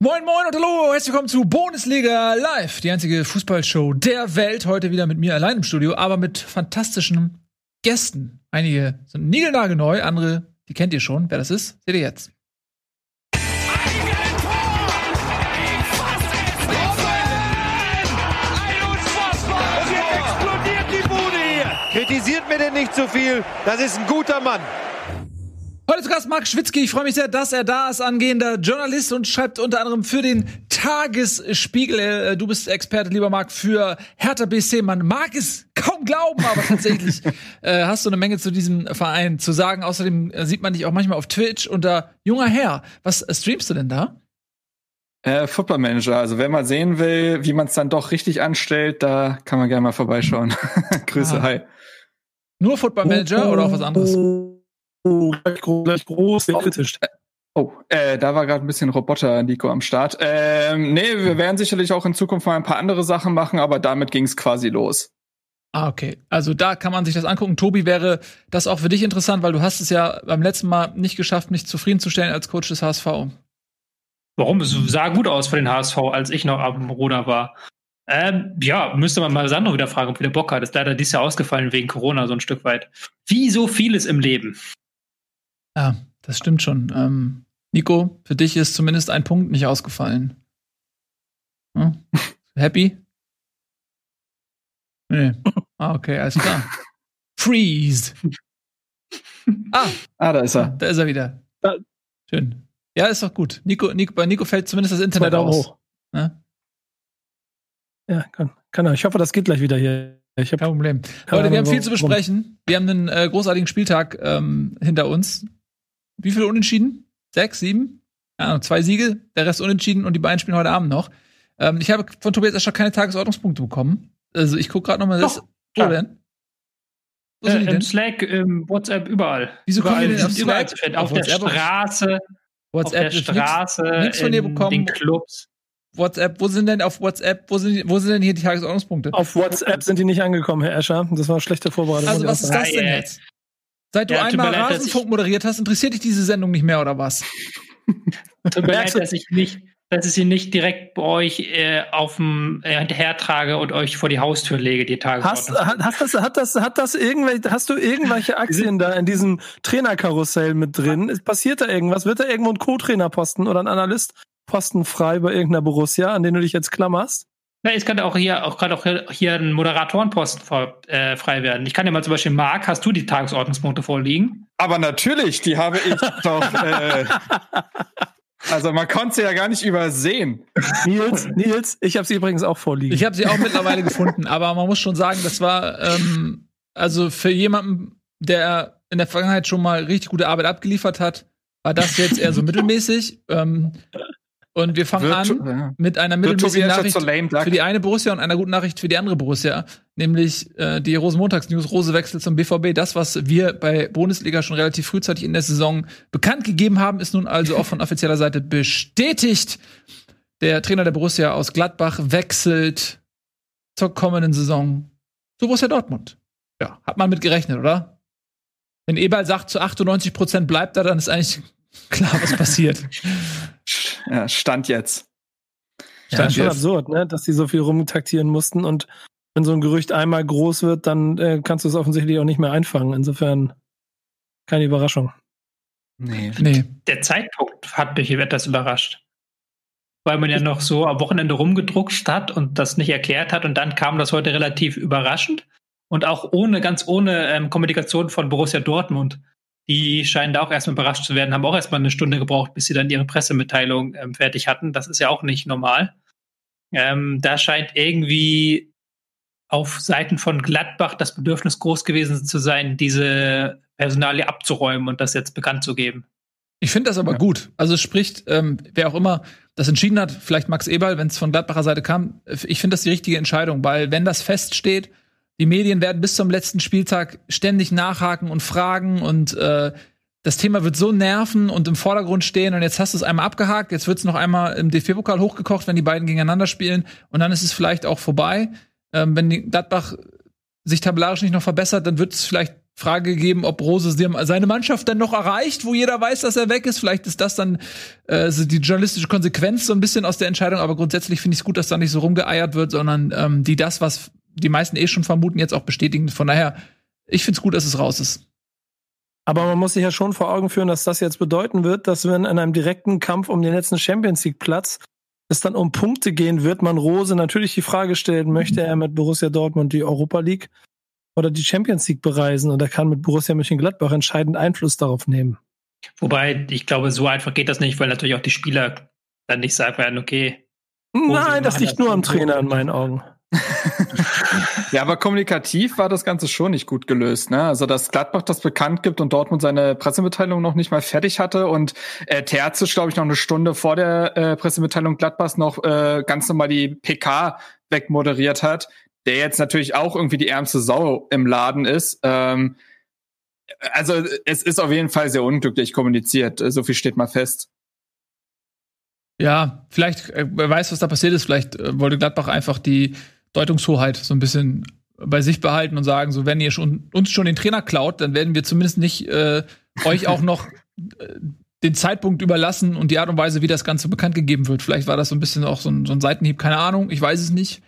Moin Moin und hallo, herzlich willkommen zu Bundesliga Live, die einzige Fußballshow der Welt. Heute wieder mit mir allein im Studio, aber mit fantastischen Gästen. Einige sind niegelnagelneu, andere, die kennt ihr schon. Wer das ist, seht ihr jetzt. Kritisiert mir denn nicht zu viel. Das ist ein guter Mann. Heute zu Gast Marc Schwitzky. Ich freue mich sehr, dass er da ist, angehender Journalist und schreibt unter anderem für den Tagesspiegel. Äh, du bist Experte, lieber Marc, für Hertha BC. Man mag es kaum glauben, aber tatsächlich äh, hast du eine Menge zu diesem Verein zu sagen. Außerdem äh, sieht man dich auch manchmal auf Twitch unter junger Herr. Was streamst du denn da? Äh, Football Manager. Also wer mal sehen will, wie man es dann doch richtig anstellt, da kann man gerne mal vorbeischauen. Grüße, Ah. hi. Nur Football Manager oder auch was anderes? Oh, gleich groß, gleich groß, sehr kritisch. Oh, äh, da war gerade ein bisschen Roboter Nico am Start. Ähm, nee, wir werden sicherlich auch in Zukunft mal ein paar andere Sachen machen, aber damit ging es quasi los. Ah, okay. Also da kann man sich das angucken. Tobi, wäre das auch für dich interessant, weil du hast es ja beim letzten Mal nicht geschafft, mich zufriedenzustellen als Coach des HSV. Warum? Es sah gut aus für den HSV, als ich noch am Ruder war. Ähm, ja, müsste man mal Sandro wieder fragen, ob er Bock hat. Ist leider dieses Jahr ausgefallen wegen Corona so ein Stück weit. Wie so vieles im Leben. Ja, das stimmt schon. Ähm, Nico, für dich ist zumindest ein Punkt nicht ausgefallen. Hm? Happy? Nee. Ah, okay, alles klar. Freeze. Ah, Ah, da ist er. da ist er wieder. Da- Schön. Ja, ist doch gut. Nico, Nico, bei Nico fällt zumindest das Internet aus. hoch. Ne? Ja, kann, kann er. Ich hoffe, das geht gleich wieder hier. Kein Problem. Leute, wir haben viel zu besprechen. Wir haben einen äh, großartigen Spieltag ähm, hinter uns. Wie viele Unentschieden? Sechs, sieben? Ja, zwei Siege, der Rest unentschieden und die beiden spielen heute Abend noch. Ähm, ich habe von Tobias Escher keine Tagesordnungspunkte bekommen. Also ich gucke gerade noch mal das. Doch, Wo klar. denn? Wo sind Äh, Im denn? Slack, im WhatsApp, überall. Wieso kommen überall, die denn auf überall Slack? zu finden. Auf Auf, der WhatsApp? Straße, auf der Straße, nix von dir in bekommen. den Clubs. WhatsApp, wo sind denn auf WhatsApp, wo sind, wo sind denn hier die Tagesordnungspunkte? auf WhatsApp sind die nicht angekommen, Herr Escher. Das war eine schlechte Vorbereitung. Also was ist das denn Ja, ja. jetzt? Seit du Ja, einmal leid, Rasenfunk moderiert hast, interessiert dich diese Sendung nicht mehr oder was? Tut mir Merkst leid, dass ich nicht, dass ich sie nicht direkt bei euch äh, auf dem äh, hinterhertrage und euch vor die Haustür lege, die Hast, Tagesordnung. hat, hast, das, hat, das, hat das irgendwelche, hast du irgendwelche Aktien da in diesem Trainerkarussell mit drin? Ist- Passiert da irgendwas? Wird da irgendwo ein Co-Trainer-Posten oder ein Analyst-Posten frei bei irgendeiner Borussia, an den du dich jetzt klammerst? Ja, es kann auch hier, auch gerade auch hier, hier ein Moderatorenposten vor, äh, frei werden. Ich kann ja mal zum Beispiel, Marc, hast du die Tagesordnungspunkte vorliegen? Aber natürlich, die habe ich doch. Äh, also man konnte sie ja gar nicht übersehen. Nils, Nils, ich habe sie übrigens auch vorliegen. Ich habe sie auch mittlerweile gefunden, aber man muss schon sagen, das war ähm, also für jemanden, der in der Vergangenheit schon mal richtig gute Arbeit abgeliefert hat, war das jetzt eher so mittelmäßig. Ähm, und wir fangen Wird- an ja. mit einer mittelmäßigen Nachricht so lame für die eine Borussia und einer guten Nachricht für die andere Borussia, nämlich äh, die Rosenmontags-News, Rosewechsel zum BVB. Das, was wir bei Bundesliga schon relativ frühzeitig in der Saison bekannt gegeben haben, ist nun also auch von offizieller Seite bestätigt. Der Trainer der Borussia aus Gladbach wechselt zur kommenden Saison zu Borussia Dortmund. Ja, hat man mit gerechnet, oder? Wenn Eberl sagt, zu 98 Prozent bleibt er, dann ist eigentlich klar, was passiert. Ja, Stand jetzt. Ja, Stand schon jetzt. absurd, ne? dass die so viel rumtaktieren mussten und wenn so ein Gerücht einmal groß wird, dann äh, kannst du es offensichtlich auch nicht mehr einfangen. Insofern keine Überraschung. Nee. Nee. Der Zeitpunkt hat mich etwas überrascht. Weil man ja noch so am Wochenende rumgedruckst hat und das nicht erklärt hat und dann kam das heute relativ überraschend und auch ohne, ganz ohne ähm, Kommunikation von Borussia Dortmund. Die scheinen da auch erstmal überrascht zu werden, haben auch erstmal eine Stunde gebraucht, bis sie dann ihre Pressemitteilung ähm, fertig hatten. Das ist ja auch nicht normal. Ähm, da scheint irgendwie auf Seiten von Gladbach das Bedürfnis groß gewesen zu sein, diese Personalie abzuräumen und das jetzt bekannt zu geben. Ich finde das aber Ja. gut. Also es spricht, ähm, wer auch immer das entschieden hat, vielleicht Max Eberl, wenn es von Gladbacher Seite kam, ich finde das die richtige Entscheidung, weil wenn das feststeht, die Medien werden bis zum letzten Spieltag ständig nachhaken und fragen und äh, das Thema wird so nerven und im Vordergrund stehen und jetzt hast du es einmal abgehakt, jetzt wird es noch einmal im DFB-Pokal hochgekocht, wenn die beiden gegeneinander spielen und dann ist es vielleicht auch vorbei. Ähm, wenn Gladbach sich tabellarisch nicht noch verbessert, dann wird es vielleicht Frage gegeben, ob Rose seine Mannschaft dann noch erreicht, wo jeder weiß, dass er weg ist. Vielleicht ist das dann äh, die journalistische Konsequenz so ein bisschen aus der Entscheidung. Aber grundsätzlich finde ich es gut, dass da nicht so rumgeeiert wird, sondern ähm, die das, was die meisten eh schon vermuten, jetzt auch bestätigen. Von daher, ich finde es gut, dass es raus ist. Aber man muss sich ja schon vor Augen führen, dass das jetzt bedeuten wird, dass wenn in einem direkten Kampf um den letzten Champions League Platz es dann um Punkte gehen wird, man Rose natürlich die Frage stellen, möchte er mit Borussia Dortmund die Europa League oder die Champions League bereisen und er kann mit Borussia Mönchengladbach entscheidend Einfluss darauf nehmen. Wobei, ich glaube, so einfach geht das nicht, weil natürlich auch die Spieler dann nicht sagen werden, okay. Nein, das liegt nur am Trainer in meinen Augen. ja, aber kommunikativ war das Ganze schon nicht gut gelöst. Ne? Also, dass Gladbach das bekannt gibt und Dortmund seine Pressemitteilung noch nicht mal fertig hatte und äh, Terzic, glaube ich, noch eine Stunde vor der äh, Pressemitteilung Gladbachs noch äh, ganz normal die PK wegmoderiert hat, der jetzt natürlich auch irgendwie die ärmste Sau im Laden ist. Ähm, also es ist auf jeden Fall sehr unglücklich kommuniziert. So viel steht mal fest. Ja, vielleicht, äh, wer weiß, was da passiert ist. Vielleicht äh, wollte Gladbach einfach die Deutungshoheit so ein bisschen bei sich behalten und sagen, so wenn ihr schon, uns schon den Trainer klaut, dann werden wir zumindest nicht äh, euch auch noch äh, den Zeitpunkt überlassen und die Art und Weise, wie das Ganze bekannt gegeben wird. Vielleicht war das so ein bisschen auch so ein, so ein Seitenhieb, keine Ahnung, ich weiß es nicht.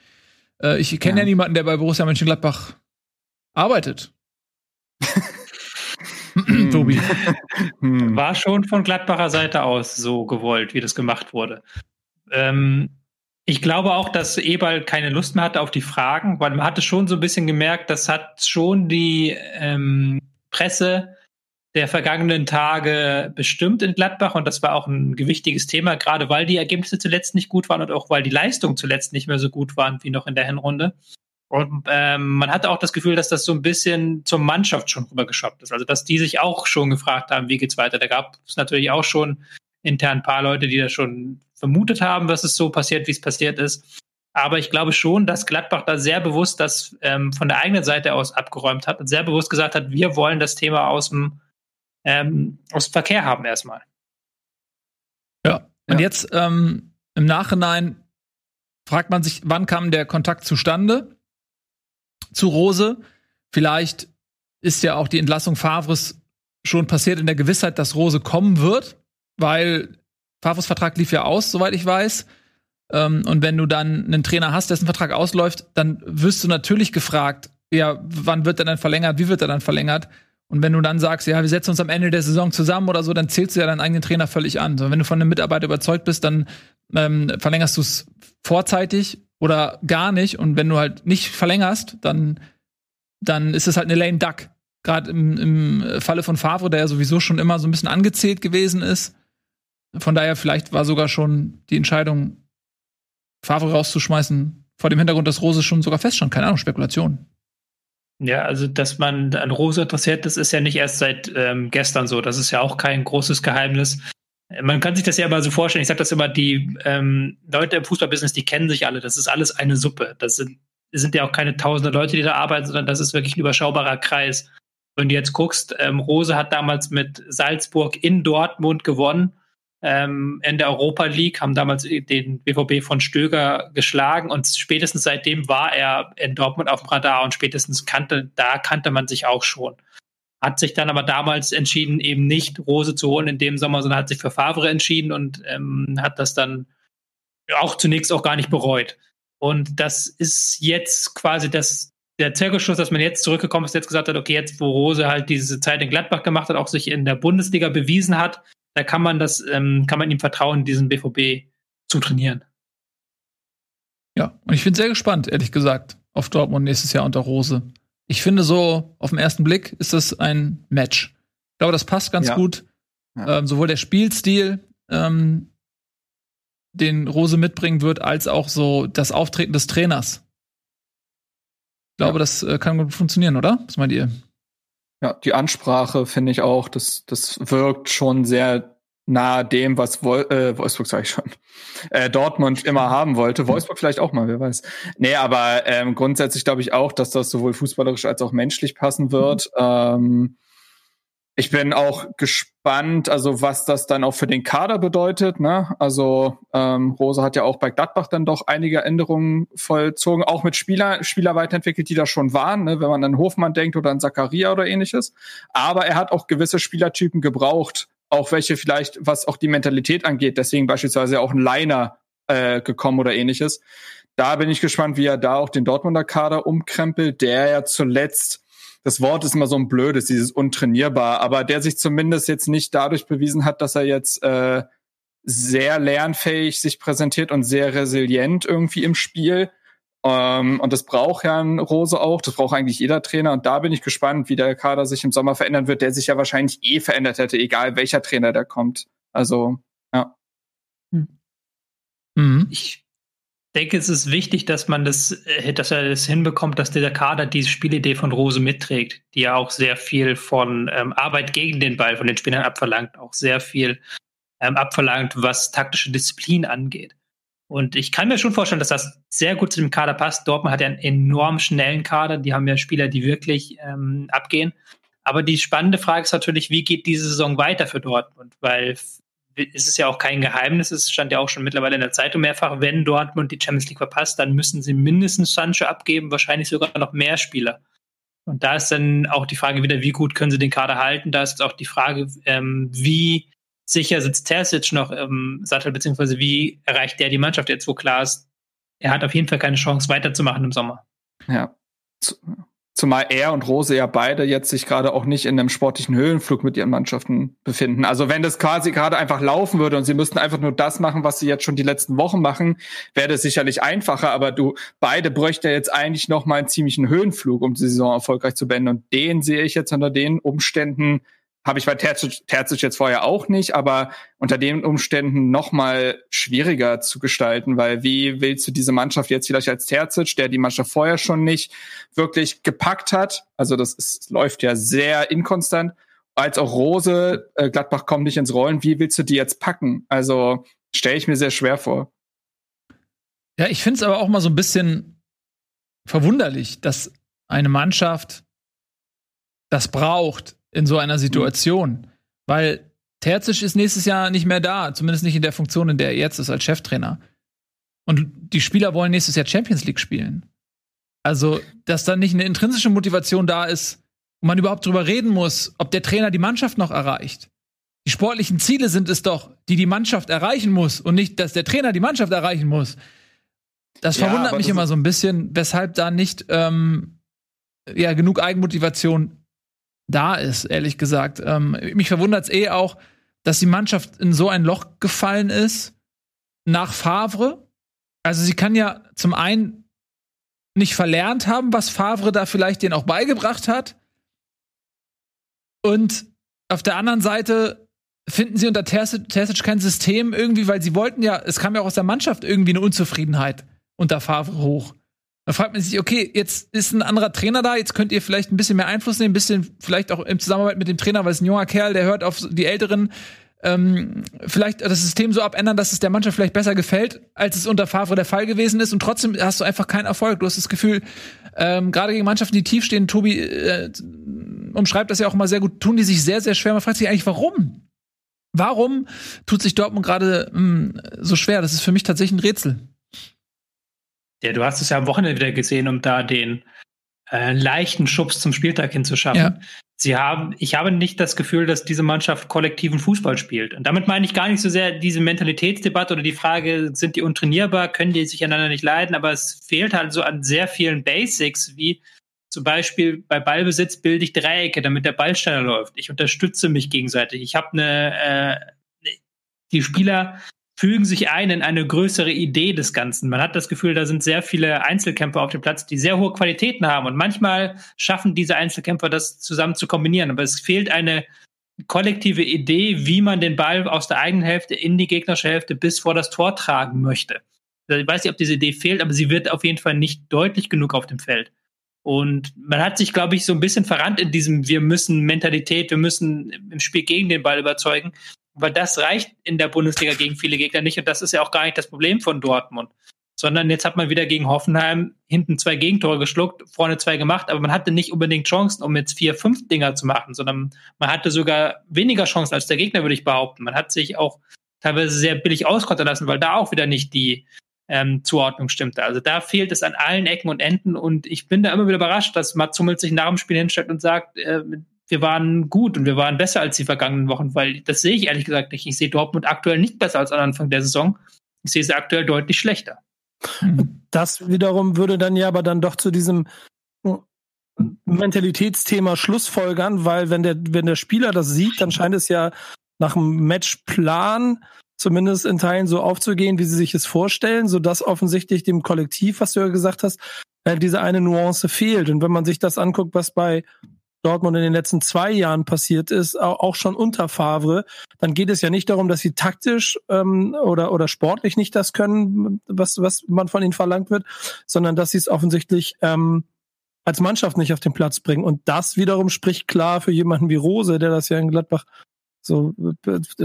Äh, ich kenne ja. ja. niemanden, der bei Borussia Mönchengladbach arbeitet. Tobi. Hm. War schon von Gladbacher Seite aus so gewollt, wie das gemacht wurde. Ähm, ich glaube auch, dass Eberl keine Lust mehr hatte auf die Fragen, weil man hatte schon so ein bisschen gemerkt, das hat schon die ähm, Presse der vergangenen Tage bestimmt in Gladbach und das war auch ein gewichtiges Thema, gerade weil die Ergebnisse zuletzt nicht gut waren und auch weil die Leistungen zuletzt nicht mehr so gut waren wie noch in der Hinrunde. Und ähm, man hatte auch das Gefühl, dass das so ein bisschen zur Mannschaft schon rübergeschoppt ist. Also dass die sich auch schon gefragt haben, wie geht's weiter. Da gab es natürlich auch schon intern ein paar Leute, die das schon vermutet haben, was es so passiert, wie es passiert ist. Aber ich glaube schon, dass Gladbach da sehr bewusst das ähm, von der eigenen Seite aus abgeräumt hat und sehr bewusst gesagt hat, wir wollen das Thema aus dem ähm, aus dem Verkehr haben erstmal. Ja, und ja. jetzt ähm, im Nachhinein fragt man sich, wann kam der Kontakt zustande zu Rose? Vielleicht ist ja auch die Entlassung Favres schon passiert in der Gewissheit, dass Rose kommen wird, weil Favres Vertrag lief ja aus, soweit ich weiß. Ähm, und wenn du dann einen Trainer hast, dessen Vertrag ausläuft, dann wirst du natürlich gefragt, ja, wann wird er dann verlängert, wie wird er dann verlängert? Und wenn du dann sagst, ja, wir setzen uns am Ende der Saison zusammen oder so, dann zählst du ja deinen eigenen Trainer völlig an. So, wenn du von einem Mitarbeiter überzeugt bist, dann ähm, verlängerst du es vorzeitig oder gar nicht. Und wenn du halt nicht verlängerst, dann, dann ist es halt eine lame duck. Gerade im, im Falle von Favre, der ja sowieso schon immer so ein bisschen angezählt gewesen ist. Von daher, vielleicht war sogar schon die Entscheidung, Favre rauszuschmeißen, vor dem Hintergrund, dass Rose schon sogar feststand. Keine Ahnung, Spekulation. Ja, also dass man an Rose interessiert ist, ist ja nicht erst seit ähm, gestern so. Das ist ja auch kein großes Geheimnis. Man kann sich das ja immer so vorstellen. Ich sage das immer, die ähm, Leute im Fußballbusiness, die kennen sich alle. Das ist alles eine Suppe. Das sind, sind ja auch keine tausende Leute, die da arbeiten, sondern das ist wirklich ein überschaubarer Kreis. Wenn du jetzt guckst, ähm, Rose hat damals mit Salzburg in Dortmund gewonnen ähm, in der Europa League, haben damals den BVB von Stöger geschlagen und spätestens seitdem war er in Dortmund auf dem Radar und spätestens kannte, da kannte man sich auch schon. Hat sich dann aber damals entschieden, eben nicht Rose zu holen in dem Sommer, sondern hat sich für Favre entschieden und ähm, hat das dann auch zunächst auch gar nicht bereut. Und das ist jetzt quasi das, der Zirkelschluss, dass man jetzt zurückgekommen ist, jetzt gesagt hat, okay, jetzt wo Rose halt diese Zeit in Gladbach gemacht hat, auch sich in der Bundesliga bewiesen hat, da kann man das, ähm, kann man ihm vertrauen, diesen BVB zu trainieren. Ja, und ich bin sehr gespannt, ehrlich gesagt, auf Dortmund nächstes Jahr unter Rose. Ich finde so, auf den ersten Blick ist das ein Match. Ich glaube, das passt ganz ja. gut. Ja. Ähm, sowohl der Spielstil, ähm, den Rose mitbringen wird, als auch so das Auftreten des Trainers. Ich glaube, ja. das äh, kann gut funktionieren, oder? Was meint ihr? Ja, die Ansprache finde ich auch, das, das wirkt schon sehr nahe dem, was Wol äh, Wolfsburg sage ich schon, äh, Dortmund immer haben wollte. Wolfsburg vielleicht auch mal, wer weiß. Nee, aber ähm, grundsätzlich glaube ich auch, dass das sowohl fußballerisch als auch menschlich passen wird. Mhm. Ähm, Ich bin auch gespannt, also was das dann auch für den Kader bedeutet. Ne? Also ähm, Rose hat ja auch bei Gladbach dann doch einige Änderungen vollzogen, auch mit Spieler, Spieler weiterentwickelt, die da schon waren, ne? wenn man an Hofmann denkt oder an Zakaria oder ähnliches. Aber er hat auch gewisse Spielertypen gebraucht, auch welche vielleicht, was auch die Mentalität angeht, deswegen beispielsweise auch ein Liner äh, gekommen oder ähnliches. Da bin ich gespannt, wie er da auch den Dortmunder Kader umkrempelt, der ja zuletzt das Wort ist immer so ein blödes, dieses untrainierbar, aber der sich zumindest jetzt nicht dadurch bewiesen hat, dass er jetzt äh, sehr lernfähig sich präsentiert und sehr resilient irgendwie im Spiel. Ähm, und das braucht Herrn Rose auch, das braucht eigentlich jeder Trainer. Und da bin ich gespannt, wie der Kader sich im Sommer verändern wird, der sich ja wahrscheinlich eh verändert hätte, egal welcher Trainer da kommt. Also, ja. Mhm. Ich denke, es ist wichtig, dass man das, äh, dass er das hinbekommt, dass dieser Kader diese Spielidee von Rose mitträgt, die ja auch sehr viel von ähm, Arbeit gegen den Ball von den Spielern abverlangt, auch sehr viel ähm, abverlangt, was taktische Disziplin angeht. Und ich kann mir schon vorstellen, dass das sehr gut zu dem Kader passt. Dortmund hat ja einen enorm schnellen Kader. Die haben ja Spieler, die wirklich ähm, abgehen. Aber die spannende Frage ist natürlich, wie geht diese Saison weiter für Dortmund? Weil ist es ja auch kein Geheimnis, es stand ja auch schon mittlerweile in der Zeitung mehrfach, wenn Dortmund die Champions League verpasst, dann müssen sie mindestens Sancho abgeben, wahrscheinlich sogar noch mehr Spieler. Und da ist dann auch die Frage wieder, wie gut können sie den Kader halten? Da ist auch die Frage, ähm, wie sicher sitzt Terzic noch im Sattel, beziehungsweise wie erreicht der die Mannschaft jetzt, wo klar ist, er hat auf jeden Fall keine Chance weiterzumachen im Sommer. Ja. Zumal er und Rose ja beide jetzt sich gerade auch nicht in einem sportlichen Höhenflug mit ihren Mannschaften befinden. Also wenn das quasi gerade einfach laufen würde und sie müssten einfach nur das machen, was sie jetzt schon die letzten Wochen machen, wäre das sicherlich einfacher. Aber du, beide bräuchten ja jetzt eigentlich noch mal einen ziemlichen Höhenflug, um die Saison erfolgreich zu beenden. Und den sehe ich jetzt unter den Umständen habe ich bei Terzic, Terzic jetzt vorher auch nicht, aber unter den Umständen noch mal schwieriger zu gestalten, weil wie willst du diese Mannschaft jetzt vielleicht als Terzic, der die Mannschaft vorher schon nicht wirklich gepackt hat, also das ist, läuft ja sehr inkonstant, als auch Rose, äh, Gladbach kommt nicht ins Rollen, wie willst du die jetzt packen? Also stelle ich mir sehr schwer vor. Ja, ich finde es aber auch mal so ein bisschen verwunderlich, dass eine Mannschaft das braucht, in so einer Situation. Weil Terzic ist nächstes Jahr nicht mehr da, zumindest nicht in der Funktion, in der er jetzt ist als Cheftrainer. Und die Spieler wollen nächstes Jahr Champions League spielen. Also, dass da nicht eine intrinsische Motivation da ist und man überhaupt drüber reden muss, ob der Trainer die Mannschaft noch erreicht. Die sportlichen Ziele sind es doch, die die Mannschaft erreichen muss und nicht, dass der Trainer die Mannschaft erreichen muss. Das ja, verwundert mich immer so ein bisschen, weshalb da nicht ähm, ja, genug Eigenmotivation da ist, ehrlich gesagt. Ähm, mich verwundert es eh auch, dass die Mannschaft in so ein Loch gefallen ist nach Favre. Also sie kann ja zum einen nicht verlernt haben, was Favre da vielleicht denen auch beigebracht hat. Und auf der anderen Seite finden sie unter Terzic kein System irgendwie, weil sie wollten ja, es kam ja auch aus der Mannschaft irgendwie eine Unzufriedenheit unter Favre hoch. Da fragt man sich, okay, jetzt ist ein anderer Trainer da, jetzt könnt ihr vielleicht ein bisschen mehr Einfluss nehmen, ein bisschen vielleicht auch im Zusammenarbeit mit dem Trainer, weil es ein junger Kerl, der hört auf die Älteren, ähm, vielleicht das System so abändern, dass es der Mannschaft vielleicht besser gefällt, als es unter Favre der Fall gewesen ist. Und trotzdem hast du einfach keinen Erfolg. Du hast das Gefühl, ähm, gerade gegen Mannschaften, die tief stehen, Tobi äh, umschreibt das ja auch immer sehr gut, tun die sich sehr, sehr schwer. Man fragt sich eigentlich, warum? Warum tut sich Dortmund gerade hm, so schwer? Das ist für mich tatsächlich ein Rätsel. Ja, du hast es ja am Wochenende wieder gesehen, um da den äh, leichten Schubs zum Spieltag hinzuschaffen. Ja. Sie haben, ich habe nicht das Gefühl, dass diese Mannschaft kollektiven Fußball spielt. Und damit meine ich gar nicht so sehr diese Mentalitätsdebatte oder die Frage, sind die untrainierbar, können die sich einander nicht leiden, aber es fehlt halt so an sehr vielen Basics, wie zum Beispiel bei Ballbesitz bilde ich Dreiecke, damit der Ball schneller läuft. Ich unterstütze mich gegenseitig. Ich habe eine, äh, die Spieler fügen sich ein in eine größere Idee des Ganzen. Man hat das Gefühl, da sind sehr viele Einzelkämpfer auf dem Platz, die sehr hohe Qualitäten haben. Und manchmal schaffen diese Einzelkämpfer das zusammen zu kombinieren. Aber es fehlt eine kollektive Idee, wie man den Ball aus der eigenen Hälfte in die gegnerische Hälfte bis vor das Tor tragen möchte. Also ich weiß nicht, ob diese Idee fehlt, aber sie wird auf jeden Fall nicht deutlich genug auf dem Feld. Und man hat sich, glaube ich, so ein bisschen verrannt in diesem, wir müssen Mentalität, wir müssen im Spiel gegen den Ball überzeugen weil das reicht in der Bundesliga gegen viele Gegner nicht und das ist ja auch gar nicht das Problem von Dortmund. sondern jetzt hat man wieder gegen Hoffenheim hinten zwei Gegentore geschluckt, vorne zwei gemacht, aber man hatte nicht unbedingt Chancen, um jetzt vier, fünf Dinger zu machen, sondern man hatte sogar weniger Chancen als der Gegner, würde ich behaupten. Man hat sich auch teilweise sehr billig auskottern lassen, weil da auch wieder nicht die ähm, Zuordnung stimmte. Also da fehlt es an allen Ecken und Enden und ich bin da immer wieder überrascht, dass Mats Hummels sich nach dem Spiel hinstellt und sagt, äh, wir waren gut und wir waren besser als die vergangenen Wochen, weil das sehe ich ehrlich gesagt nicht. Ich sehe Dortmund aktuell nicht besser als am Anfang der Saison. Ich sehe sie aktuell deutlich schlechter. Das wiederum würde dann ja aber dann doch zu diesem Mentalitätsthema Schlussfolgern, weil wenn der, wenn der Spieler das sieht, dann scheint es ja nach dem Matchplan zumindest in Teilen so aufzugehen, wie sie sich es vorstellen, so dass offensichtlich dem Kollektiv, was du ja gesagt hast, äh, diese eine Nuance fehlt. Und wenn man sich das anguckt, was bei Dortmund in den letzten zwei Jahren passiert ist, auch schon unter Favre, dann geht es ja nicht darum, dass sie taktisch ähm, oder, oder sportlich nicht das können, was, was man von ihnen verlangt wird, sondern dass sie es offensichtlich ähm, als Mannschaft nicht auf den Platz bringen. Und das wiederum spricht klar für jemanden wie Rose, der das ja in Gladbach so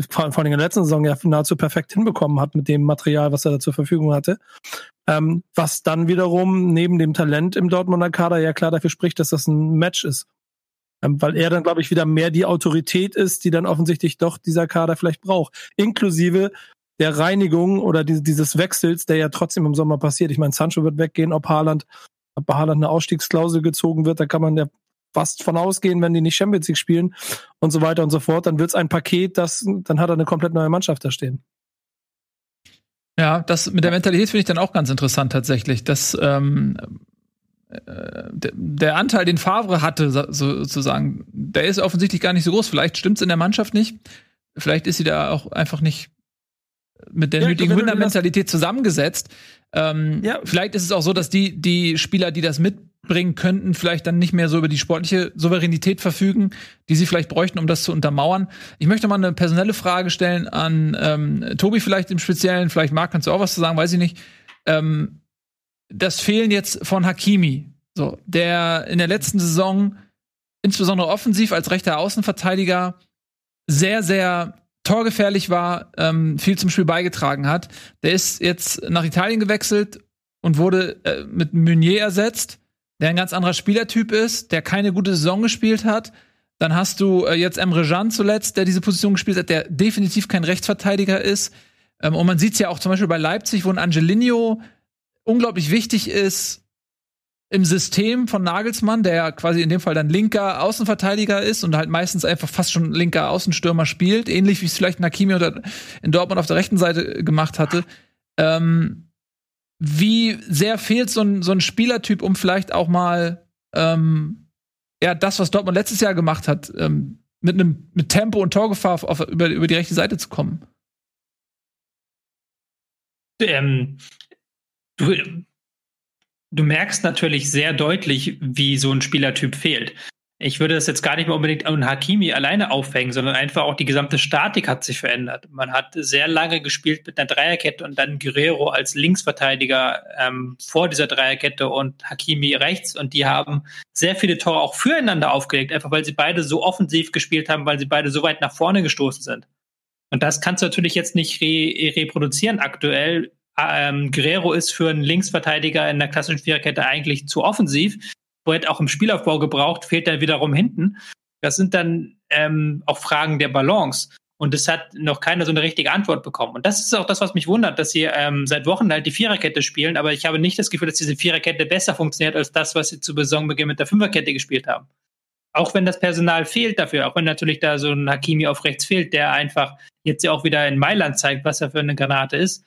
vor, allem in der letzten Saison ja nahezu perfekt hinbekommen hat mit dem Material, was er da zur Verfügung hatte. Ähm, was dann wiederum neben dem Talent im Dortmunder Kader ja klar dafür spricht, dass das ein Match ist. Ähm, weil er dann, glaube ich, wieder mehr die Autorität ist, die dann offensichtlich doch dieser Kader vielleicht braucht. Inklusive der Reinigung oder die, dieses Wechsels, der ja trotzdem im Sommer passiert. Ich meine, Sancho wird weggehen, ob Haaland, ob bei Haaland eine Ausstiegsklausel gezogen wird, da kann man ja fast von ausgehen, wenn die nicht Champions League spielen und so weiter und so fort, dann wird es ein Paket, das, dann hat er eine komplett neue Mannschaft da stehen. Ja, das mit der Mentalität finde ich dann auch ganz interessant tatsächlich. Dass ähm, äh, der Anteil, den Favre hatte, sozusagen, der ist offensichtlich gar nicht so groß. Vielleicht stimmt es in der Mannschaft nicht. Vielleicht ist sie da auch einfach nicht mit der ja, nötigen Winnermentalität zusammengesetzt. Ähm, ja. Vielleicht ist es auch so, dass die, die Spieler, die das mitbringen könnten, vielleicht dann nicht mehr so über die sportliche Souveränität verfügen, die sie vielleicht bräuchten, um das zu untermauern. Ich möchte mal eine personelle Frage stellen an ähm, Tobi vielleicht im Speziellen. Vielleicht Marc, kannst du auch was zu sagen, weiß ich nicht. Ähm, das Fehlen jetzt von Hakimi, so, der in der letzten Saison insbesondere offensiv als rechter Außenverteidiger sehr, sehr torgefährlich war, ähm, viel zum Spiel beigetragen hat. Der ist jetzt nach Italien gewechselt und wurde äh, mit Meunier ersetzt, der ein ganz anderer Spielertyp ist, der keine gute Saison gespielt hat. Dann hast du äh, jetzt Emre Can zuletzt, der diese Position gespielt hat, der definitiv kein Rechtsverteidiger ist. Ähm, und man sieht es ja auch zum Beispiel bei Leipzig, wo ein Angelino unglaublich wichtig ist im System von Nagelsmann, der ja quasi in dem Fall dann linker Außenverteidiger ist und halt meistens einfach fast schon linker Außenstürmer spielt, ähnlich wie es vielleicht Nakimi in Dortmund auf der rechten Seite gemacht hatte. Ähm, wie sehr fehlt so ein, so ein Spielertyp, um vielleicht auch mal ähm, ja das, was Dortmund letztes Jahr gemacht hat, ähm, mit einem mit Tempo und Torgefahr auf, über, über die rechte Seite zu kommen? Ähm, du, du merkst natürlich sehr deutlich, wie so ein Spielertyp fehlt. Ich würde das jetzt gar nicht mehr unbedingt an Hakimi alleine aufhängen, sondern einfach auch die gesamte Statik hat sich verändert. Man hat sehr lange gespielt mit einer Dreierkette und dann Guerrero als Linksverteidiger ähm, vor dieser Dreierkette und Hakimi rechts und die haben sehr viele Tore auch füreinander aufgelegt, einfach weil sie beide so offensiv gespielt haben, weil sie beide so weit nach vorne gestoßen sind. Und das kannst du natürlich jetzt nicht re reproduzieren aktuell ähm, Guerrero ist für einen Linksverteidiger in der klassischen Viererkette eigentlich zu offensiv. Wo er auch im Spielaufbau gebraucht, fehlt er wiederum hinten. Das sind dann ähm, auch Fragen der Balance. Und es hat noch keiner so eine richtige Antwort bekommen. Und das ist auch das, was mich wundert, dass sie ähm, seit Wochen halt die Viererkette spielen, aber ich habe nicht das Gefühl, dass diese Viererkette besser funktioniert als das, was sie zu Saisonbeginn mit der Fünferkette gespielt haben. Auch wenn das Personal fehlt dafür, auch wenn natürlich da so ein Hakimi auf rechts fehlt, der einfach jetzt ja auch wieder in Mailand zeigt, was er für eine Granate ist.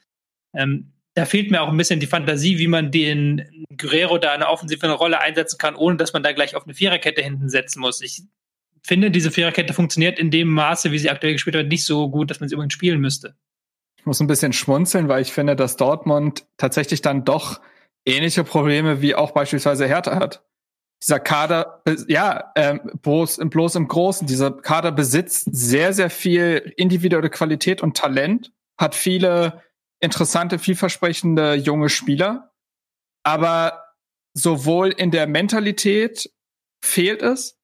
Ähm, da fehlt mir auch ein bisschen die Fantasie, wie man den Guerrero da eine offensive Rolle einsetzen kann, ohne dass man da gleich auf eine Viererkette hinten setzen muss. Ich finde, diese Viererkette funktioniert in dem Maße, wie sie aktuell gespielt wird, nicht so gut, dass man sie übrigens spielen müsste. Ich muss ein bisschen schmunzeln, weil ich finde, dass Dortmund tatsächlich dann doch ähnliche Probleme wie auch beispielsweise Hertha hat. Dieser Kader, ja, ähm, bloß, bloß im Großen, dieser Kader besitzt sehr, sehr viel individuelle Qualität und Talent, hat viele interessante, vielversprechende junge Spieler. Aber sowohl in der Mentalität fehlt es,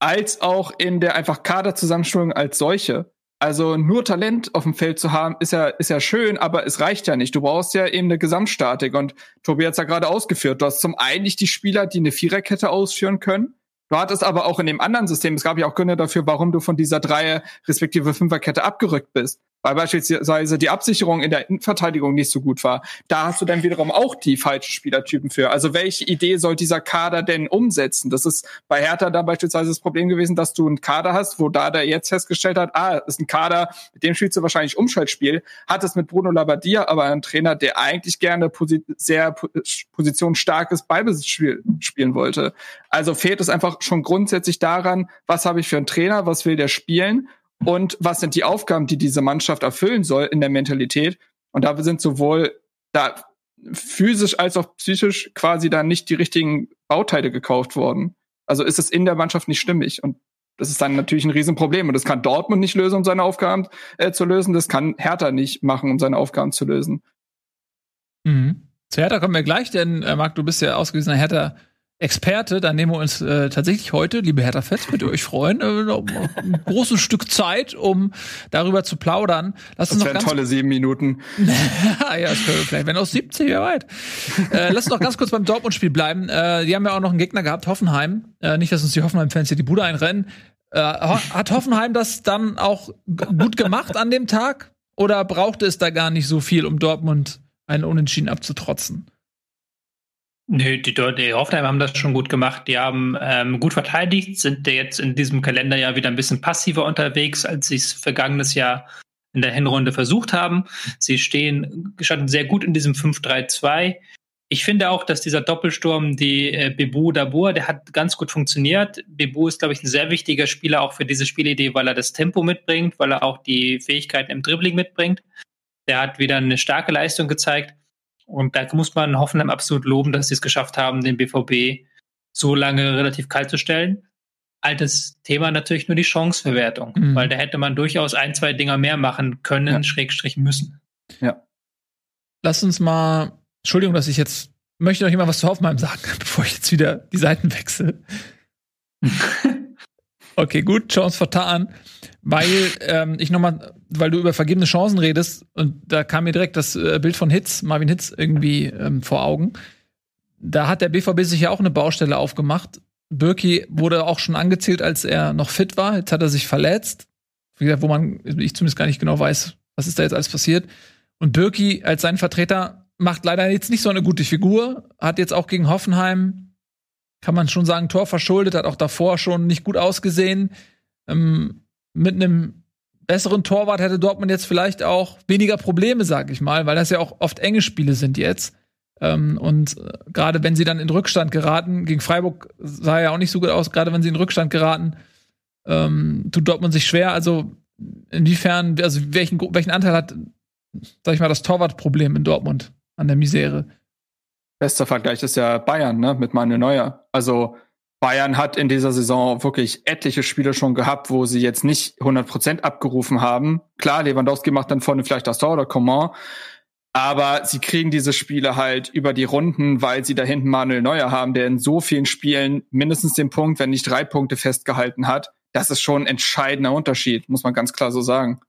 als auch in der einfach Kaderzusammenstellung als solche. Also nur Talent auf dem Feld zu haben, ist ja, ist ja schön, aber es reicht ja nicht. Du brauchst ja eben eine Gesamtstatik. Und Tobi hat es ja gerade ausgeführt. Du hast zum einen nicht die Spieler, die eine Viererkette ausführen können. Du hattest aber auch in dem anderen System, es gab ja auch Gründe dafür, warum du von dieser Dreier respektive Fünferkette abgerückt bist weil beispielsweise die Absicherung in der Innenverteidigung nicht so gut war. Da hast du dann wiederum auch die falschen Spielertypen für. Also welche Idee soll dieser Kader denn umsetzen? Das ist bei Hertha da beispielsweise das Problem gewesen, dass du einen Kader hast, wo da der jetzt festgestellt hat, ah, ist ein Kader, mit dem spielst du wahrscheinlich Umschaltspiel, hat es mit Bruno Labbadia, aber ein Trainer, der eigentlich gerne posi sehr positionsstarkes Ballbesitzspiel spielen wollte. Also fehlt es einfach schon grundsätzlich daran, was habe ich für einen Trainer, was will der spielen und was sind die Aufgaben, die diese Mannschaft erfüllen soll in der Mentalität. Und da sind sowohl da physisch als auch psychisch quasi da nicht die richtigen Bauteile gekauft worden. Also ist es in der Mannschaft nicht stimmig. Und das ist dann natürlich ein Riesenproblem. Und das kann Dortmund nicht lösen, um seine Aufgaben äh, zu lösen. Das kann Hertha nicht machen, um seine Aufgaben zu lösen. Mhm. Zu Hertha kommen wir gleich, denn äh, Marc, du bist ja ausgewiesener Hertha Experte, da nehmen wir uns äh, tatsächlich heute, liebe Hertha Fetz, könnt ihr euch freuen, äh, ein großes Stück Zeit, um darüber zu plaudern. Lass das wären tolle sieben Minuten. ja, das wir vielleicht, wenn aus 70, wer weit. äh, lass uns noch ganz kurz beim Dortmund-Spiel bleiben. Äh, die haben ja auch noch einen Gegner gehabt, Hoffenheim. Äh, nicht, dass uns die Hoffenheim-Fans hier die Bude einrennen. Äh, hat Hoffenheim das dann auch gut gemacht an dem Tag? Oder brauchte es da gar nicht so viel, um Dortmund einen Unentschieden abzutrotzen? Nö, die, die Hoffenheim haben das schon gut gemacht. Die haben ähm, gut verteidigt, sind jetzt in diesem Kalenderjahr wieder ein bisschen passiver unterwegs, als sie es vergangenes Jahr in der Hinrunde versucht haben. Sie stehen gestanden sehr gut in diesem 5-3-2. Ich finde auch, dass dieser Doppelsturm, die äh, Bebu Dabur, der hat ganz gut funktioniert. Bebu ist, glaube ich, ein sehr wichtiger Spieler auch für diese Spielidee, weil er das Tempo mitbringt, weil er auch die Fähigkeiten im Dribbling mitbringt. Der hat wieder eine starke Leistung gezeigt. Und da muss man Hoffenheim absolut loben, dass sie es geschafft haben, den BVB so lange relativ kalt zu stellen. Altes Thema natürlich nur die Chanceverwertung, mhm. weil da hätte man durchaus ein, zwei Dinger mehr machen können, ja. Schrägstrich müssen. Ja. Lass uns mal, Entschuldigung, dass ich jetzt, möchte noch jemand was zu Hoffenheim sagen, bevor ich jetzt wieder die Seiten wechsle. okay, gut, Chance vertan weil ähm, ich nochmal, weil du über vergebene Chancen redest und da kam mir direkt das äh, Bild von Hitz, Marvin Hitz irgendwie ähm, vor Augen. Da hat der BVB sich ja auch eine Baustelle aufgemacht. Birki wurde auch schon angezählt, als er noch fit war. Jetzt hat er sich verletzt. Wie gesagt, wo man, ich zumindest gar nicht genau weiß, was ist da jetzt alles passiert. Und Birki als sein Vertreter macht leider jetzt nicht so eine gute Figur. Hat jetzt auch gegen Hoffenheim, kann man schon sagen, Tor verschuldet, hat auch davor schon nicht gut ausgesehen. Ähm, mit einem besseren Torwart hätte Dortmund jetzt vielleicht auch weniger Probleme, sag ich mal, weil das ja auch oft enge Spiele sind jetzt. Ähm, und äh, gerade wenn sie dann in Rückstand geraten, gegen Freiburg sah ja auch nicht so gut aus, gerade wenn sie in Rückstand geraten, ähm, tut Dortmund sich schwer. Also inwiefern, also welchen, welchen Anteil hat, sag ich mal, das Torwartproblem in Dortmund an der Misere? Bester Vergleich ist ja Bayern, ne, mit Manuel Neuer. Also Bayern hat in dieser Saison wirklich etliche Spiele schon gehabt, wo sie jetzt nicht 100% abgerufen haben. Klar, Lewandowski macht dann vorne vielleicht das Tor oder Coman. Aber sie kriegen diese Spiele halt über die Runden, weil sie da hinten Manuel Neuer haben, der in so vielen Spielen mindestens den Punkt, wenn nicht drei Punkte festgehalten hat. Das ist schon ein entscheidender Unterschied, muss man ganz klar so sagen.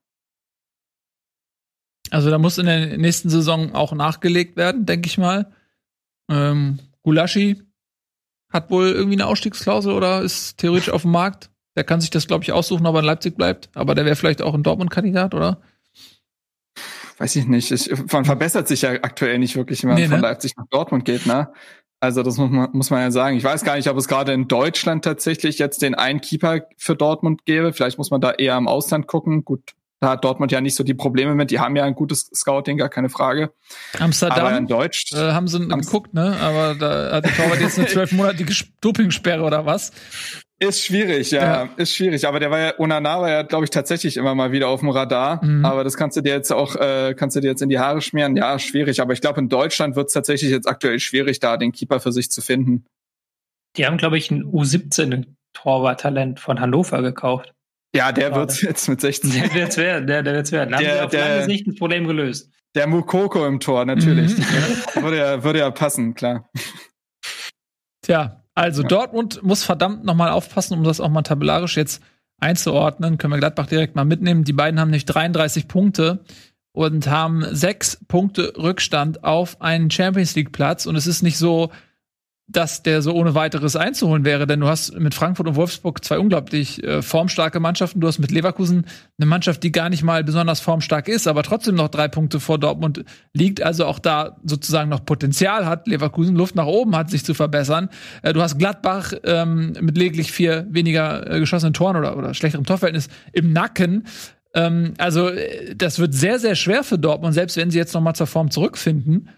Also da muss in der nächsten Saison auch nachgelegt werden, denke ich mal. Ähm, Gulaschi hat wohl irgendwie eine Ausstiegsklausel oder ist theoretisch auf dem Markt. Der kann sich das, glaube ich, aussuchen, ob er in Leipzig bleibt. Aber der wäre vielleicht auch ein Dortmund-Kandidat, oder? Weiß ich nicht. Ich, man verbessert sich ja aktuell nicht wirklich, wenn man nee, von ne? Leipzig nach Dortmund geht, ne? Also das muss man, muss man ja sagen. Ich weiß gar nicht, ob es gerade in Deutschland tatsächlich jetzt den einen Keeper für Dortmund gäbe. Vielleicht muss man da eher im Ausland gucken. Gut, da hat Dortmund ja nicht so die Probleme mit. Die haben ja ein gutes Scouting, gar keine Frage. Amsterdam Aber in Deutsch äh, haben sie geguckt, ne? Aber da hat der Torwart jetzt eine zwölfmonatige Dopingsperre oder was? Ist schwierig, ja, ja, ist schwierig. Aber der war ja, Onana war ja, glaube ich, tatsächlich immer mal wieder auf dem Radar. Mhm. Aber das kannst du dir jetzt auch, äh, kannst du dir jetzt in die Haare schmieren. Ja, schwierig. Aber ich glaube, in Deutschland wird es tatsächlich jetzt aktuell schwierig, da den Keeper für sich zu finden. Die haben, glaube ich, ein U17-Torwart-Talent von Hannover gekauft. Ja, der wird jetzt mit 16. Der wird's werden, der, der wird's werden. Da der, haben sie auf der, lange Sicht das Problem gelöst. Der Mukoko im Tor, natürlich. Mhm. würde, ja, würde ja passen, klar. Tja, also Dortmund muss verdammt nochmal aufpassen, um das auch mal tabellarisch jetzt einzuordnen, können wir Gladbach direkt mal mitnehmen. Die beiden haben nicht 33 Punkte und haben sechs Punkte Rückstand auf einen Champions League Platz. Und es ist nicht so, dass der so ohne weiteres einzuholen wäre, denn du hast mit Frankfurt und Wolfsburg zwei unglaublich äh, formstarke Mannschaften. Du hast mit Leverkusen eine Mannschaft, die gar nicht mal besonders formstark ist, aber trotzdem noch drei Punkte vor Dortmund liegt, also auch da sozusagen noch Potenzial hat. Leverkusen Luft nach oben hat, sich zu verbessern. Äh, du hast Gladbach ähm, mit lediglich vier weniger äh, geschossenen Toren oder, oder schlechterem Torverhältnis im Nacken. Ähm, also äh, das wird sehr, sehr schwer für Dortmund, selbst wenn sie jetzt noch mal zur Form zurückfinden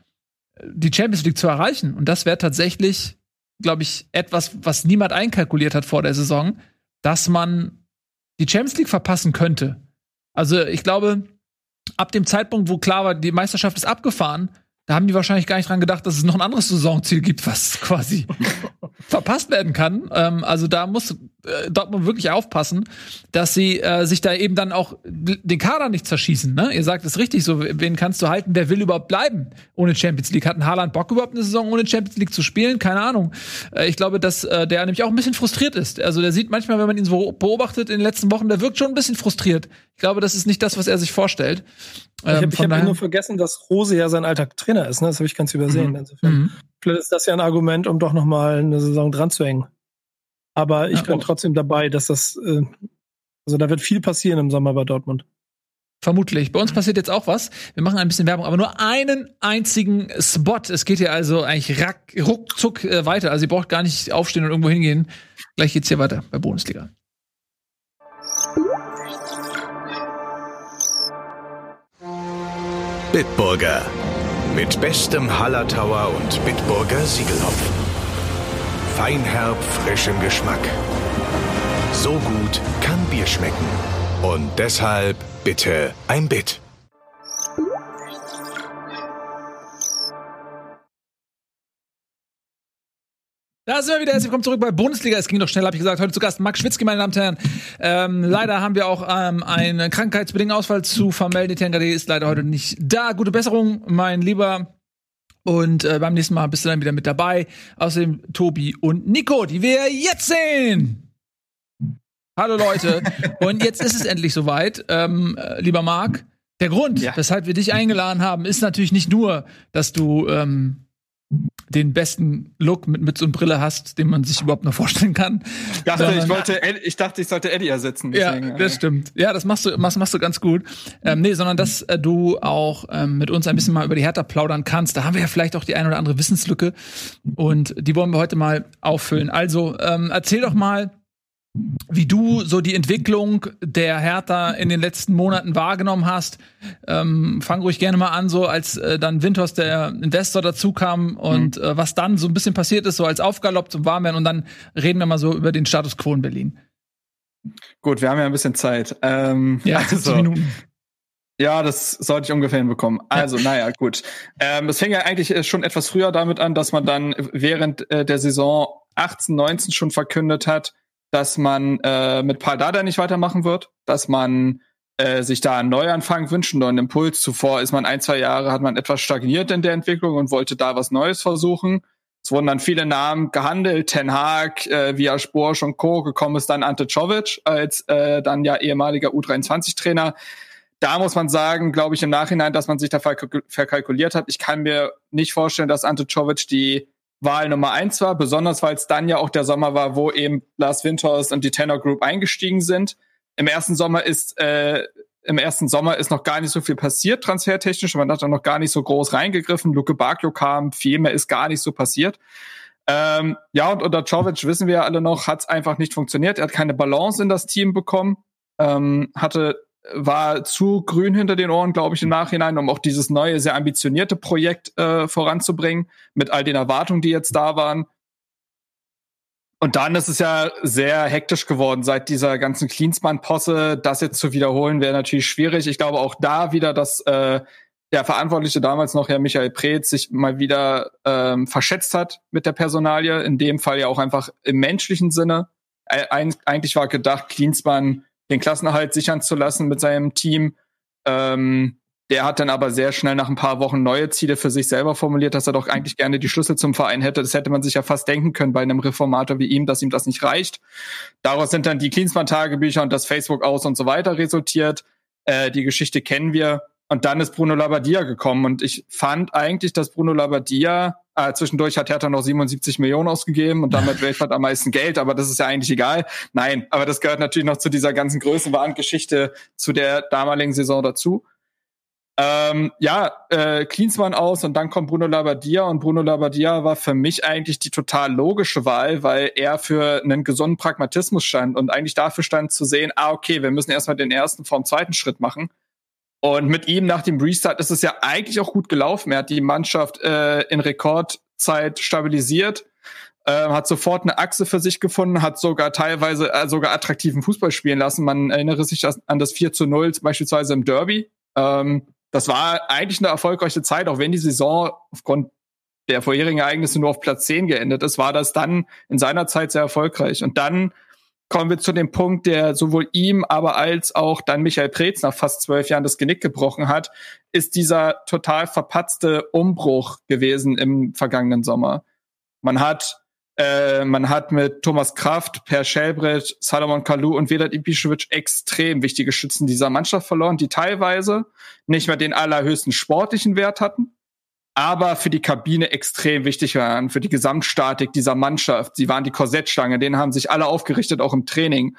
die Champions League zu erreichen. Und das wäre tatsächlich, glaube ich, etwas, was niemand einkalkuliert hat vor der Saison, dass man die Champions League verpassen könnte. Also ich glaube, ab dem Zeitpunkt, wo klar war, die Meisterschaft ist abgefahren, da haben die wahrscheinlich gar nicht dran gedacht, dass es noch ein anderes Saisonziel gibt, was quasi verpasst werden kann. Ähm, also da muss Dortmund wirklich aufpassen, dass sie äh, sich da eben dann auch den Kader nicht zerschießen. Ne? Ihr sagt es richtig, so wen kannst du halten? Wer will überhaupt bleiben ohne Champions League? Hat ein Haaland Bock überhaupt eine Saison ohne Champions League zu spielen? Keine Ahnung. Äh, ich glaube, dass äh, der nämlich auch ein bisschen frustriert ist. Also der sieht manchmal, wenn man ihn so beobachtet in den letzten Wochen, der wirkt schon ein bisschen frustriert. Ich glaube, das ist nicht das, was er sich vorstellt. Ähm, ich habe hab nur vergessen, dass Rose ja sein alter Trainer ist. Ne? Das habe ich ganz übersehen. Mhm. Insofern. Mhm. Vielleicht ist das ja ein Argument, um doch noch mal eine Saison dran zu hängen. Aber ich ja, bin oh. trotzdem dabei, dass das, äh, also da wird viel passieren im Sommer bei Dortmund. Vermutlich. Bei uns passiert jetzt auch was. Wir machen ein bisschen Werbung, aber nur einen einzigen Spot. Es geht hier also eigentlich rack, ruckzuck äh, weiter. Also ihr braucht gar nicht aufstehen und irgendwo hingehen. Gleich geht's hier weiter bei Bundesliga. Bitburger. Mit bestem Hallertauer und Bitburger Siegelhopfen. Feinherb, frischem Geschmack. So gut kann Bier schmecken. Und deshalb bitte ein Bit. Da sind wir wieder. Herzlich willkommen zurück bei Bundesliga. Es ging doch schnell, habe ich gesagt. Heute zu Gast Max Schwitzky, meine Damen und Herren. Ähm, leider haben wir auch ähm, einen krankheitsbedingten Ausfall zu vermelden. Tengade ist leider heute nicht da. Gute Besserung, mein Lieber. Und äh, beim nächsten Mal bist du dann wieder mit dabei. Außerdem Tobi und Nico, die wir jetzt sehen. Hallo Leute. und jetzt ist es endlich soweit. Ähm, äh, lieber Marc, der Grund, ja. weshalb wir dich eingeladen haben, ist natürlich nicht nur, dass du ähm, den besten Look mit Mütze und Brille hast, den man sich überhaupt noch vorstellen kann. Ich dachte, ich wollte, ich dachte, ich sollte Eddie ersetzen. Deswegen, ja, das stimmt. Ja, das machst du, machst, machst du ganz gut. Ähm, nee, sondern dass äh, du auch ähm, mit uns ein bisschen mal über die Hertha plaudern kannst. Da haben wir ja vielleicht auch die ein oder andere Wissenslücke und die wollen wir heute mal auffüllen. Also ähm, erzähl doch mal, wie du so die Entwicklung der Hertha in den letzten Monaten wahrgenommen hast. Ähm, fang ruhig gerne mal an, so als äh, dann Winters der Investor dazu kam und mhm. äh, was dann so ein bisschen passiert ist, so als Aufgalopp zum Warmwerden und dann reden wir mal so über den Status quo in Berlin. Gut, wir haben ja ein bisschen Zeit. Ähm, ja, 50 also, Minuten. Ja, das sollte ich ungefähr hinbekommen. Also, ja. naja, gut. Ähm, es fing ja eigentlich äh, schon etwas früher damit an, dass man dann während äh, der Saison 18, 19 schon verkündet hat, dass man äh, mit Paul Dada nicht weitermachen wird, dass man äh, sich da einen Neuanfang wünscht, einen neuen Impuls. Zuvor ist man ein, zwei Jahre, hat man etwas stagniert in der Entwicklung und wollte da was Neues versuchen. Es wurden dann viele Namen gehandelt, Ten Hag, äh, Via Sporsch und Co. Gekommen ist dann Ante Czovic als äh, dann ja ehemaliger U23-Trainer. Da muss man sagen, glaube ich im Nachhinein, dass man sich da verkalkuliert hat. Ich kann mir nicht vorstellen, dass Ante Czovic die Wahl Nummer eins war, besonders weil es dann ja auch der Sommer war, wo eben Lars Winters und die Tenor Group eingestiegen sind. Im ersten Sommer ist äh, im ersten Sommer ist noch gar nicht so viel passiert, transfertechnisch. Man hat da noch gar nicht so groß reingegriffen. Luke Bakio kam, viel mehr ist gar nicht so passiert. Ähm, ja, und unter Czovic wissen wir ja alle noch, hat es einfach nicht funktioniert. Er hat keine Balance in das Team bekommen, ähm, hatte war zu grün hinter den Ohren, glaube ich, im Nachhinein, um auch dieses neue, sehr ambitionierte Projekt äh, voranzubringen, mit all den Erwartungen, die jetzt da waren. Und dann ist es ja sehr hektisch geworden seit dieser ganzen Cleansman-Posse. Das jetzt zu wiederholen, wäre natürlich schwierig. Ich glaube auch da wieder, dass äh, der Verantwortliche damals noch, Herr Michael Preetz, sich mal wieder ähm, verschätzt hat mit der Personalie. In dem Fall ja auch einfach im menschlichen Sinne. Eig eigentlich war gedacht, Cleansman den Klassenerhalt sichern zu lassen mit seinem Team. Ähm, Der hat dann aber sehr schnell nach ein paar Wochen neue Ziele für sich selber formuliert, dass er doch eigentlich gerne die Schlüssel zum Verein hätte. Das hätte man sich ja fast denken können bei einem Reformator wie ihm, dass ihm das nicht reicht. Daraus sind dann die Klinsmann-Tagebücher und das Facebook aus und so weiter resultiert. Äh, die Geschichte kennen wir. Und dann ist Bruno Labbadia gekommen. Und ich fand eigentlich, dass Bruno Labbadia, äh, zwischendurch hat Hertha noch 77 Millionen ausgegeben und damit weltweit am meisten Geld, aber das ist ja eigentlich egal. Nein, aber das gehört natürlich noch zu dieser ganzen Größenwahn-Geschichte zu der damaligen Saison dazu. Ähm, ja, äh, Klinsmann aus und dann kommt Bruno Labbadia und Bruno Labbadia war für mich eigentlich die total logische Wahl, weil er für einen gesunden Pragmatismus stand und eigentlich dafür stand zu sehen, ah, okay, wir müssen erstmal den ersten vom zweiten Schritt machen und mit ihm nach dem Restart ist es ja eigentlich auch gut gelaufen. Er hat die Mannschaft äh, in Rekordzeit stabilisiert, äh, hat sofort eine Achse für sich gefunden, hat sogar teilweise äh, sogar attraktiven Fußball spielen lassen. Man erinnere sich an das 4 zu 0 beispielsweise im Derby. Ähm, das war eigentlich eine erfolgreiche Zeit, auch wenn die Saison aufgrund der vorherigen Ereignisse nur auf Platz 10 geendet ist, war das dann in seiner Zeit sehr erfolgreich. Und dann kommen wir zu dem Punkt, der sowohl ihm, aber als auch dann Michael Preetz nach fast zwölf Jahren das Genick gebrochen hat, ist dieser total verpatzte Umbruch gewesen im vergangenen Sommer. Man hat äh, man hat mit Thomas Kraft, Per Schellbrett, Salomon Kalou und Vedat Ibišević extrem wichtige Schützen dieser Mannschaft verloren, die teilweise nicht mehr den allerhöchsten sportlichen Wert hatten, aber für die Kabine extrem wichtig waren, für die Gesamtstatik dieser Mannschaft. Sie waren die Korsettstange, denen haben sich alle aufgerichtet, auch im Training.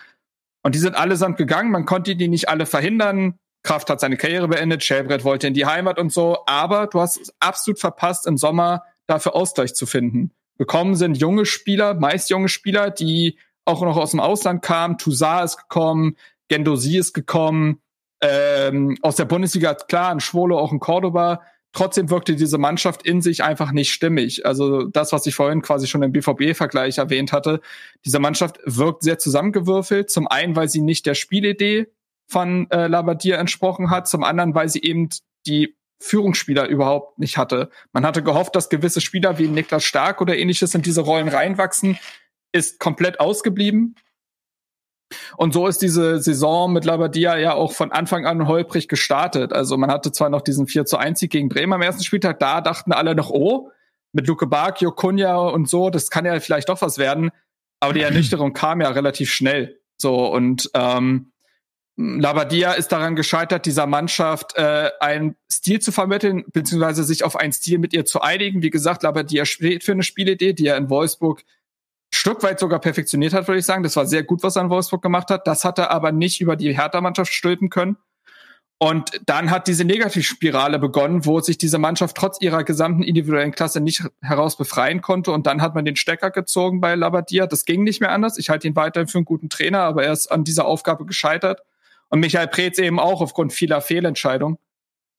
Und die sind allesamt gegangen, man konnte die nicht alle verhindern. Kraft hat seine Karriere beendet, Schellbrett wollte in die Heimat und so, aber du hast es absolut verpasst, im Sommer dafür Ausgleich zu finden. Gekommen sind junge Spieler, meist junge Spieler, die auch noch aus dem Ausland kamen. Toussaint ist gekommen, Gendosi ist gekommen, ähm, aus der Bundesliga, klar, ein Schwolo, auch in Cordoba. Trotzdem wirkte diese Mannschaft in sich einfach nicht stimmig. Also das, was ich vorhin quasi schon im BVB-Vergleich erwähnt hatte, diese Mannschaft wirkt sehr zusammengewürfelt. Zum einen, weil sie nicht der Spielidee von äh, Labadier entsprochen hat, zum anderen, weil sie eben die Führungsspieler überhaupt nicht hatte. Man hatte gehofft, dass gewisse Spieler wie Niklas Stark oder ähnliches in diese Rollen reinwachsen, ist komplett ausgeblieben. Und so ist diese Saison mit Labadia ja auch von Anfang an holprig gestartet. Also man hatte zwar noch diesen 4 zu 1 Sieg gegen Bremen am ersten Spieltag, da dachten alle noch, oh, mit Luke Bacchio, Kunja und so, das kann ja vielleicht doch was werden. Aber die Ernüchterung kam ja relativ schnell. So, und ähm, Labadia ist daran gescheitert, dieser Mannschaft äh, einen Stil zu vermitteln, beziehungsweise sich auf einen Stil mit ihr zu einigen. Wie gesagt, Labadia steht für eine Spielidee, die er in Wolfsburg Stück weit sogar perfektioniert hat, würde ich sagen. Das war sehr gut, was er in Wolfsburg gemacht hat. Das hat er aber nicht über die Hertha-Mannschaft stülpen können. Und dann hat diese Negativspirale begonnen, wo sich diese Mannschaft trotz ihrer gesamten individuellen Klasse nicht heraus befreien konnte. Und dann hat man den Stecker gezogen bei Labadia. Das ging nicht mehr anders. Ich halte ihn weiterhin für einen guten Trainer, aber er ist an dieser Aufgabe gescheitert. Und Michael Preetz eben auch aufgrund vieler Fehlentscheidungen.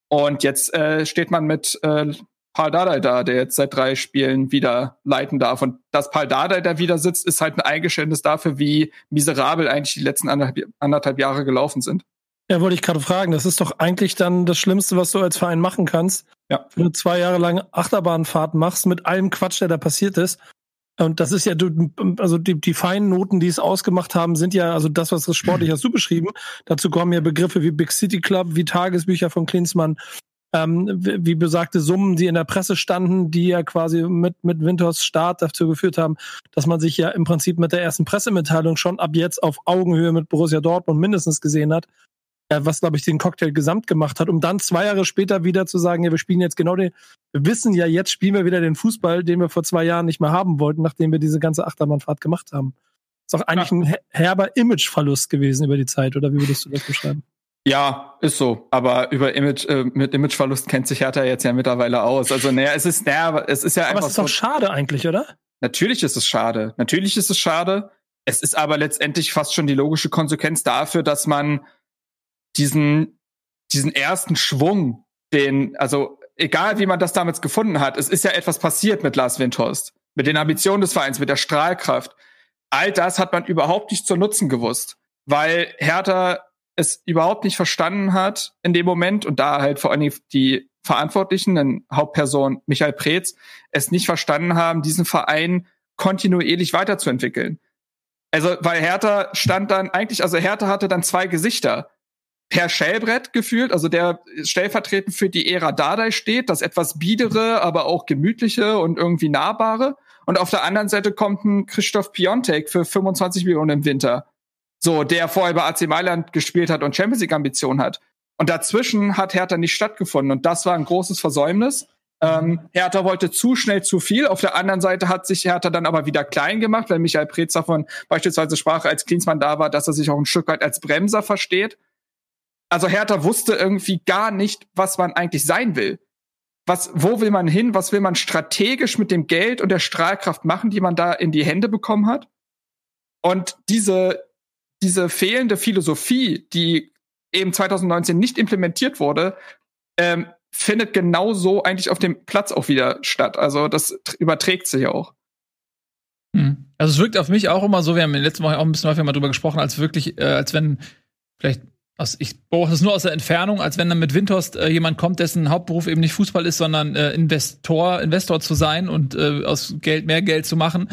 Und jetzt äh, steht man mit äh, Paul Dardai da, der jetzt seit drei Spielen wieder leiten darf. Und dass Paul Dardai da wieder sitzt, ist halt ein Eingeständnis dafür, wie miserabel eigentlich die letzten anderthalb, anderthalb Jahre gelaufen sind. Ja, wollte ich gerade fragen. Das ist doch eigentlich dann das Schlimmste, was du als Verein machen kannst. Ja. Wenn du zwei Jahre lang Achterbahnfahrt machst mit allem Quatsch, der da passiert ist. Und das ist ja, also die, die feinen Noten, die es ausgemacht haben, sind ja, also das, was das sportlich hast du beschrieben. Dazu kommen ja Begriffe wie Big City Club, wie Tagesbücher von Klinsmann, ähm, wie besagte Summen, die in der Presse standen, die ja quasi mit, mit Winters Start dazu geführt haben, dass man sich ja im Prinzip mit der ersten Pressemitteilung schon ab jetzt auf Augenhöhe mit Borussia Dortmund mindestens gesehen hat. Ja, was, glaube ich, den Cocktail gesamt gemacht hat, um dann zwei Jahre später wieder zu sagen, ja, wir spielen jetzt genau den, wir wissen ja, jetzt spielen wir wieder den Fußball, den wir vor zwei Jahren nicht mehr haben wollten, nachdem wir diese ganze Achterbahnfahrt gemacht haben. Ist auch eigentlich ein herber Imageverlust gewesen über die Zeit, oder wie würdest du das beschreiben? Ja, ist so. Aber über Image, äh, mit Imageverlust kennt sich Hertha jetzt ja mittlerweile aus. Also, naja, es ist, naja, es ist ja aber einfach. Aber es ist so, doch schade eigentlich, oder? Natürlich ist es schade. Natürlich ist es schade. Es ist aber letztendlich fast schon die logische Konsequenz dafür, dass man diesen, diesen ersten Schwung, den, also, egal wie man das damals gefunden hat, es ist ja etwas passiert mit Lars Windhorst. Mit den Ambitionen des Vereins, mit der Strahlkraft. All das hat man überhaupt nicht zu nutzen gewusst. Weil Hertha es überhaupt nicht verstanden hat in dem Moment und da halt vor allem die Verantwortlichen, in Hauptperson Michael Preetz, es nicht verstanden haben, diesen Verein kontinuierlich weiterzuentwickeln. Also, weil Hertha stand dann eigentlich, also Hertha hatte dann zwei Gesichter. Per Schellbrett gefühlt, also der stellvertretend für die Ära Dardai steht, das etwas biedere, aber auch gemütliche und irgendwie nahbare. Und auf der anderen Seite kommt ein Christoph Piontek für 25 Millionen im Winter. So, der vorher bei AC Mailand gespielt hat und Champions League Ambitionen hat. Und dazwischen hat Hertha nicht stattgefunden. Und das war ein großes Versäumnis. Ähm, Hertha wollte zu schnell zu viel. Auf der anderen Seite hat sich Hertha dann aber wieder klein gemacht, weil Michael Preetz davon beispielsweise sprach, als Klinsmann da war, dass er sich auch ein Stück weit als Bremser versteht. Also Hertha wusste irgendwie gar nicht, was man eigentlich sein will. Was, wo will man hin? Was will man strategisch mit dem Geld und der Strahlkraft machen, die man da in die Hände bekommen hat? Und diese, diese fehlende Philosophie, die eben 2019 nicht implementiert wurde, ähm, findet genau so eigentlich auf dem Platz auch wieder statt. Also das überträgt sich auch. Hm. Also es wirkt auf mich auch immer so, wir haben in den letzten Wochen auch ein bisschen häufiger mal drüber gesprochen, als wirklich, äh, als wenn vielleicht aus, ich beobachte es nur aus der Entfernung, als wenn dann mit Windhorst äh, jemand kommt, dessen Hauptberuf eben nicht Fußball ist, sondern äh, Investor, Investor zu sein und äh, aus Geld mehr Geld zu machen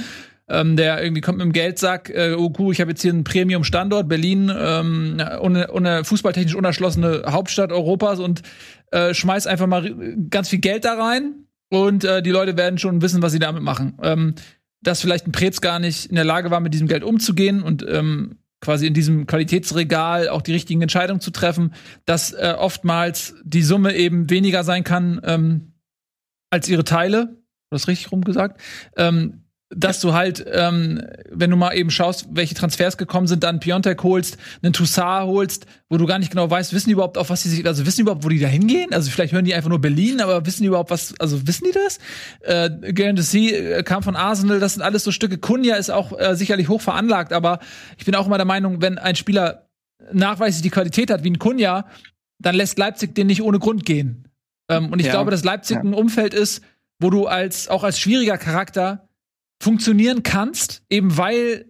ähm, der irgendwie kommt mit dem Geldsack, äh, oh cool, ich habe jetzt hier einen Premium-Standort, Berlin, ähm, ohne, ohne fußballtechnisch unerschlossene Hauptstadt Europas und äh, schmeißt einfach mal ganz viel Geld da rein und äh, die Leute werden schon wissen, was sie damit machen. Ähm, dass vielleicht ein Prez gar nicht in der Lage war, mit diesem Geld umzugehen und ähm, quasi in diesem Qualitätsregal auch die richtigen Entscheidungen zu treffen, dass äh, oftmals die Summe eben weniger sein kann ähm, als ihre Teile. Das richtig rumgesagt. Ähm, dass du halt, ähm, wenn du mal eben schaust, welche Transfers gekommen sind, dann Piontek holst, einen Toussaint holst, wo du gar nicht genau weißt, wissen die überhaupt, auf was die sich, also wissen die überhaupt, wo die da hingehen? Also vielleicht hören die einfach nur Berlin, aber wissen die überhaupt was, also wissen die das? Äh, Garen äh, kam von Arsenal, das sind alles so Stücke. Kunja ist auch äh, sicherlich hoch veranlagt, aber ich bin auch immer der Meinung, wenn ein Spieler nachweislich die Qualität hat wie ein Kunja, dann lässt Leipzig den nicht ohne Grund gehen. Ähm, und ich ja. glaube, dass Leipzig ja. ein Umfeld ist, wo du als, auch als schwieriger Charakter funktionieren kannst, eben weil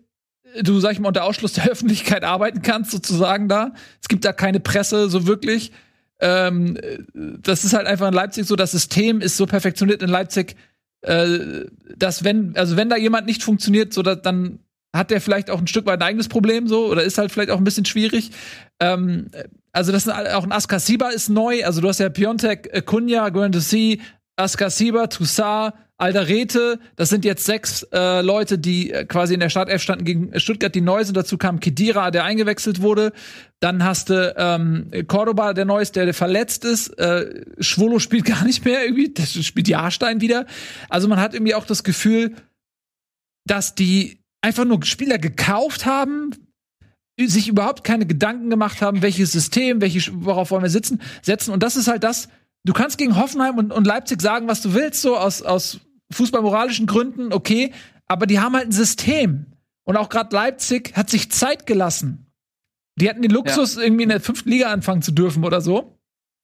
du, sag ich mal, unter Ausschluss der Öffentlichkeit arbeiten kannst, sozusagen da. Es gibt da keine Presse so wirklich. Ähm, das ist halt einfach in Leipzig so, das System ist so perfektioniert in Leipzig, äh, dass wenn, also wenn da jemand nicht funktioniert, so dass, dann hat der vielleicht auch ein Stück weit ein eigenes Problem so oder ist halt vielleicht auch ein bisschen schwierig. Ähm, also das ist auch ein Askasiba ist neu, also du hast ja Piontek, äh, Kunja, Going to See, Askasiba, Toussaint, Alderete, das sind jetzt sechs äh, Leute, die äh, quasi in der Startelf standen gegen Stuttgart, die neu sind. Dazu kam Kedira, der eingewechselt wurde. Dann hast du ähm, Cordoba, der neu ist, der, der verletzt ist. Äh, Schwolo spielt gar nicht mehr irgendwie. Das spielt Jahrstein wieder. Also man hat irgendwie auch das Gefühl, dass die einfach nur Spieler gekauft haben, sich überhaupt keine Gedanken gemacht haben, welches System, welche, worauf wollen wir sitzen, setzen. Und das ist halt das, du kannst gegen Hoffenheim und, und Leipzig sagen, was du willst, so aus, aus fußballmoralischen Gründen, okay, aber die haben halt ein System. Und auch gerade Leipzig hat sich Zeit gelassen. Die hatten den Luxus, ja. irgendwie in der fünften Liga anfangen zu dürfen oder so.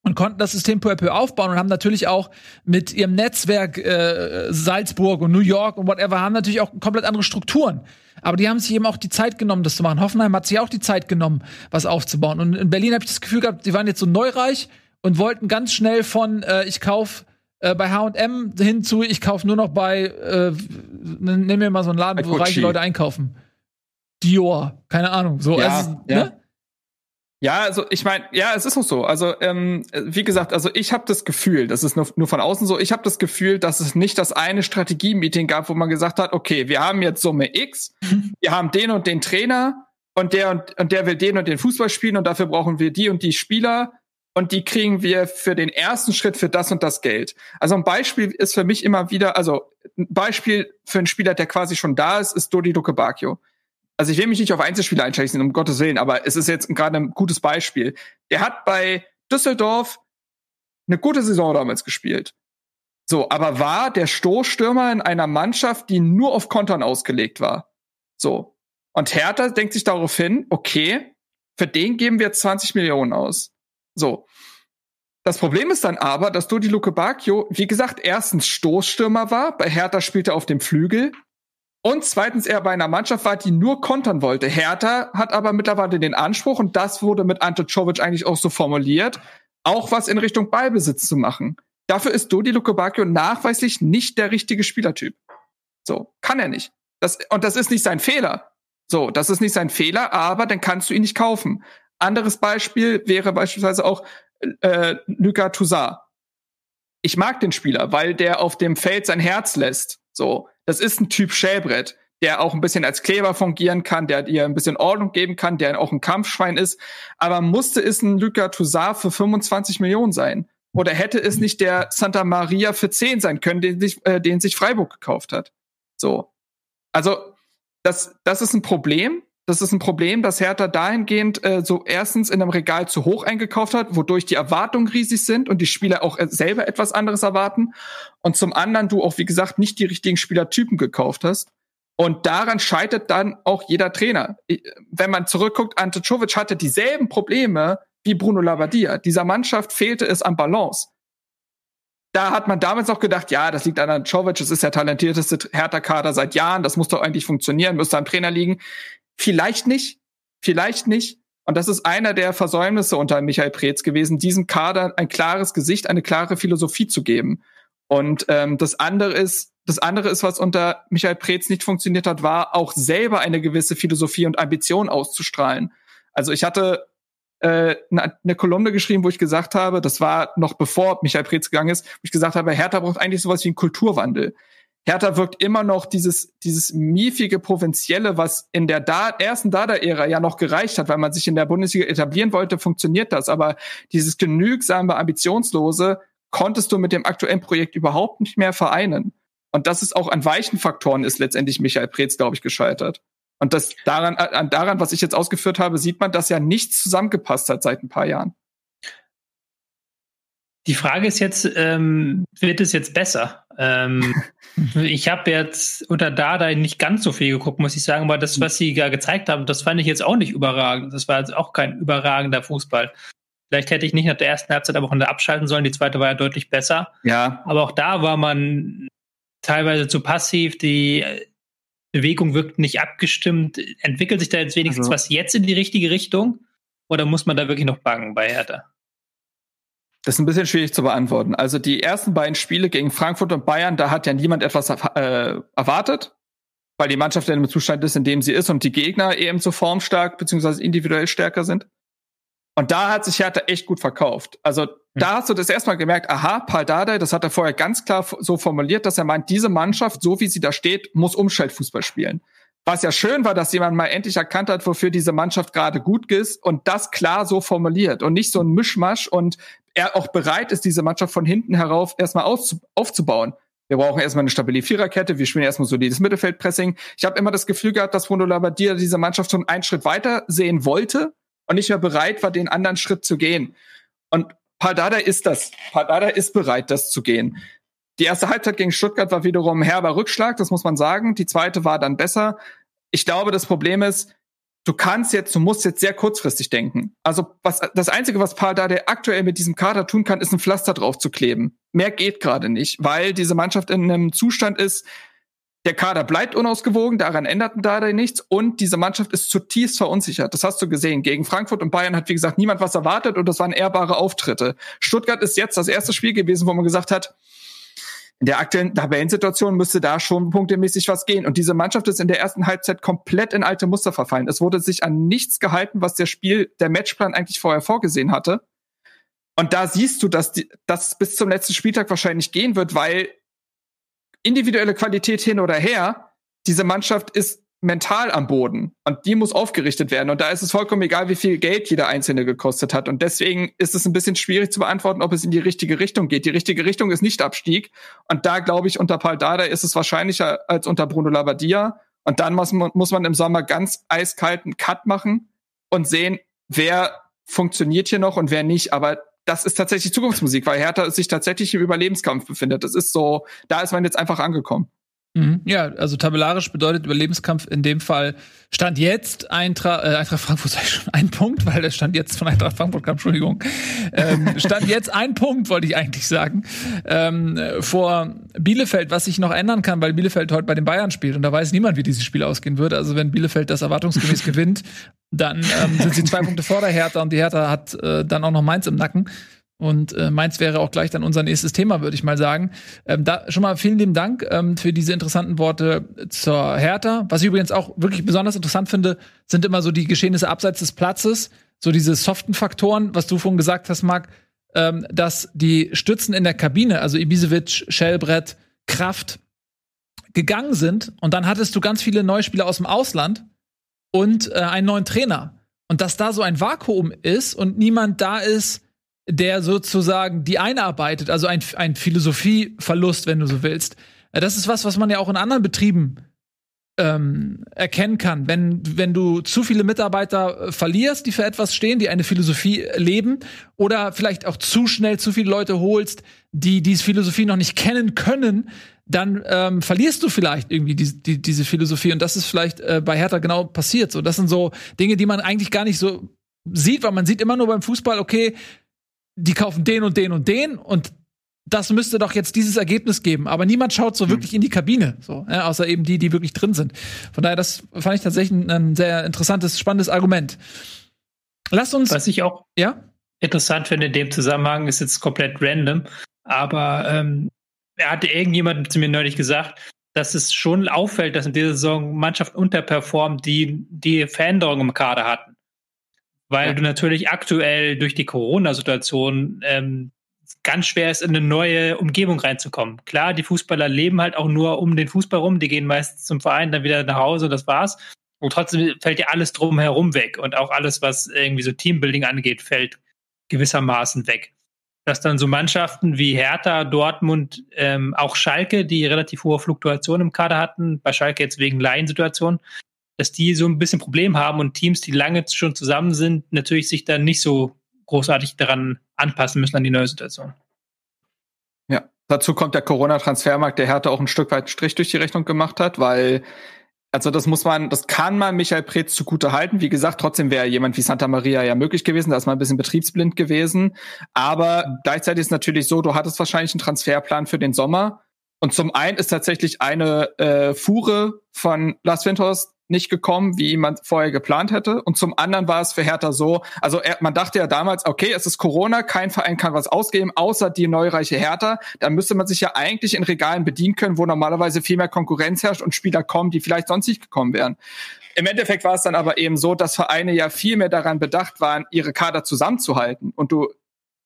Und konnten das System peu à peu aufbauen und haben natürlich auch mit ihrem Netzwerk äh, Salzburg und New York und whatever, haben natürlich auch komplett andere Strukturen. Aber die haben sich eben auch die Zeit genommen, das zu machen. Hoffenheim hat sich auch die Zeit genommen, was aufzubauen. Und in Berlin habe ich das Gefühl gehabt, die waren jetzt so neureich und wollten ganz schnell von äh, ich kauf äh, bei H&M hinzu, ich kaufe nur noch bei, äh, nimm mir mal so einen Laden, wo reiche Leute einkaufen. Dior, keine Ahnung. So, ja, also, ja. Ne? Ja, also ich meine, ja, es ist auch so. Also ähm, wie gesagt, also ich habe das Gefühl, das ist nur, nur von außen so, ich habe das Gefühl, dass es nicht das eine Strategie-Meeting gab, wo man gesagt hat, okay, wir haben jetzt Summe X, wir haben den und den Trainer und der und, und der will den und den Fußball spielen und dafür brauchen wir die und die Spieler und die kriegen wir für den ersten Schritt für das und das Geld. Also ein Beispiel ist für mich immer wieder, also ein Beispiel für einen Spieler, der quasi schon da ist, ist Dodi Bacchio. Also ich will mich nicht auf Einzelspieler einschätzen, um Gottes Willen, aber es ist jetzt gerade ein gutes Beispiel. Der hat bei Düsseldorf eine gute Saison damals gespielt. So, aber war der Stoßstürmer in einer Mannschaft, die nur auf Kontern ausgelegt war. So. Und Hertha denkt sich darauf hin, okay, für den geben wir 20 Millionen aus. So. Das Problem ist dann aber, dass Dodi Luke Bacchio, wie gesagt, erstens Stoßstürmer war, bei Hertha spielte er auf dem Flügel und zweitens er bei einer Mannschaft war, die nur kontern wollte. Hertha hat aber mittlerweile den Anspruch, und das wurde mit Ante Czovic eigentlich auch so formuliert, auch was in Richtung Ballbesitz zu machen. Dafür ist Dodi Luke Bacchio nachweislich nicht der richtige Spielertyp. So, kann er nicht. Das, und das ist nicht sein Fehler. So, das ist nicht sein Fehler, aber dann kannst du ihn nicht kaufen. Anderes Beispiel wäre beispielsweise auch äh, Luka Toussaint. Ich mag den Spieler, weil der auf dem Feld sein Herz lässt. So, das ist ein Typ Schellbrett, der auch ein bisschen als Kleber fungieren kann, der dir ein bisschen Ordnung geben kann, der auch ein Kampfschwein ist. Aber musste es ein Luka Toussaint für 25 Millionen sein? Oder hätte es nicht der Santa Maria für 10 sein können, den sich, äh, den sich Freiburg gekauft hat? So. Also, das, das ist ein Problem. Das ist ein Problem, dass Hertha dahingehend äh, so erstens in einem Regal zu hoch eingekauft hat, wodurch die Erwartungen riesig sind und die Spieler auch äh, selber etwas anderes erwarten. Und zum anderen du auch, wie gesagt, nicht die richtigen Spielertypen gekauft hast. Und daran scheitert dann auch jeder Trainer. Wenn man zurückguckt, Ante Czovic hatte dieselben Probleme wie Bruno Labbadia. Dieser Mannschaft fehlte es an Balance. Da hat man damals noch gedacht, ja, das liegt an Antovic, das ist der talentierteste Hertha-Kader seit Jahren, das muss doch eigentlich funktionieren, müsste am Trainer liegen. Vielleicht nicht, vielleicht nicht. Und das ist einer der Versäumnisse unter Michael Preetz gewesen, diesem Kader ein klares Gesicht, eine klare Philosophie zu geben. Und ähm, das andere ist, das andere ist, was unter Michael Preetz nicht funktioniert hat, war auch selber eine gewisse Philosophie und Ambition auszustrahlen. Also ich hatte äh, eine, Kolumne geschrieben, wo ich gesagt habe, das war noch bevor Michael Preetz gegangen ist, wo ich gesagt habe, Hertha braucht eigentlich sowas wie einen Kulturwandel. Hertha wirkt immer noch dieses, dieses miefige Provinzielle, was in der da ersten Dada-Ära ja noch gereicht hat, weil man sich in der Bundesliga etablieren wollte, funktioniert das. Aber dieses genügsame, ambitionslose konntest du mit dem aktuellen Projekt überhaupt nicht mehr vereinen. Und das ist auch an weichen Faktoren ist letztendlich Michael Preetz, glaube ich, gescheitert. Und das daran, an daran, was ich jetzt ausgeführt habe, sieht man, dass ja nichts zusammengepasst hat seit ein paar Jahren. Die Frage ist jetzt, ähm, wird es jetzt besser? Ähm, ich habe jetzt unter Dada nicht ganz so viel geguckt, muss ich sagen, aber das, was sie da gezeigt haben, das fand ich jetzt auch nicht überragend. Das war jetzt auch kein überragender Fußball. Vielleicht hätte ich nicht nach der ersten Halbzeit aber Woche abschalten sollen. Die zweite war ja deutlich besser. Ja. Aber auch da war man teilweise zu passiv. Die Bewegung wirkt nicht abgestimmt. Entwickelt sich da jetzt wenigstens also. was jetzt in die richtige Richtung? Oder muss man da wirklich noch bangen bei Hertha? Das ist ein bisschen schwierig zu beantworten. Also die ersten beiden Spiele gegen Frankfurt und Bayern, da hat ja niemand etwas äh, erwartet, weil die Mannschaft in einem Zustand ist, in dem sie ist und die Gegner eben so formstark beziehungsweise individuell stärker sind. Und da hat sich Hertha echt gut verkauft. Also mhm. da hast du das erstmal gemerkt, aha, Paul Dardai, das hat er vorher ganz klar so formuliert, dass er meint, diese Mannschaft, so wie sie da steht, muss Umschaltfußball spielen. Was ja schön war, dass jemand mal endlich erkannt hat, wofür diese Mannschaft gerade gut ist und das klar so formuliert und nicht so ein Mischmasch und er auch bereit ist, diese Mannschaft von hinten herauf erstmal aufzubauen. Wir brauchen erstmal eine stabile Viererkette, wir spielen erstmal solides Mittelfeldpressing. Ich habe immer das Gefühl gehabt, dass Bruno Labbadia diese Mannschaft schon einen Schritt weiter sehen wollte und nicht mehr bereit war, den anderen Schritt zu gehen. Und Pardada ist das. Pardada ist bereit, das zu gehen. Die erste Halbzeit gegen Stuttgart war wiederum ein herber Rückschlag, das muss man sagen. Die zweite war dann besser. Ich glaube, das Problem ist, du kannst jetzt, du musst jetzt sehr kurzfristig denken. Also was, das Einzige, was Paul Dardai aktuell mit diesem Kader tun kann, ist ein Pflaster drauf zu kleben. Mehr geht gerade nicht, weil diese Mannschaft in einem Zustand ist, der Kader bleibt unausgewogen, daran ändert Dardai nichts und diese Mannschaft ist zutiefst verunsichert. Das hast du gesehen. Gegen Frankfurt und Bayern hat, wie gesagt, niemand was erwartet und das waren ehrbare Auftritte. Stuttgart ist jetzt das erste Spiel gewesen, wo man gesagt hat, in der aktuellen Tabellensituation müsste da schon punktemäßig was gehen. Und diese Mannschaft ist in der ersten Halbzeit komplett in alte Muster verfallen. Es wurde sich an nichts gehalten, was der Spiel, der Matchplan eigentlich vorher vorgesehen hatte. Und da siehst du, dass die, das bis zum letzten Spieltag wahrscheinlich gehen wird, weil individuelle Qualität hin oder her, diese Mannschaft ist mental am Boden und die muss aufgerichtet werden. Und da ist es vollkommen egal, wie viel Geld jeder Einzelne gekostet hat. Und deswegen ist es ein bisschen schwierig zu beantworten, ob es in die richtige Richtung geht. Die richtige Richtung ist nicht Abstieg. Und da glaube ich, unter Paul Dada ist es wahrscheinlicher als unter Bruno Labbadia. Und dann muss man, muss man im Sommer ganz eiskalten Cut machen und sehen, wer funktioniert hier noch und wer nicht. Aber das ist tatsächlich Zukunftsmusik, weil Hertha sich tatsächlich im Überlebenskampf befindet. Das ist so, da ist man jetzt einfach angekommen. Mhm. Ja, also tabellarisch bedeutet Überlebenskampf in dem Fall stand jetzt Eintracht, äh, Eintracht Frankfurt ich schon ein Punkt, weil der stand jetzt von Eintracht Frankfurt kam, Entschuldigung. Ähm, stand jetzt ein Punkt, wollte ich eigentlich sagen, ähm, vor Bielefeld, was sich noch ändern kann, weil Bielefeld heute bei den Bayern spielt und da weiß niemand, wie dieses Spiel ausgehen wird. Also wenn Bielefeld das erwartungsgemäß gewinnt, dann ähm, sind sie zwei Punkte vor der Hertha und die Hertha hat äh, dann auch noch Mainz im Nacken. Und äh, meins wäre auch gleich dann unser nächstes Thema, würde ich mal sagen. Ähm, da schon mal vielen lieben Dank ähm, für diese interessanten Worte zur Hertha. Was ich übrigens auch wirklich besonders interessant finde, sind immer so die Geschehnisse abseits des Platzes. so diese soften Faktoren, was du vorhin gesagt hast, Marc, ähm, dass die Stützen in der Kabine, also Ibisevic, Schellbrett, Kraft, gegangen sind und dann hattest du ganz viele Neuspieler aus dem Ausland und äh, einen neuen Trainer. Und dass da so ein Vakuum ist und niemand da ist, der sozusagen die einarbeitet, also ein, ein Philosophieverlust, wenn du so willst. Das ist was, was man ja auch in anderen Betrieben ähm, erkennen kann. Wenn, wenn du zu viele Mitarbeiter äh, verlierst, die für etwas stehen, die eine Philosophie leben, oder vielleicht auch zu schnell zu viele Leute holst, die diese Philosophie noch nicht kennen können, dann ähm, verlierst du vielleicht irgendwie die, die, diese Philosophie. Und das ist vielleicht äh, bei Hertha genau passiert. So, das sind so Dinge, die man eigentlich gar nicht so sieht, weil man sieht immer nur beim Fußball, okay, die kaufen den und den und den und das müsste doch jetzt dieses Ergebnis geben. Aber niemand schaut so mhm. wirklich in die Kabine, so, ja, außer eben die, die wirklich drin sind. Von daher, das fand ich tatsächlich ein sehr interessantes, spannendes Argument. Lass uns. Was ich auch ja? interessant finde in dem Zusammenhang, ist jetzt komplett random, aber ähm, er hatte irgendjemand zu mir neulich gesagt, dass es schon auffällt, dass in dieser Saison Mannschaften unterperformen, die die Veränderungen im Kader hatten. Weil ja. du natürlich aktuell durch die Corona-Situation ähm, ganz schwer ist, in eine neue Umgebung reinzukommen. Klar, die Fußballer leben halt auch nur um den Fußball rum, die gehen meistens zum Verein, dann wieder nach Hause, das war's. Und trotzdem fällt ja alles drumherum weg und auch alles, was irgendwie so Teambuilding angeht, fällt gewissermaßen weg. Dass dann so Mannschaften wie Hertha, Dortmund, ähm, auch Schalke, die relativ hohe Fluktuation im Kader hatten, bei Schalke jetzt wegen Laiensituation, dass die so ein bisschen Problem haben und Teams, die lange schon zusammen sind, natürlich sich dann nicht so großartig daran anpassen müssen an die neue Situation. Ja, dazu kommt der Corona-Transfermarkt, der Hertha auch ein Stück weit Strich durch die Rechnung gemacht hat, weil also das muss man, das kann man Michael Preetz zugute halten. Wie gesagt, trotzdem wäre jemand wie Santa Maria ja möglich gewesen, da ist man ein bisschen betriebsblind gewesen. Aber gleichzeitig ist natürlich so, du hattest wahrscheinlich einen Transferplan für den Sommer. Und zum einen ist tatsächlich eine äh, Fuhre von Las Windhorst nicht gekommen, wie man vorher geplant hätte. Und zum anderen war es für Hertha so, also er, man dachte ja damals, okay, es ist Corona, kein Verein kann was ausgeben, außer die neureiche Hertha. Da müsste man sich ja eigentlich in Regalen bedienen können, wo normalerweise viel mehr Konkurrenz herrscht und Spieler kommen, die vielleicht sonst nicht gekommen wären. Im Endeffekt war es dann aber eben so, dass Vereine ja viel mehr daran bedacht waren, ihre Kader zusammenzuhalten. Und du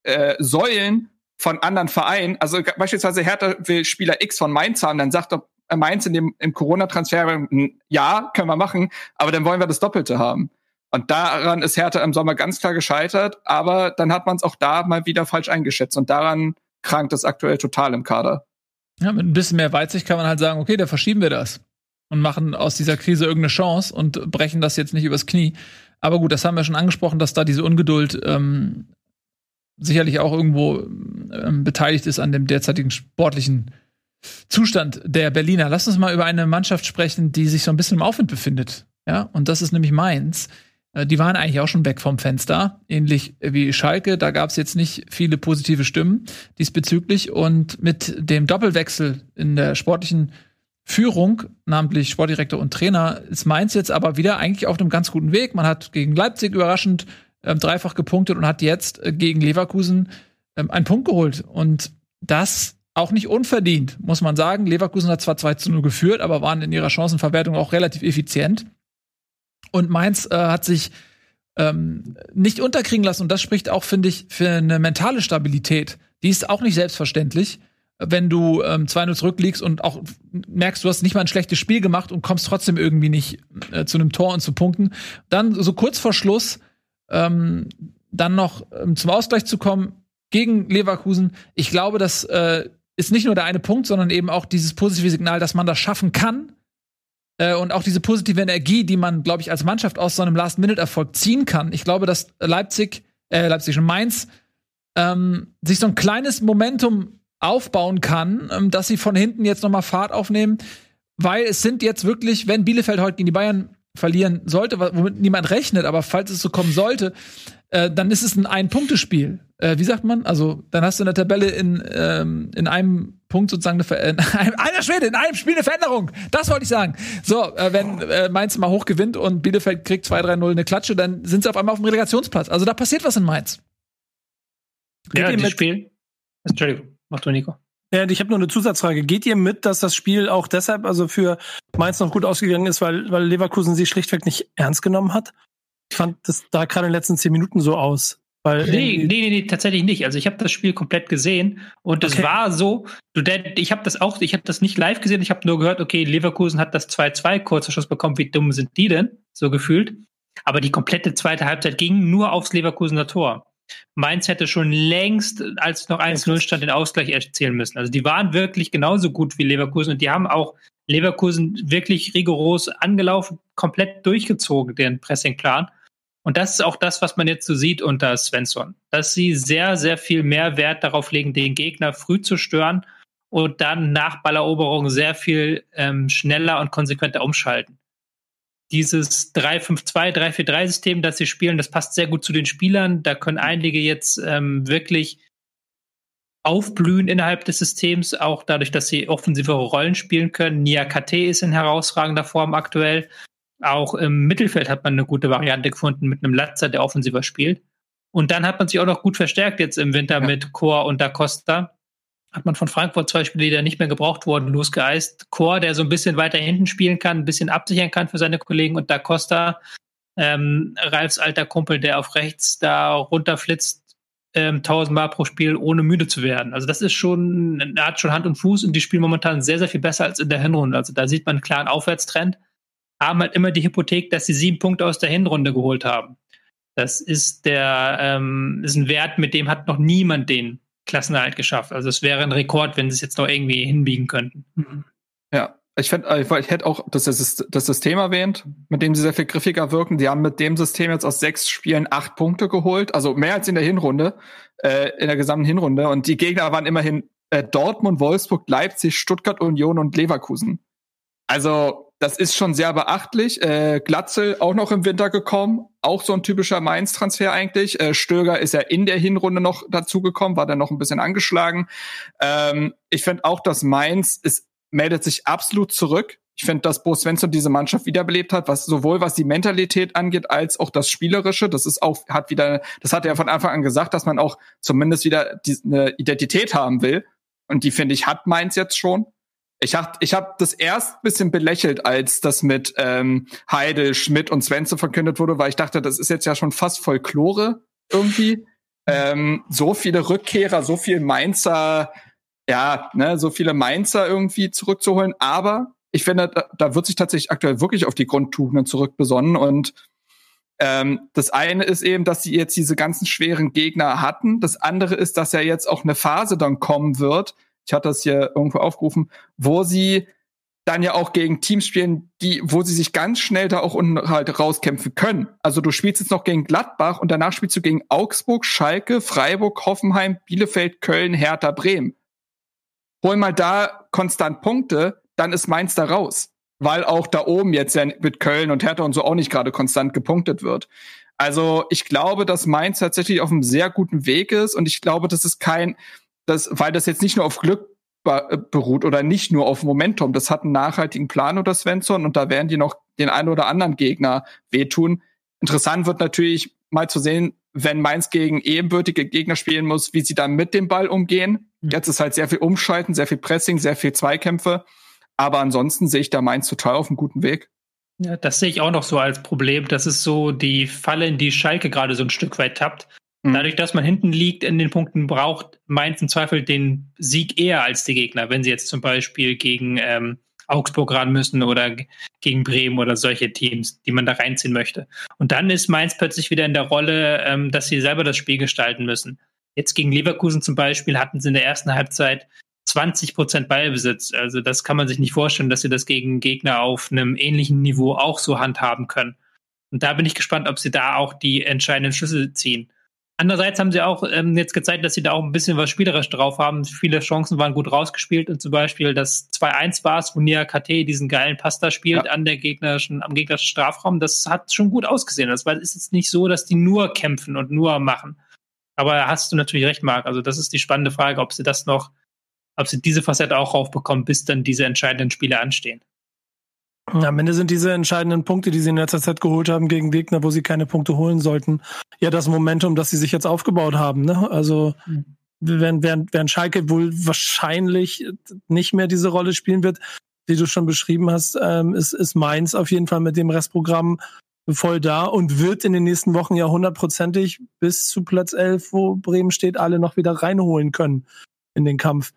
äh, Säulen von anderen Vereinen, also beispielsweise Hertha will Spieler X von Mainz haben, dann sagt doch Mainz in dem im Corona-Transfer, ja, können wir machen, aber dann wollen wir das Doppelte haben. Und daran ist Hertha im Sommer ganz klar gescheitert, aber dann hat man es auch da mal wieder falsch eingeschätzt und daran krankt es aktuell total im Kader. Ja, mit ein bisschen mehr Weitsicht kann man halt sagen, okay, da verschieben wir das und machen aus dieser Krise irgendeine Chance und brechen das jetzt nicht übers Knie. Aber gut, das haben wir schon angesprochen, dass da diese Ungeduld ähm, sicherlich auch irgendwo ähm, beteiligt ist an dem derzeitigen sportlichen Zustand der Berliner. Lass uns mal über eine Mannschaft sprechen, die sich so ein bisschen im Aufwind befindet. Ja, und das ist nämlich Mainz. Äh, die waren eigentlich auch schon weg vom Fenster, ähnlich wie Schalke. Da gab es jetzt nicht viele positive Stimmen diesbezüglich. Und mit dem Doppelwechsel in der sportlichen Führung, namentlich Sportdirektor und Trainer, ist Mainz jetzt aber wieder eigentlich auf einem ganz guten Weg. Man hat gegen Leipzig überraschend ähm, dreifach gepunktet und hat jetzt äh, gegen Leverkusen ähm, einen Punkt geholt. Und das auch nicht unverdient, muss man sagen. Leverkusen hat zwar 2 zu 0 geführt, aber waren in ihrer Chancenverwertung auch relativ effizient. Und Mainz äh, hat sich ähm, nicht unterkriegen lassen. Und das spricht auch, finde ich, für eine mentale Stabilität. Die ist auch nicht selbstverständlich, wenn du ähm, 2-0 zurückliegst und auch merkst, du hast nicht mal ein schlechtes Spiel gemacht und kommst trotzdem irgendwie nicht äh, zu einem Tor und zu Punkten. Dann so kurz vor Schluss ähm, dann noch ähm, zum Ausgleich zu kommen gegen Leverkusen. Ich glaube, dass äh, ist nicht nur der eine Punkt, sondern eben auch dieses positive Signal, dass man das schaffen kann. Äh, und auch diese positive Energie, die man, glaube ich, als Mannschaft aus so einem Last-Minute-Erfolg ziehen kann. Ich glaube, dass Leipzig, äh, Leipzig und Mainz ähm, sich so ein kleines Momentum aufbauen kann, ähm, dass sie von hinten jetzt nochmal Fahrt aufnehmen. Weil es sind jetzt wirklich, wenn Bielefeld heute gegen die Bayern verlieren sollte, womit niemand rechnet, aber falls es so kommen sollte, äh, dann ist es ein Ein-Punkte-Spiel. Äh, wie sagt man? Also, dann hast du in der Tabelle in, ähm, in einem Punkt sozusagen eine Veränderung. Einer Schwede, in einem Spiel eine Veränderung. Das wollte ich sagen. So, äh, wenn äh, Mainz mal hoch gewinnt und Bielefeld kriegt 2-3-0 eine Klatsche, dann sind sie auf einmal auf dem Relegationsplatz. Also da passiert was in Mainz. Geht ja, das Spiel. Entschuldigung, mach du, Nico. Ja, ich habe nur eine Zusatzfrage. Geht ihr mit, dass das Spiel auch deshalb also für Mainz noch gut ausgegangen ist, weil, weil Leverkusen sie schlichtweg nicht ernst genommen hat? Ich fand das da gerade in den letzten zehn Minuten so aus. Weil Nee, nee, nee, nee, tatsächlich nicht. Also ich habe das Spiel komplett gesehen und es Okay. war so, du, ich habe das auch, ich habe das nicht live gesehen, ich habe nur gehört, okay, Leverkusen hat das 2-2 kurzer Schuss bekommen, wie dumm sind die denn? So gefühlt. Aber die komplette zweite Halbzeit ging nur aufs Leverkusener Tor. Mainz hätte schon längst, als noch 1-0 stand, den Ausgleich erzielen müssen. Also die waren wirklich genauso gut wie Leverkusen und die haben auch Leverkusen wirklich rigoros angelaufen, komplett durchgezogen, deren Pressingplan. Und das ist auch das, was man jetzt so sieht unter Svensson, dass sie sehr, sehr viel mehr Wert darauf legen, den Gegner früh zu stören und dann nach Balleroberung sehr viel ähm, schneller und konsequenter umschalten. Dieses 3-5-2, 3-4-3-System, das sie spielen, das passt sehr gut zu den Spielern. Da können einige jetzt ähm, wirklich aufblühen innerhalb des Systems, auch dadurch, dass sie offensivere Rollen spielen können. Nia KT ist in herausragender Form aktuell. Auch im Mittelfeld hat man eine gute Variante gefunden mit einem Latzer, der offensiver spielt. Und dann hat man sich auch noch gut verstärkt jetzt im Winter Ja. mit Chor und Da Costa. Hat man von Frankfurt zwei Spieler, die da nicht mehr gebraucht wurden, losgeeist. Chor, der so ein bisschen weiter hinten spielen kann, ein bisschen absichern kann für seine Kollegen und Da Costa, ähm, Ralfs alter Kumpel, der auf rechts da runterflitzt, ähm, tausendmal pro Spiel, ohne müde zu werden. Also das ist schon, er hat schon Hand und Fuß und die spielen momentan sehr, sehr viel besser als in der Hinrunde. Also da sieht man einen klaren Aufwärtstrend haben halt immer die Hypothek, dass sie sieben Punkte aus der Hinrunde geholt haben. Das ist der, ähm, ist ein Wert, mit dem hat noch niemand den Klassenerhalt geschafft. Also es wäre ein Rekord, wenn sie es jetzt noch irgendwie hinbiegen könnten. Ja, ich, fänd, äh, ich hätte auch das, das, das System erwähnt, mit dem sie sehr viel griffiger wirken. Die haben mit dem System jetzt aus sechs Spielen acht Punkte geholt, also mehr als in der Hinrunde, äh, in der gesamten Hinrunde. Und die Gegner waren immerhin äh, Dortmund, Wolfsburg, Leipzig, Stuttgart, Union und Leverkusen. Also das ist schon sehr beachtlich. Äh, Glatzel auch noch im Winter gekommen, auch so ein typischer Mainz-Transfer eigentlich. Äh, Stöger ist ja in der Hinrunde noch dazugekommen, war dann noch ein bisschen angeschlagen. Ähm, ich finde auch, dass Mainz ist, meldet sich absolut zurück. Ich finde, dass Bo Svensson diese Mannschaft wiederbelebt hat, was sowohl was die Mentalität angeht, als auch das Spielerische. Das ist auch, hat wieder, das hat er von Anfang an gesagt, dass man auch zumindest wieder die, eine Identität haben will. Und die, finde ich, hat Mainz jetzt schon. Ich hab, ich hab das erst bisschen belächelt, als das mit ähm, Heidel, Schmidt und Svensson verkündet wurde, weil ich dachte, das ist jetzt ja schon fast Folklore irgendwie. Ähm, so viele Rückkehrer, so viel Mainzer, ja, ne, so viele Mainzer irgendwie zurückzuholen. Aber ich finde, da, da wird sich tatsächlich aktuell wirklich auf die Grundtugenden zurückbesonnen. Und ähm, das eine ist eben, dass sie jetzt diese ganzen schweren Gegner hatten. Das andere ist, dass ja jetzt auch eine Phase dann kommen wird. Ich hatte das hier irgendwo aufgerufen, wo sie dann ja auch gegen Teams spielen, die, wo sie sich ganz schnell da auch unten halt rauskämpfen können. Also du spielst jetzt noch gegen Gladbach und danach spielst du gegen Augsburg, Schalke, Freiburg, Hoffenheim, Bielefeld, Köln, Hertha, Bremen. Hol mal da konstant Punkte, dann ist Mainz da raus. Weil auch da oben jetzt ja mit Köln und Hertha und so auch nicht gerade konstant gepunktet wird. Also ich glaube, dass Mainz tatsächlich auf einem sehr guten Weg ist und ich glaube, das ist kein, das, weil das jetzt nicht nur auf Glück be- beruht oder nicht nur auf Momentum. Das hat einen nachhaltigen Plan unter Svensson und da werden die noch den einen oder anderen Gegner wehtun. Interessant wird natürlich mal zu sehen, wenn Mainz gegen ebenbürtige Gegner spielen muss, wie sie dann mit dem Ball umgehen. Jetzt ist halt sehr viel Umschalten, sehr viel Pressing, sehr viel Zweikämpfe. Aber ansonsten sehe ich da Mainz total auf einem guten Weg. Ja, das sehe ich auch noch so als Problem. Das ist so die Falle, in die Schalke gerade so ein Stück weit tappt. Mhm. Dadurch, dass man hinten liegt in den Punkten, braucht Mainz im Zweifel den Sieg eher als die Gegner, wenn sie jetzt zum Beispiel gegen ähm, Augsburg ran müssen oder gegen Bremen oder solche Teams, die man da reinziehen möchte. Und dann ist Mainz plötzlich wieder in der Rolle, ähm, dass sie selber das Spiel gestalten müssen. Jetzt gegen Leverkusen zum Beispiel hatten sie in der ersten Halbzeit 20 Prozent Ballbesitz. Also das kann man sich nicht vorstellen, dass sie das gegen Gegner auf einem ähnlichen Niveau auch so handhaben können. Und da bin ich gespannt, ob sie da auch die entscheidenden Schlüsse ziehen. Andererseits haben sie auch ähm, jetzt gezeigt, dass sie da auch ein bisschen was spielerisch drauf haben. Viele Chancen waren gut rausgespielt und zum Beispiel das 2-1 war es, wo Nia KT diesen geilen Pasta spielt Ja. an der gegnerischen, am gegnerischen Strafraum. Das hat schon gut ausgesehen. Das war, ist jetzt nicht so, dass die nur kämpfen und nur machen. Aber da hast du natürlich recht, Marc. Also das ist die spannende Frage, ob sie das noch, ob sie diese Facette auch raufbekommen, bis dann diese entscheidenden Spiele anstehen. Am Ende sind diese entscheidenden Punkte, die sie in letzter Zeit geholt haben gegen Gegner, wo sie keine Punkte holen sollten, ja das Momentum, das sie sich jetzt aufgebaut haben. Ne? Also Mhm. während, während, während Schalke wohl wahrscheinlich nicht mehr diese Rolle spielen wird, die du schon beschrieben hast, ähm, ist, ist Mainz auf jeden Fall mit dem Restprogramm voll da und wird in den nächsten Wochen ja hundertprozentig bis zu Platz 11, wo Bremen steht, alle noch wieder reinholen können in den Kampf.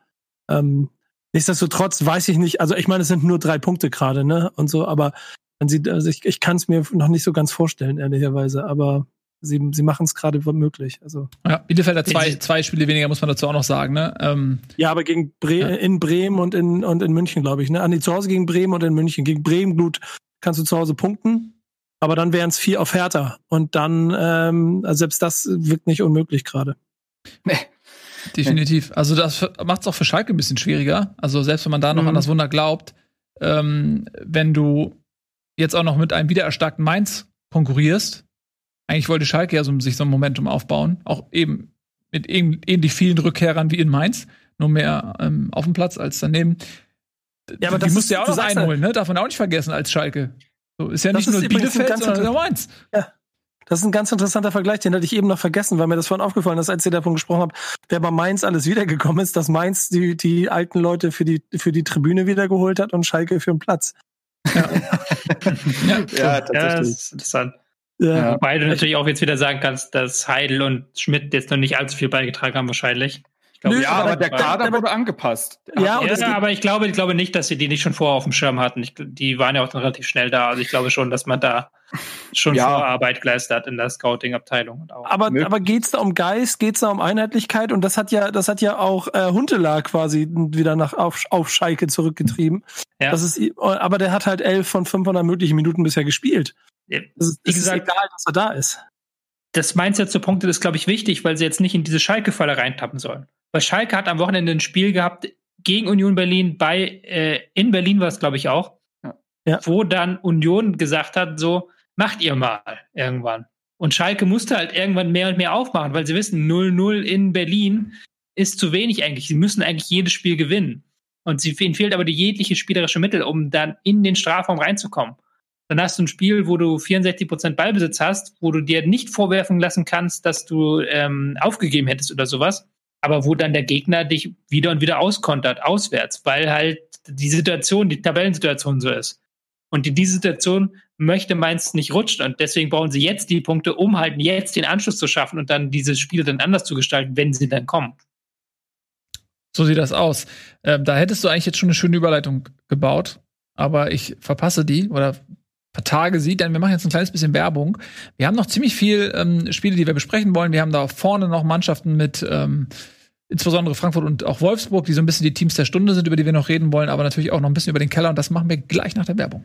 Ähm, nichtsdestotrotz weiß ich nicht, also ich meine, es sind nur drei Punkte gerade, ne? Und so, aber man sieht, also ich, ich kann es mir noch nicht so ganz vorstellen, ehrlicherweise, aber sie, sie machen es gerade möglich. Also. Ja, Bielefeld hat zwei, zwei Spiele weniger, muss man dazu auch noch sagen, ne? Ähm, ja, aber gegen Bre ja. in Bremen und in, und in München, glaube ich, ne? An ah, die zu Hause gegen Bremen und in München. Gegen Bremen, gut, kannst du zu Hause punkten, aber dann wären es vier auf Hertha. Und dann, ähm, also selbst das wirkt nicht unmöglich gerade. Nee. Definitiv. Also das macht es auch für Schalke ein bisschen schwieriger. Also selbst wenn man da noch mhm. an das Wunder glaubt, ähm, wenn du jetzt auch noch mit einem wiedererstarkten Mainz konkurrierst, eigentlich wollte Schalke ja so, sich so ein Momentum aufbauen, auch eben mit ähnlich vielen Rückkehrern wie in Mainz, nur mehr ähm, auf dem Platz als daneben. Ja, aber die musst du ja auch noch einholen, ne? Darf man auch nicht vergessen als Schalke. So, ist ja nicht nur Bielefeld, sondern Mainz. Ja. Das ist ein ganz interessanter Vergleich, den hatte ich eben noch vergessen, weil mir das vorhin aufgefallen ist, als ihr davon gesprochen habt, wer bei Mainz alles wiedergekommen ist, dass Mainz die, die alten Leute für die, für die Tribüne wiedergeholt hat und Schalke für den Platz. Ja, ja, ja tatsächlich. Ja, das ist interessant. Ja. Wobei du natürlich auch jetzt wieder sagen kannst, dass Heidel und Schmidt jetzt noch nicht allzu viel beigetragen haben, wahrscheinlich. Glaub, Nö, ja, aber der Kader wurde angepasst. Ja, ja aber ich glaube, ich glaube nicht, dass sie die nicht schon vorher auf dem Schirm hatten. Ich, die waren ja auch dann relativ schnell da. Also ich glaube schon, dass man da schon ja. Vorarbeit geleistet hat in der Scouting-Abteilung. Aber, aber geht's da um Geist, geht's da um Einheitlichkeit? Und das hat ja, das hat ja auch äh, Huntelaar quasi wieder nach auf, auf Schalke zurückgetrieben. Ja. Das ist, aber der hat halt elf von 500 möglichen Minuten bisher gespielt. Das ist, gesagt, ist egal, dass er da ist. Das Mindset zu Punkte ist, glaube ich, wichtig, weil sie jetzt nicht in diese Schalke-Falle reintappen sollen. Weil Schalke hat am Wochenende ein Spiel gehabt gegen Union Berlin bei, äh, in Berlin war es, glaube ich, auch, ja. wo dann Union gesagt hat, so, macht ihr mal irgendwann. Und Schalke musste halt irgendwann mehr und mehr aufmachen, weil sie wissen, 0-0 in Berlin ist zu wenig eigentlich. Sie müssen eigentlich jedes Spiel gewinnen. Und sie, ihnen fehlt aber die jegliche spielerische Mittel, um dann in den Strafraum reinzukommen. Dann hast du ein Spiel, wo du 64 Prozent Ballbesitz hast, wo du dir nicht vorwerfen lassen kannst, dass du ähm, aufgegeben hättest oder sowas, aber wo dann der Gegner dich wieder und wieder auskontert, auswärts, weil halt die Situation, die Tabellensituation so ist. Und in diese Situation möchte Mainz nicht rutschen. Und deswegen brauchen sie jetzt die Punkte, um halt jetzt den Anschluss zu schaffen und dann diese Spiele dann anders zu gestalten, wenn sie dann kommen. So sieht das aus. Ähm, da hättest du eigentlich jetzt schon eine schöne Überleitung gebaut, aber ich verpasse die oder vertage sie, denn wir machen jetzt ein kleines bisschen Werbung. Wir haben noch ziemlich viel ähm, Spiele, die wir besprechen wollen. Wir haben da vorne noch Mannschaften mit ähm, insbesondere Frankfurt und auch Wolfsburg, die so ein bisschen die Teams der Stunde sind, über die wir noch reden wollen, aber natürlich auch noch ein bisschen über den Keller und das machen wir gleich nach der Werbung.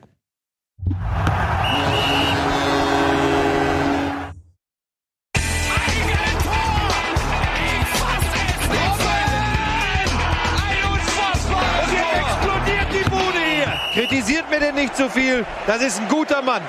Kritisiert mir denn nicht zu so viel. Das ist ein guter Mann.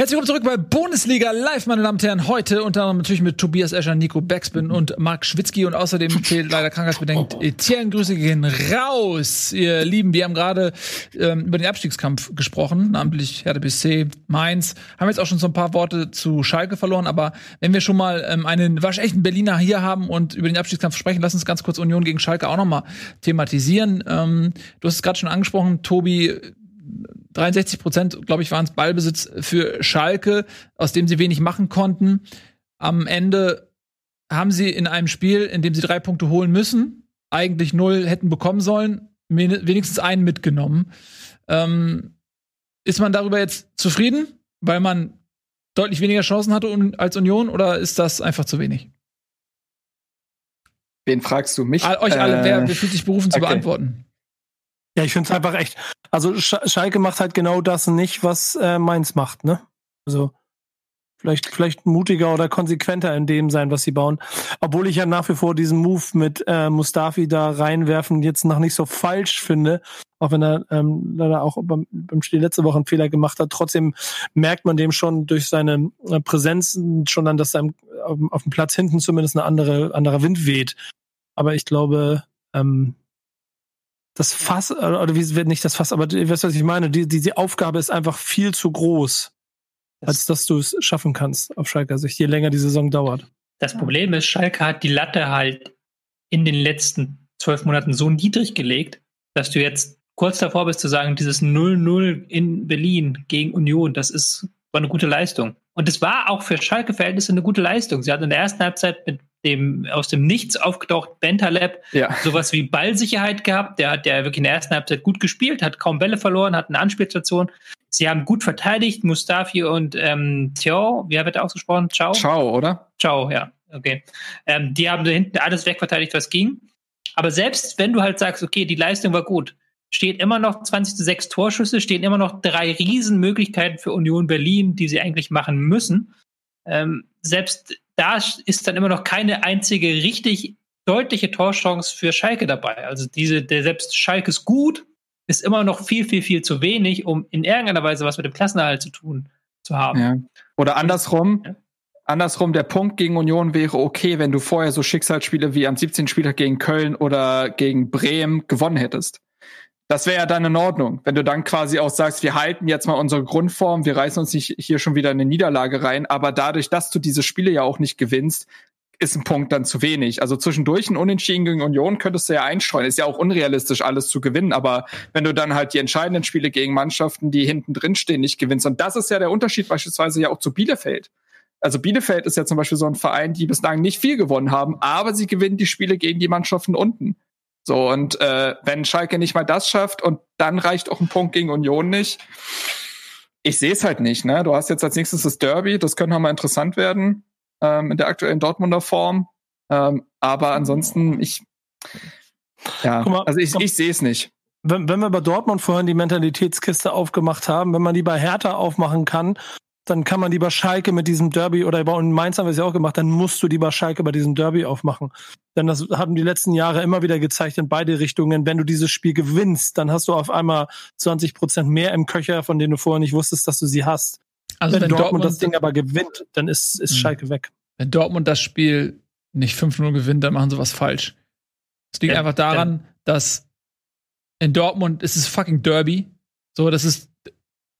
Herzlich willkommen zurück bei Bundesliga Live, meine Damen und Herren. Heute unter anderem natürlich mit Tobias Escher, Nico Backspin und Marc Schwitzky und außerdem fehlt leider krankheitsbedingt Etienne. Grüße gehen raus, ihr Lieben. Wir haben gerade ähm, über den Abstiegskampf gesprochen, namentlich Hertha BSC, Mainz. Haben jetzt auch schon so ein paar Worte zu Schalke verloren, aber wenn wir schon mal ähm, einen waschechten Berliner hier haben und über den Abstiegskampf sprechen, lass uns ganz kurz Union gegen Schalke auch noch mal thematisieren. Ähm, du hast es gerade schon angesprochen, Tobi 63 Prozent, glaube ich, waren es Ballbesitz für Schalke, aus dem sie wenig machen konnten. Am Ende haben sie in einem Spiel, in dem sie drei Punkte holen müssen, eigentlich null hätten bekommen sollen, wenigstens einen mitgenommen. Ähm, ist man darüber jetzt zufrieden, weil man deutlich weniger Chancen hatte als Union, oder ist das einfach zu wenig? Wen fragst du mich? Euch alle, äh, wer, wer fühlt sich berufen okay. zu beantworten? Ja, ich finde es einfach echt. Also Schalke macht halt genau das nicht, was äh, Mainz macht, ne? Also vielleicht, vielleicht mutiger oder konsequenter in dem sein, was sie bauen. Obwohl ich ja nach wie vor diesen Move mit äh, Mustafi da reinwerfen jetzt noch nicht so falsch finde, auch wenn er ähm, leider auch beim, beim Spiel letzte Woche einen Fehler gemacht hat. Trotzdem merkt man dem schon durch seine äh, Präsenz schon dann, dass er auf, auf dem Platz hinten zumindest eine andere, anderer Wind weht. Aber ich glaube, ähm, das Fass, oder wie wird nicht das Fass, aber du weißt, was ich meine, die, die, die Aufgabe ist einfach viel zu groß, als dass du es schaffen kannst auf Schalke Sicht, je länger die Saison dauert. Das Problem ist, Schalke hat die Latte halt in den letzten zwölf Monaten so niedrig gelegt, dass du jetzt kurz davor bist zu sagen, dieses 0-0 in Berlin gegen Union, das ist War eine gute Leistung. Und es war auch für Schalke-Verhältnisse eine gute Leistung. Sie hat in der ersten Halbzeit mit dem aus dem Nichts aufgetaucht Bentaleb Ja. sowas wie Ballsicherheit gehabt. Der hat ja wirklich in der ersten Halbzeit gut gespielt, hat kaum Bälle verloren, hat eine Anspielstation. Sie haben gut verteidigt, Mustafi und ähm, Theo, wie wird er ausgesprochen? Ciao? Ciao, oder? Ciao, ja, okay. Ähm, die haben da hinten alles wegverteidigt, was ging. Aber selbst wenn du halt sagst, okay, die Leistung war gut, steht immer noch 20 zu 6 Torschüsse, stehen immer noch drei Riesenmöglichkeiten für Union Berlin, die sie eigentlich machen müssen. Ähm, selbst da ist dann immer noch keine einzige richtig deutliche Torchance für Schalke dabei. Also diese, der selbst Schalke ist gut, ist immer noch viel, viel, viel zu wenig, um in irgendeiner Weise was mit dem Klassenerhalt zu tun zu haben. Ja. Oder andersrum. Ja. Andersrum, der Punkt gegen Union wäre okay, wenn du vorher so Schicksalsspiele wie am 17. Spieltag gegen Köln oder gegen Bremen gewonnen hättest. Das wäre ja dann in Ordnung, wenn du dann quasi auch sagst, wir halten jetzt mal unsere Grundform, wir reißen uns nicht hier schon wieder in eine Niederlage rein, aber dadurch, dass du diese Spiele ja auch nicht gewinnst, ist ein Punkt dann zu wenig. Also zwischendurch ein Unentschieden gegen Union könntest du ja einstreuen. Ist ja auch unrealistisch, alles zu gewinnen. Aber wenn du dann halt die entscheidenden Spiele gegen Mannschaften, die hinten drin stehen, nicht gewinnst, und das ist ja der Unterschied beispielsweise ja auch zu Bielefeld. Also Bielefeld ist ja zum Beispiel so ein Verein, die bislang nicht viel gewonnen haben, aber sie gewinnen die Spiele gegen die Mannschaften unten. So, und äh, wenn Schalke nicht mal das schafft und dann reicht auch ein Punkt gegen Union nicht, ich sehe es halt nicht. Ne? Du hast jetzt als nächstes das Derby, das könnte mal interessant werden ähm, in der aktuellen Dortmunder Form. Ähm, aber ansonsten, ich ja, mal, also ich, ich sehe es nicht. wenn, wenn wir bei Dortmund vorhin die Mentalitätskiste aufgemacht haben, wenn man die bei Hertha aufmachen kann, dann kann man die bei Schalke mit diesem Derby oder bei in Mainz haben wir es ja auch gemacht, dann musst du die bei Schalke bei diesem Derby aufmachen. Denn das haben die letzten Jahre immer wieder gezeigt in beide Richtungen. Wenn du dieses Spiel gewinnst, dann hast du auf einmal 20 Prozent mehr im Köcher, von denen du vorher nicht wusstest, dass du sie hast. Also wenn, wenn, Dortmund, Dortmund, das Ding aber gewinnt, dann ist, ist Mhm. Schalke weg. wenn Dortmund das Spiel nicht 5-0 gewinnt, dann machen sie was falsch. Es liegt Ja, einfach daran, dass in Dortmund ist es fucking Derby. So, das ist,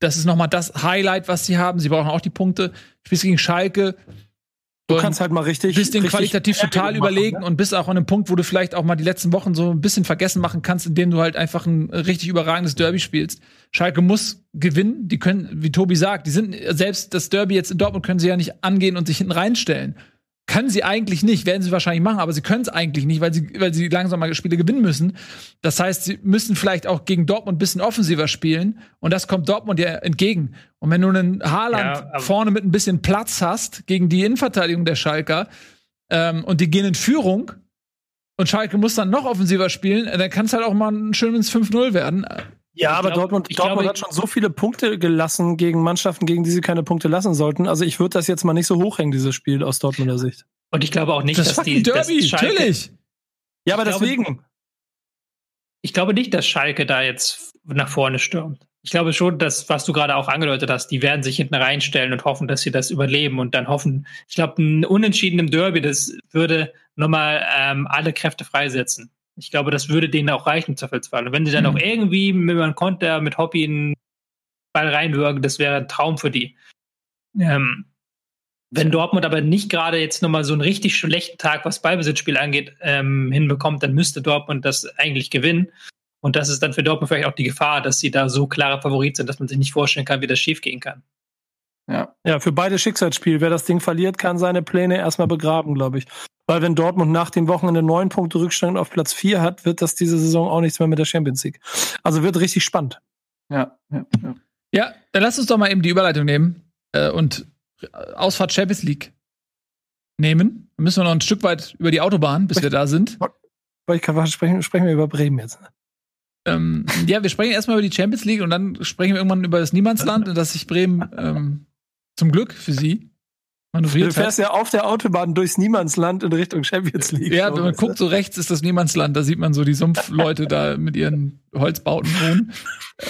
das ist nochmal das Highlight, was sie haben. Sie brauchen auch die Punkte. Spielst gegen Schalke. Du kannst halt mal richtig. bist den qualitativ total machen, überlegen ne? und bist auch an einem Punkt, wo du vielleicht auch mal die letzten Wochen so ein bisschen vergessen machen kannst, indem du halt einfach ein richtig überragendes Derby spielst. Schalke muss gewinnen. Die können, wie Tobi sagt, die sind selbst das Derby jetzt in Dortmund können sie ja nicht angehen und sich hinten reinstellen. Können sie eigentlich nicht, werden sie wahrscheinlich machen, aber sie können es eigentlich nicht, weil sie, weil sie langsam mal Spiele gewinnen müssen. Das heißt, sie müssen vielleicht auch gegen Dortmund ein bisschen offensiver spielen und das kommt Dortmund ja entgegen. Und wenn du einen Haaland Ja, vorne mit ein bisschen Platz hast gegen die Innenverteidigung der Schalker ähm, und die gehen in Führung und Schalke muss dann noch offensiver spielen, dann kann es halt auch mal ein schönes 5-0 werden. Ja, aber glaub- Dortmund, Dortmund glaube- hat schon so viele Punkte gelassen gegen Mannschaften, gegen die sie keine Punkte lassen sollten. Also ich würde das jetzt mal nicht so hochhängen, dieses Spiel aus Dortmunder Sicht. Und ich glaube auch nicht, das dass die dass Derby, Schalke, natürlich. Ja, aber Ich glaube- deswegen. ich glaube nicht, dass Schalke da jetzt nach vorne stürmt. Ich glaube schon, dass, was du gerade auch angedeutet hast, die werden sich hinten reinstellen und hoffen, dass sie das überleben und dann hoffen, ich glaube, ein Unentschieden im Derby, das würde nochmal ähm, alle Kräfte freisetzen. Ich glaube, das würde denen auch reichen, im Zweifelsfall. Und wenn die dann Mhm. auch irgendwie mit einem Konter, mit Hobby einen Ball reinwürgen, das wäre ein Traum für die. Ähm, wenn Dortmund aber nicht gerade jetzt nochmal so einen richtig schlechten Tag, was Ballbesitzspiel angeht, ähm, hinbekommt, dann müsste Dortmund das eigentlich gewinnen. Und das ist dann für Dortmund vielleicht auch die Gefahr, dass sie da so klare Favorit sind, dass man sich nicht vorstellen kann, wie das schiefgehen kann. Ja. Ja, für beide Schicksalsspiel. Wer das Ding verliert, kann seine Pläne erstmal begraben, glaube ich. Weil wenn Dortmund nach dem Wochenende neun Punkte Rückstand auf Platz vier hat, wird das diese Saison auch nichts mehr mit der Champions League. Also wird richtig spannend. Ja, ja, ja. Ja, dann lass uns doch mal eben die Überleitung nehmen äh, und äh, Ausfahrt Champions League nehmen. Dann müssen wir noch ein Stück weit über die Autobahn, bis wir da sind. Weil ich kann, sprechen, sprechen wir über Bremen jetzt. Ähm, ja, wir sprechen erstmal über die Champions League und dann sprechen wir irgendwann über das Niemandsland und dass sich Bremen ähm, zum Glück für sie Du manövriert fährst hat. ja auf der Autobahn durchs Niemandsland in Richtung Champions League. Ja, wenn man du? guckt, so rechts ist das Niemandsland, da sieht man so die Sumpfleute da mit ihren Holzbauten wohnen.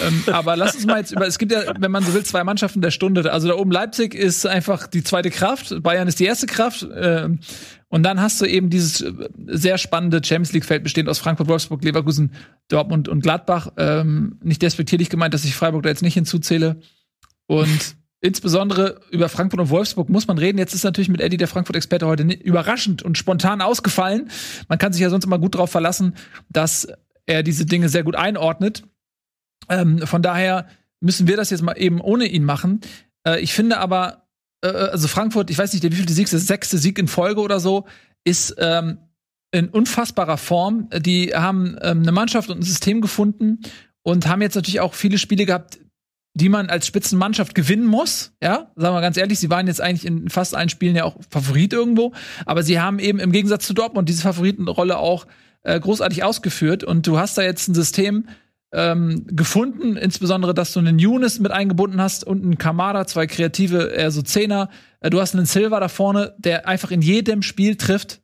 ähm, aber lass uns mal jetzt über, es gibt ja, wenn man so will, zwei Mannschaften der Stunde. Also da oben Leipzig ist einfach die zweite Kraft, Bayern ist die erste Kraft. ähm, und dann hast du eben dieses äh, sehr spannende Champions League-Feld bestehend aus Frankfurt, Wolfsburg, Leverkusen, Dortmund und Gladbach. Ähm, nicht despektierlich gemeint, dass ich Freiburg da jetzt nicht hinzuzähle. Und insbesondere über Frankfurt und Wolfsburg muss man reden. Jetzt ist natürlich mit Eddie der Frankfurt-Experte heute überraschend und spontan ausgefallen. Man kann sich ja sonst immer gut darauf verlassen, dass er diese Dinge sehr gut einordnet. Ähm, von daher müssen wir das jetzt mal eben ohne ihn machen. Äh, ich finde aber, äh, also Frankfurt, ich weiß nicht, der wievielte Sieg der sechste Sieg in Folge oder so, ist ähm, in unfassbarer Form. Die haben ähm, eine Mannschaft und ein System gefunden und haben jetzt natürlich auch viele Spiele gehabt, die man als Spitzenmannschaft gewinnen muss. Ja, sagen wir ganz ehrlich, sie waren jetzt eigentlich in fast allen Spielen ja auch Favorit irgendwo, aber sie haben eben im Gegensatz zu Dortmund diese Favoritenrolle auch äh, großartig ausgeführt und du hast da jetzt ein System ähm, gefunden, insbesondere, dass du einen Younes mit eingebunden hast und einen Kamada, zwei kreative, eher so Zehner. Äh, du hast einen Silva da vorne, der einfach in jedem Spiel trifft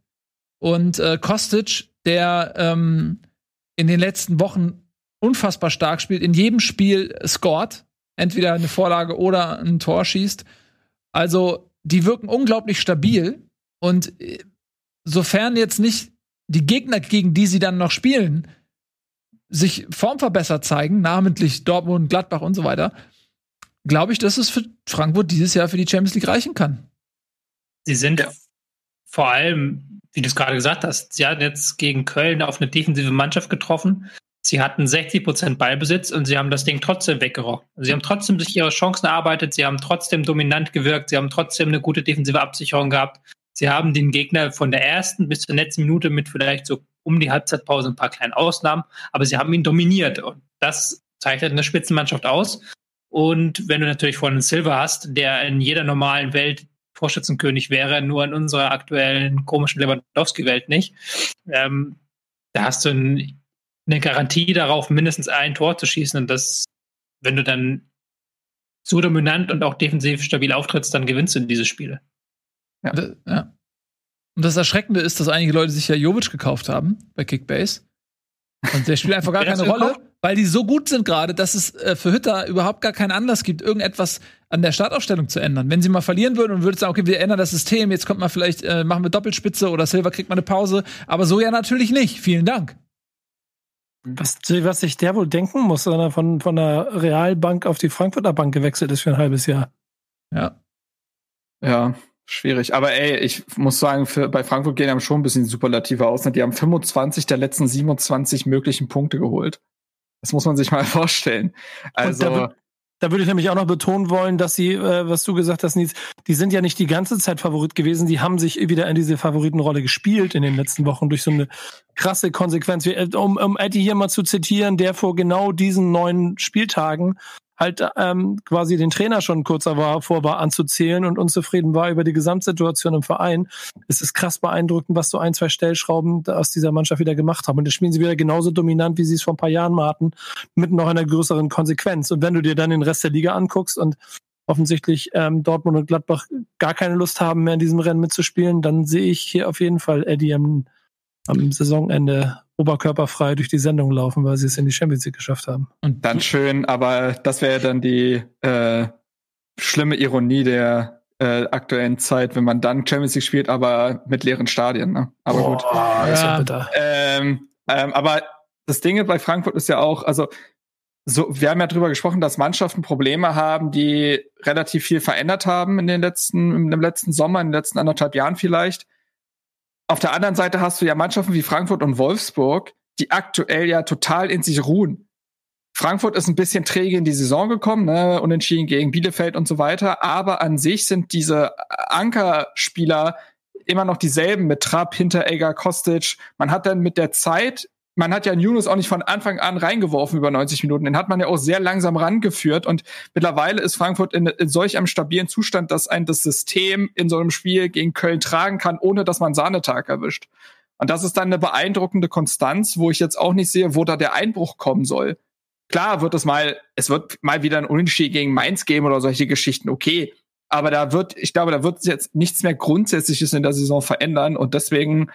und äh, Kostic, der ähm, in den letzten Wochen unfassbar stark spielt, in jedem Spiel scored, entweder eine Vorlage oder ein Tor schießt. Also, die wirken unglaublich stabil und äh, sofern jetzt nicht die Gegner, gegen die sie dann noch spielen, sich formverbessert zeigen, namentlich Dortmund, Gladbach und so weiter, glaube ich, dass es für Frankfurt dieses Jahr für die Champions League reichen kann. Sie sind ja. vor allem, wie du es gerade gesagt hast, sie hatten jetzt gegen Köln auf eine defensive Mannschaft getroffen. Sie hatten 60 Prozent Ballbesitz und sie haben das Ding trotzdem weggerockt. Sie haben trotzdem sich ihre Chancen erarbeitet, sie haben trotzdem dominant gewirkt, sie haben trotzdem eine gute defensive Absicherung gehabt. Sie haben den Gegner von der ersten bis zur letzten Minute mit vielleicht so um die Halbzeitpause ein paar kleinen Ausnahmen, aber sie haben ihn dominiert und das zeichnet eine Spitzenmannschaft aus. Und wenn du natürlich vorne einen Silver hast, der in jeder normalen Welt Vorschützenkönig wäre, nur in unserer aktuellen komischen Lewandowski-Welt nicht, ähm, da hast du ein, eine Garantie darauf, mindestens ein Tor zu schießen. Und das, wenn du dann so dominant und auch defensiv stabil auftrittst, dann gewinnst du diese Spiele. Ja. ja. Und das Erschreckende ist, dass einige Leute sich ja Jovic gekauft haben bei Kickbase. Und der spielt einfach gar keine Rolle, weil die so gut sind gerade, dass es äh, für Hütter überhaupt gar keinen Anlass gibt, irgendetwas an der Startaufstellung zu ändern. Wenn sie mal verlieren würden und würden sagen, okay, wir ändern das System, jetzt kommt mal vielleicht, äh, machen wir Doppelspitze oder Silver kriegt mal eine Pause. Aber so ja natürlich nicht. Vielen Dank. Was, was sich der wohl denken muss, wenn er von, von der Realbank auf die Frankfurter Bank gewechselt ist für ein halbes Jahr. Ja. Ja, Schwierig. Aber ey, ich muss sagen, für, bei Frankfurt gehen einem schon ein bisschen Superlative aus. Ne? Die haben 25 der letzten 27 möglichen Punkte geholt. Das muss man sich mal vorstellen. Also. Da, da, würde ich nämlich auch noch betonen wollen, dass sie, äh, was du gesagt hast, Nils, die sind ja nicht die ganze Zeit Favorit gewesen. Die haben sich wieder in diese Favoritenrolle gespielt in den letzten Wochen durch so eine krasse Konsequenz. Um, um Eddie hier mal zu zitieren, der vor genau diesen neun Spieltagen halt ähm, quasi den Trainer schon kurz war, vor war anzuzählen und unzufrieden war über die Gesamtsituation im Verein, es ist krass beeindruckend, was so ein, zwei Stellschrauben aus dieser Mannschaft wieder gemacht haben. Und das spielen sie wieder genauso dominant, wie sie es vor ein paar Jahren mal hatten, mit noch einer größeren Konsequenz. Und wenn du dir dann den Rest der Liga anguckst und offensichtlich ähm, Dortmund und Gladbach gar keine Lust haben, mehr in diesem Rennen mitzuspielen, dann sehe ich hier auf jeden Fall Eddie am, am Saisonende oberkörperfrei durch die Sendung laufen, weil sie es in die Champions League geschafft haben. Und dann schön, aber das wäre dann die äh, schlimme Ironie der äh, aktuellen Zeit, wenn man dann Champions League spielt, aber mit leeren Stadien. Ne? Aber Boah, gut. Das ja. bitter. Ähm, ähm, aber das Ding bei Frankfurt ist ja auch, also so, wir haben ja drüber gesprochen, dass Mannschaften Probleme haben, die relativ viel verändert haben in den letzten, im letzten Sommer, in den letzten anderthalb Jahren vielleicht. Auf der anderen Seite hast du ja Mannschaften wie Frankfurt und Wolfsburg, die aktuell ja total in sich ruhen. Frankfurt ist ein bisschen träge in die Saison gekommen, ne, unentschieden gegen Bielefeld und so weiter, aber an sich sind diese Ankerspieler immer noch dieselben mit Trapp, Hinteregger, Kostic. Man hat dann mit der Zeit man hat ja Yunus auch nicht von Anfang an reingeworfen über 90 Minuten. Den hat man ja auch sehr langsam rangeführt. Und mittlerweile ist Frankfurt in, in solch einem stabilen Zustand, dass ein das System in so einem Spiel gegen Köln tragen kann, ohne dass man Sahnetag erwischt. Und das ist dann eine beeindruckende Konstanz, wo ich jetzt auch nicht sehe, wo da der Einbruch kommen soll. Klar wird es mal, es wird mal wieder ein Unentschieden gegen Mainz geben oder solche Geschichten, okay. Aber da wird, ich glaube, da wird jetzt nichts mehr Grundsätzliches in der Saison verändern. Und deswegen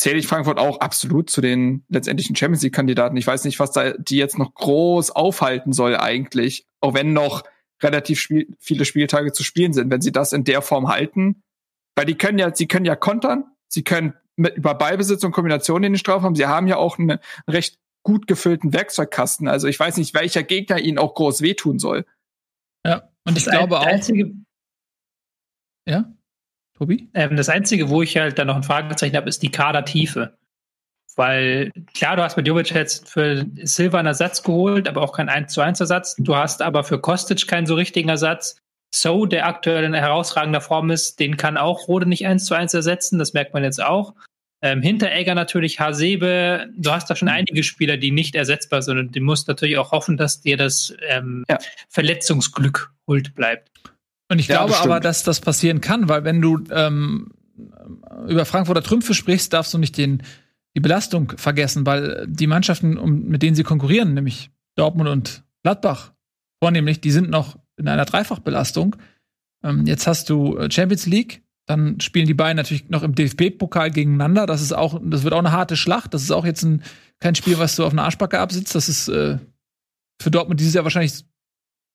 zähle ich Frankfurt auch absolut zu den letztendlichen Champions League Kandidaten. Ich weiß nicht, was da die jetzt noch groß aufhalten soll eigentlich, auch wenn noch relativ spiel viele Spieltage zu spielen sind, wenn sie das in der Form halten, weil die können ja, sie können ja kontern, sie können mit über Ballbesitz und Kombination in den Strafraum, haben, sie haben ja auch einen recht gut gefüllten Werkzeugkasten. Also ich weiß nicht, welcher Gegner ihnen auch groß wehtun soll. Ja, und ich das glaube auch. Einzige, ja? Tobi? Ähm, das Einzige, wo ich halt dann noch ein Fragezeichen habe, ist die Kadertiefe. Weil, klar, du hast mit Jovic jetzt für Silva einen Ersatz geholt, aber auch kein 1 zu 1 Ersatz. Du hast aber für Kostic keinen so richtigen Ersatz. So, der aktuell in herausragender Form ist, den kann auch Rode nicht eins zu eins ersetzen. Das merkt man jetzt auch. Ähm, Hinteregger natürlich, Hasebe. Du hast da schon einige Spieler, die nicht ersetzbar sind. Und du musst natürlich auch hoffen, dass dir das ähm, Ja. Verletzungsglück holt bleibt. Und ich Ja, glaube das aber, dass das passieren kann, weil wenn du ähm, über Frankfurter Trümpfe sprichst, darfst du nicht den, die Belastung vergessen, weil die Mannschaften, um, mit denen sie konkurrieren, nämlich Dortmund und Gladbach, vornehmlich, die sind noch in einer Dreifachbelastung. Ähm, jetzt hast du äh, Champions League, dann spielen die beiden natürlich noch im DFB-Pokal gegeneinander. Das ist auch, das wird auch eine harte Schlacht. Das ist auch jetzt ein, kein Spiel, was du auf einer Arschbacke absitzt. Das ist äh, für Dortmund dieses Jahr wahrscheinlich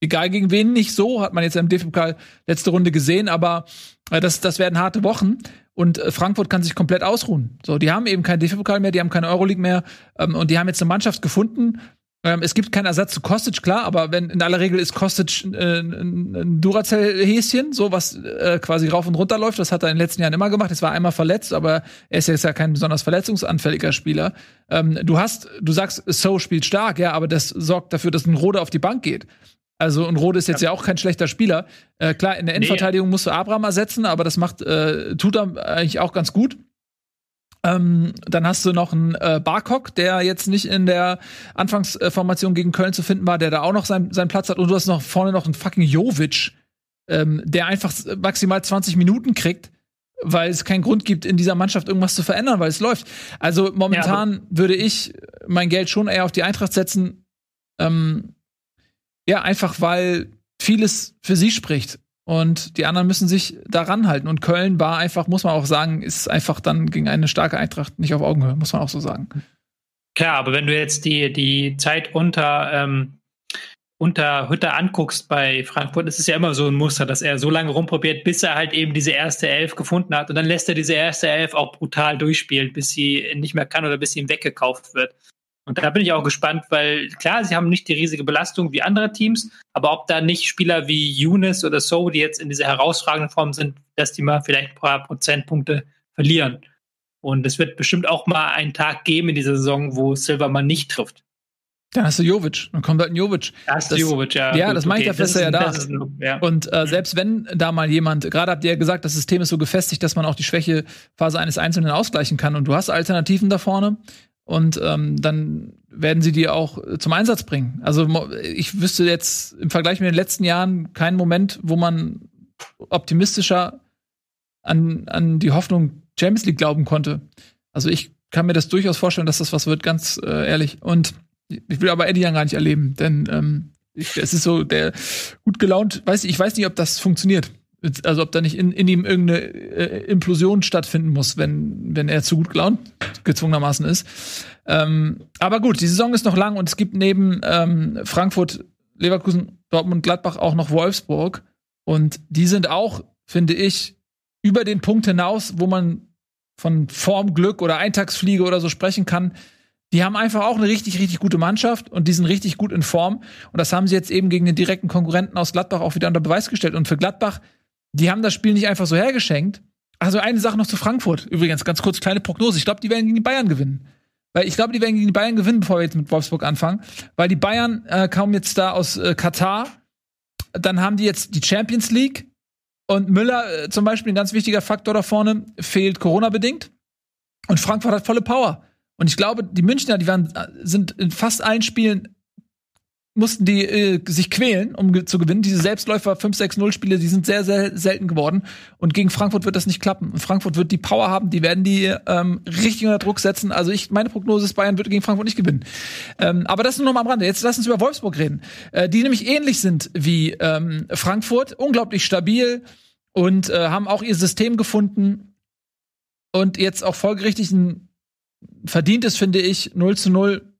egal gegen wen nicht so, hat man jetzt im DFB-Pokal letzte Runde gesehen, aber äh, das, das werden harte Wochen und äh, Frankfurt kann sich komplett ausruhen. So, die haben eben keinen DFB-Pokal mehr, die haben keine Euroleague mehr ähm, und die haben jetzt eine Mannschaft gefunden. Ähm, es gibt keinen Ersatz zu Kostic, klar, aber wenn in aller Regel ist Kostic äh, ein, ein Duracell-Häschen, so was äh, quasi rauf und runter läuft. Das hat er in den letzten Jahren immer gemacht. Es war einmal verletzt, aber er ist jetzt ja kein besonders verletzungsanfälliger Spieler. Ähm, du hast, du sagst, So spielt stark, ja, aber das sorgt dafür, dass ein Rode auf die Bank geht. Also, und Rode ist jetzt ja, auch kein schlechter Spieler. Äh, klar, in der Nee. Innenverteidigung musst du Abraham ersetzen, aber das macht, äh, tut er eigentlich auch ganz gut. Ähm, dann hast du noch einen äh, Barkok, der jetzt nicht in der Anfangsformation gegen Köln zu finden war, der da auch noch sein, seinen Platz hat. Und du hast noch vorne noch einen fucking Jovic, ähm, der einfach maximal 20 Minuten kriegt, weil es keinen Grund gibt, in dieser Mannschaft irgendwas zu verändern, weil es läuft. Also momentan würde ich mein Geld schon eher auf die Eintracht setzen. Ähm, ja, einfach weil vieles für sie spricht. Und die anderen müssen sich daran halten. Und Köln war einfach, muss man auch sagen, ist einfach dann gegen eine starke Eintracht nicht auf Augenhöhe, muss man auch so sagen. Klar, aber wenn du jetzt die, die Zeit unter, ähm, unter Hütter anguckst bei Frankfurt, ist es ja immer so ein Muster, dass er so lange rumprobiert, bis er halt eben diese erste Elf gefunden hat. Und dann lässt er diese erste Elf auch brutal durchspielen, bis sie nicht mehr kann oder bis sie ihm weggekauft wird. Und da bin ich auch gespannt, weil klar, sie haben nicht die riesige Belastung wie andere Teams, aber ob da nicht Spieler wie Younes oder So, die jetzt in dieser herausragenden Form sind, dass die mal vielleicht ein paar Prozentpunkte verlieren. Und es wird bestimmt auch mal einen Tag geben in dieser Saison, wo Silva mal nicht trifft. Dann hast du Jovic, dann kommt halt ein Jovic. Das, Das- Jovic, ja. ja, das meine ich, dafür ist er ja da. das ist ein- ja. Und äh, selbst wenn da mal jemand, gerade habt ihr ja gesagt, das System ist so gefestigt, dass man auch die Schwächephase eines Einzelnen ausgleichen kann und du hast Alternativen da vorne und ähm, dann werden sie die auch zum Einsatz bringen. Also ich wüsste jetzt im Vergleich mit den letzten Jahren keinen Moment, wo man optimistischer an, an die Hoffnung Champions League glauben konnte. Also ich kann mir das durchaus vorstellen, dass das was wird, ganz äh, ehrlich. Und ich will aber Eddie ja gar nicht erleben, denn ähm, ich, es ist so, der gut gelaunt, weiß ich weiß nicht, ob das funktioniert. Also ob da nicht in, in ihm irgendeine äh, Implosion stattfinden muss, wenn, wenn er zu gut gelaunt gezwungenermaßen ist. Ähm, aber gut, die Saison ist noch lang und es gibt neben ähm, Frankfurt, Leverkusen, Dortmund, Gladbach auch noch Wolfsburg. Und die sind auch, finde ich, über den Punkt hinaus, wo man von Formglück oder Eintagsfliege oder so sprechen kann. Die haben einfach auch eine richtig, richtig gute Mannschaft und die sind richtig gut in Form. Und das haben sie jetzt eben gegen den direkten Konkurrenten aus Gladbach auch wieder unter Beweis gestellt. Und für Gladbach, die haben das Spiel nicht einfach so hergeschenkt. Also eine Sache noch zu Frankfurt. Übrigens, ganz kurz, kleine Prognose. Ich glaube, die werden gegen die Bayern gewinnen. Weil ich glaube, die werden gegen die Bayern gewinnen, bevor wir jetzt mit Wolfsburg anfangen. Weil die Bayern äh, kamen jetzt da aus äh, Katar. Dann haben die jetzt die Champions League. Und Müller, äh, zum Beispiel, ein ganz wichtiger Faktor da vorne, fehlt Corona-bedingt. Und Frankfurt hat volle Power. Und ich glaube, die Münchner, die waren, äh, sind in fast allen Spielen mussten die äh, sich quälen, um ge zu gewinnen. Diese Selbstläufer 5-6-0-Spiele, die sind sehr, sehr selten geworden. Und gegen Frankfurt wird das nicht klappen. Und Frankfurt wird die Power haben, die werden die ähm, richtig unter Druck setzen. Also ich, meine Prognose ist, Bayern wird gegen Frankfurt nicht gewinnen. Ähm, aber das nur noch mal am Rande. Jetzt lass uns über Wolfsburg reden. Äh, die nämlich ähnlich sind wie ähm, Frankfurt, unglaublich stabil und äh, haben auch ihr System gefunden und jetzt auch folgerichtig ein verdientes, finde ich, 0 zu 0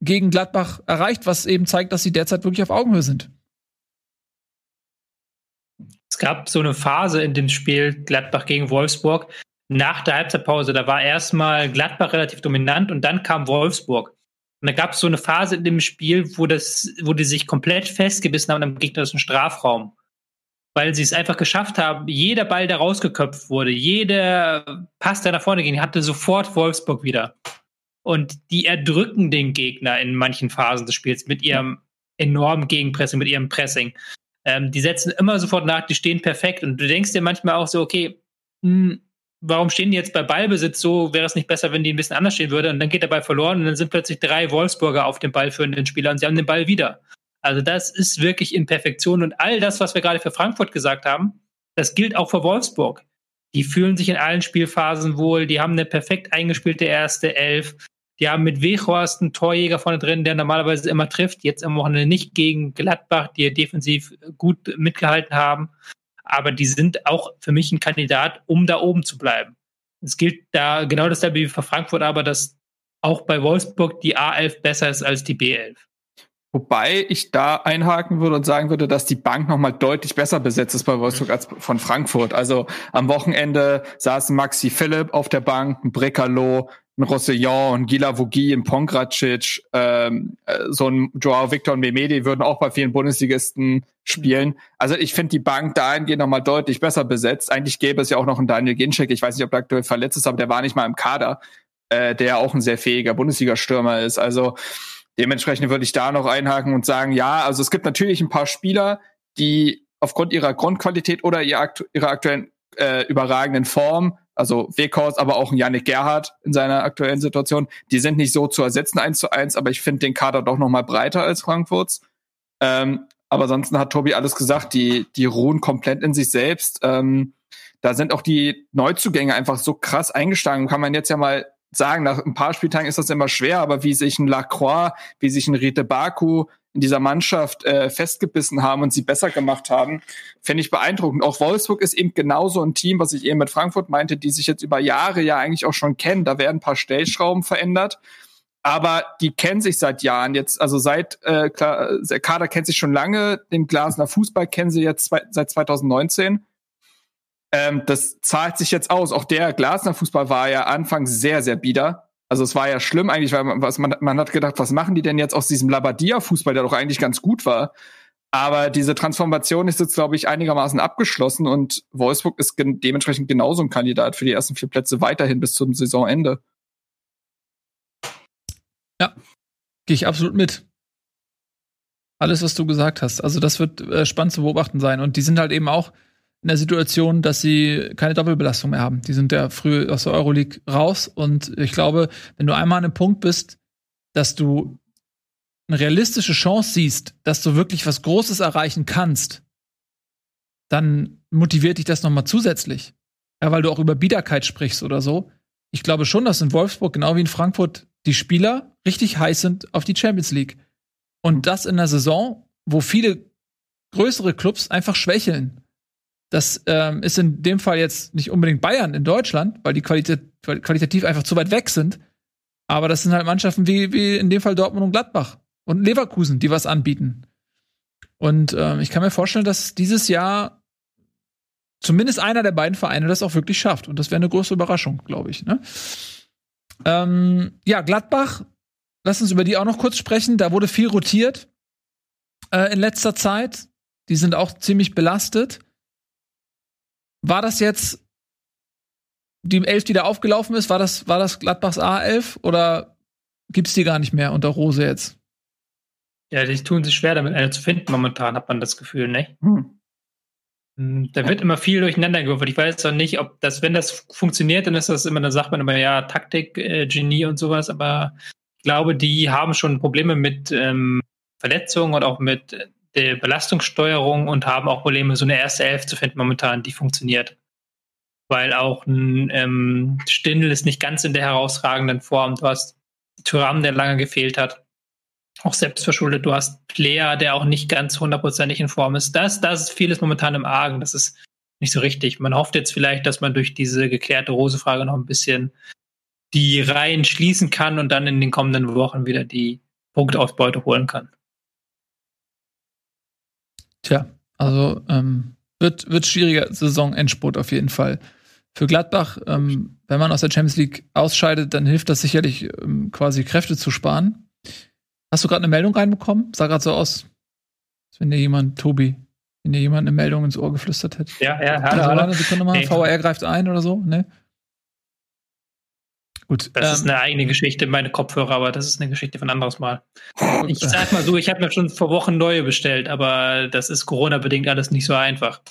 gegen Gladbach erreicht, was eben zeigt, dass sie derzeit wirklich auf Augenhöhe sind. Es gab so eine Phase in dem Spiel Gladbach gegen Wolfsburg nach der Halbzeitpause. Da war erstmal Gladbach relativ dominant und dann kam Wolfsburg. Und da gab es so eine Phase in dem Spiel, wo das, wo die sich komplett festgebissen haben am gegnerischen Strafraum. Weil sie es einfach geschafft haben, jeder Ball, der rausgeköpft wurde, jeder Pass, der nach vorne ging, hatte sofort Wolfsburg wieder. Und die erdrücken den Gegner in manchen Phasen des Spiels mit ihrem enormen Gegenpressing, mit ihrem Pressing. Ähm, die setzen immer sofort nach, die stehen perfekt. Und du denkst dir manchmal auch so, okay, mh, warum stehen die jetzt bei Ballbesitz so? Wäre es nicht besser, wenn die ein bisschen anders stehen würde? Und dann geht der Ball verloren und dann sind plötzlich drei Wolfsburger auf dem Ball für den Spieler und sie haben den Ball wieder. Also das ist wirklich in Perfektion und all das, was wir gerade für Frankfurt gesagt haben, das gilt auch für Wolfsburg. Die fühlen sich in allen Spielphasen wohl, die haben eine perfekt eingespielte erste Elf. Die haben mit Wechhorst einen Torjäger vorne drin, der normalerweise immer trifft. Jetzt am Wochenende nicht gegen Gladbach, die defensiv gut mitgehalten haben aber die sind auch für mich ein Kandidat, um da oben zu bleiben. Es gilt da genau dasselbe wie für Frankfurt, aber dass auch bei Wolfsburg die A11 besser ist als die B11. Wobei ich da einhaken würde und sagen würde, dass die Bank nochmal deutlich besser besetzt ist bei Wolfsburg als von Frankfurt. Also am Wochenende saßen Maxi Philipp auf der Bank, Brekalo, ein Rossellon, ein Gila Vugi, ein Pongracic, ähm, äh, so ein Joao Victor und Memedi würden auch bei vielen Bundesligisten spielen. Also ich finde die Bank dahingehend nochmal deutlich besser besetzt. Eigentlich gäbe es ja auch noch einen Daniel Ginczek. Ich weiß nicht, ob der aktuell verletzt ist, aber der war nicht mal im Kader, äh, der auch ein sehr fähiger Bundesliga-Stürmer ist. Also dementsprechend würde ich da noch einhaken und sagen, ja, also es gibt natürlich ein paar Spieler, die aufgrund ihrer Grundqualität oder ihrer, ihrer aktuellen äh, überragenden Form also Weghorst, aber auch ein Yannick Gerhardt in seiner aktuellen Situation, die sind nicht so zu ersetzen eins zu eins, aber ich finde den Kader doch noch mal breiter als Frankfurts. Ähm, aber ansonsten hat Tobi alles gesagt, die, die ruhen komplett in sich selbst. Ähm, da sind auch die Neuzugänge einfach so krass eingestanden. Kann man jetzt ja mal sagen, nach ein paar Spieltagen ist das immer schwer, aber wie sich ein Lacroix, wie sich ein Rite Baku, in dieser Mannschaft äh, festgebissen haben und sie besser gemacht haben, finde ich beeindruckend. Auch Wolfsburg ist eben genauso ein Team, was ich eben mit Frankfurt meinte, die sich jetzt über Jahre ja eigentlich auch schon kennen. Da werden ein paar Stellschrauben verändert. Aber die kennen sich seit Jahren jetzt, also seit äh, klar, der Kader kennt sich schon lange, den Glasner Fußball kennen sie jetzt zwei, seit 2019. Ähm, das zahlt sich jetzt aus. Auch der Glasner Fußball war ja anfangs sehr, sehr bieder. Also es war ja schlimm eigentlich, weil man, was, man, man hat gedacht, was machen die denn jetzt aus diesem Labadia-Fußball, der doch eigentlich ganz gut war. Aber diese Transformation ist jetzt, glaube ich, einigermaßen abgeschlossen und Wolfsburg ist gen dementsprechend genauso ein Kandidat für die ersten vier Plätze weiterhin bis zum Saisonende. Ja, gehe ich absolut mit. Alles, was du gesagt hast. Also das wird äh, spannend zu beobachten sein. Und die sind halt eben auch in der Situation, dass sie keine Doppelbelastung mehr haben. Die sind ja früh aus der Euroleague raus und ich glaube, wenn du einmal an einem Punkt bist, dass du eine realistische Chance siehst, dass du wirklich was Großes erreichen kannst, dann motiviert dich das nochmal zusätzlich. Ja, weil du auch über Biederkeit sprichst oder so. Ich glaube schon, dass in Wolfsburg, genau wie in Frankfurt, die Spieler richtig heiß sind auf die Champions League. Und das in einer Saison, wo viele größere Clubs einfach schwächeln. Das ähm, ist in dem Fall jetzt nicht unbedingt Bayern in Deutschland, weil die Qualität, qualitativ einfach zu weit weg sind. Aber das sind halt Mannschaften wie, wie in dem Fall Dortmund und Gladbach und Leverkusen, die was anbieten. Und ähm, ich kann mir vorstellen, dass dieses Jahr zumindest einer der beiden Vereine das auch wirklich schafft. Und das wäre eine große Überraschung, glaube ich. Ne? Ähm, ja, Gladbach, lass uns über die auch noch kurz sprechen. Da wurde viel rotiert äh, in letzter Zeit. Die sind auch ziemlich belastet. War das jetzt die Elf, die da aufgelaufen ist? War das, war das Gladbachs A11 oder gibt es die gar nicht mehr unter Rose jetzt? Ja, die tun sich schwer damit, eine zu finden momentan, hat man das Gefühl, ne? Hm. hm. Da wird immer viel durcheinander gewürfelt. Ich weiß auch nicht, ob das, wenn das funktioniert, dann ist das immer, dann sagt man immer, ja, Taktik, äh, Genie und sowas, aber ich glaube, die haben schon Probleme mit ähm, Verletzungen und auch mit der Belastungssteuerung und haben auch Probleme, so eine erste Elf zu finden momentan, die funktioniert. Weil auch ein ähm, Stindl ist nicht ganz in der herausragenden Form. Du hast Thuram, der lange gefehlt hat. Auch selbstverschuldet. Du hast Player, der auch nicht ganz hundertprozentig in Form ist. Das, das ist vieles momentan im Argen. Das ist nicht so richtig. Man hofft jetzt vielleicht, dass man durch diese geklärte Rose-Frage noch ein bisschen die Reihen schließen kann und dann in den kommenden Wochen wieder die Punktausbeute holen kann. Tja, also ähm, wird, wird schwieriger Saison-Endspurt auf jeden Fall. Für Gladbach, ähm, wenn man aus der Champions League ausscheidet, dann hilft das sicherlich ähm, quasi Kräfte zu sparen. Hast du gerade eine Meldung reinbekommen? Sah gerade so aus, als wenn dir jemand, Tobi, wenn dir jemand eine Meldung ins Ohr geflüstert hätte. Ja, ja, hallo, also, hallo. Eine Sekunde mal, nee. VR greift ein oder so, ne? Gut. Das ist ähm, eine eigene Geschichte, meine Kopfhörer, aber das ist eine Geschichte von anderes Mal. Ich sag mal so, ich habe mir schon vor Wochen neue bestellt, aber das ist Corona-bedingt alles nicht so einfach.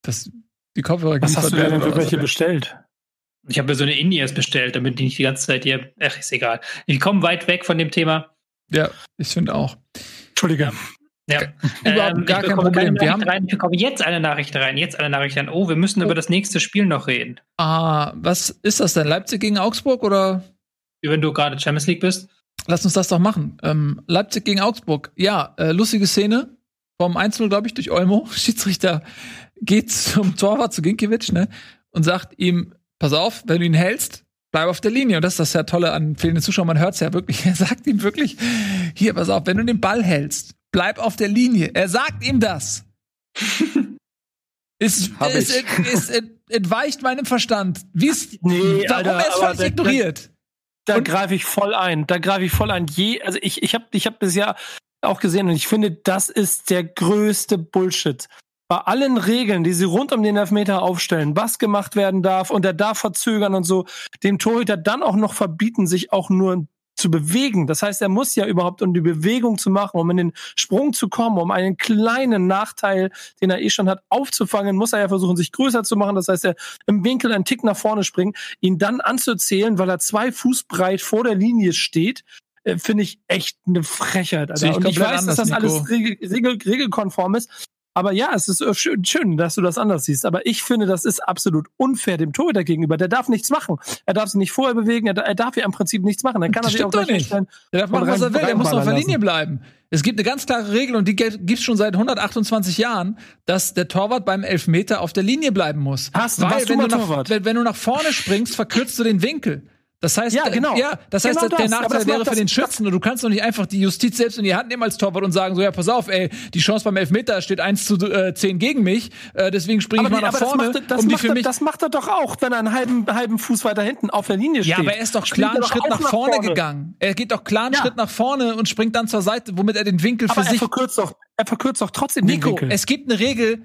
das, die Kopfhörer Was hast du denn für welche bestellt? Ich habe mir so eine In-Ears bestellt, damit die nicht die ganze Zeit hier. Ach, ist egal. Wir kommen weit weg von dem Thema. Ja, ich finde auch. Entschuldige. Ja. Überhaupt Ähm, gar ich kein bekomme Problem. keine Wir Nachricht haben- rein. Ich bekomme jetzt eine Nachricht rein, jetzt eine Nachricht rein. Oh, wir müssen über das nächste Spiel noch reden. Ah, was ist das denn? Leipzig gegen Augsburg oder? Wenn du gerade Champions League bist. Lass uns das doch machen. Ähm, Leipzig gegen Augsburg. Ja, äh, lustige Szene. Vom 1-0, glaube ich, durch Olmo. Schiedsrichter geht zum Torwart zu Ginkiewicz, ne? Und sagt ihm, pass auf, wenn du ihn hältst, bleib auf der Linie. Und das ist das ja Tolle an fehlenden Zuschauern. Man hört's ja wirklich. Er sagt ihm wirklich, hier, pass auf, wenn du den Ball hältst, bleib auf der Linie. Er sagt ihm das. Ich. ist, ist, ist, entweicht meinem Verstand. Wie ist, Nee, warum Alter, er es völlig da- ignoriert? Da Und- greife ich voll ein. Da greife ich voll ein. Je, also ich, ich habe ich hab das ja auch gesehen und ich finde, das ist der größte Bullshit. Bei allen Regeln, die sie rund um den Elfmeter aufstellen, was gemacht werden darf und er darf verzögern und so, dem Torhüter dann auch noch verbieten, sich auch nur zu bewegen. Das heißt, er muss ja überhaupt, um die Bewegung zu machen, um in den Sprung zu kommen, um einen kleinen Nachteil, den er eh schon hat, aufzufangen, muss er ja versuchen, sich größer zu machen. Das heißt, er im Winkel einen Tick nach vorne springen, ihn dann anzuzählen, weil er zwei Fuß breit vor der Linie steht, äh, finde ich echt eine Frechheit. Alter. ich Und ich weiß, dass das anders, alles regel, regel, regelkonform ist. Aber ja, es ist äh, schön, schön, dass du das anders siehst. Aber ich finde, das ist absolut unfair dem Torhüter gegenüber. Der darf nichts machen. Er darf sich nicht vorher bewegen. Er, er darf ja im Prinzip nichts machen. Dann kann Das er stimmt doch nicht. Der darf machen, und was er rein- will. Der muss auf der Linie bleiben. Es gibt eine ganz klare Regel und die gibt es schon seit 128 Jahren, dass der Torwart beim Elfmeter auf der Linie bleiben muss. Hast- Weil wenn mal du, nach, wenn, wenn du nach vorne springst, verkürzt du den Winkel. Das heißt, Ja, genau. ja, das heißt, Genau der das. Aber Nachteil wäre für den Schützen und du kannst doch nicht einfach die Justiz selbst in die Hand nehmen als Torwart und sagen so, ja, pass auf, ey, die Chance beim Elfmeter steht 1 zu äh, 10 gegen mich, äh, deswegen springe ich mal nee, nach aber das vorne, macht, das, um die macht für er, mich das macht er doch auch, wenn er einen halben, halben Fuß weiter hinten auf der Linie steht. Ja, aber er ist doch klar einen Schritt auch nach, vorne, gegangen. Er geht doch klar einen Ja. Schritt nach vorne und springt dann zur Seite, womit er den Winkel Aber für er sich verkürzt doch, er verkürzt doch trotzdem Nico, den Winkel. es gibt eine Regel,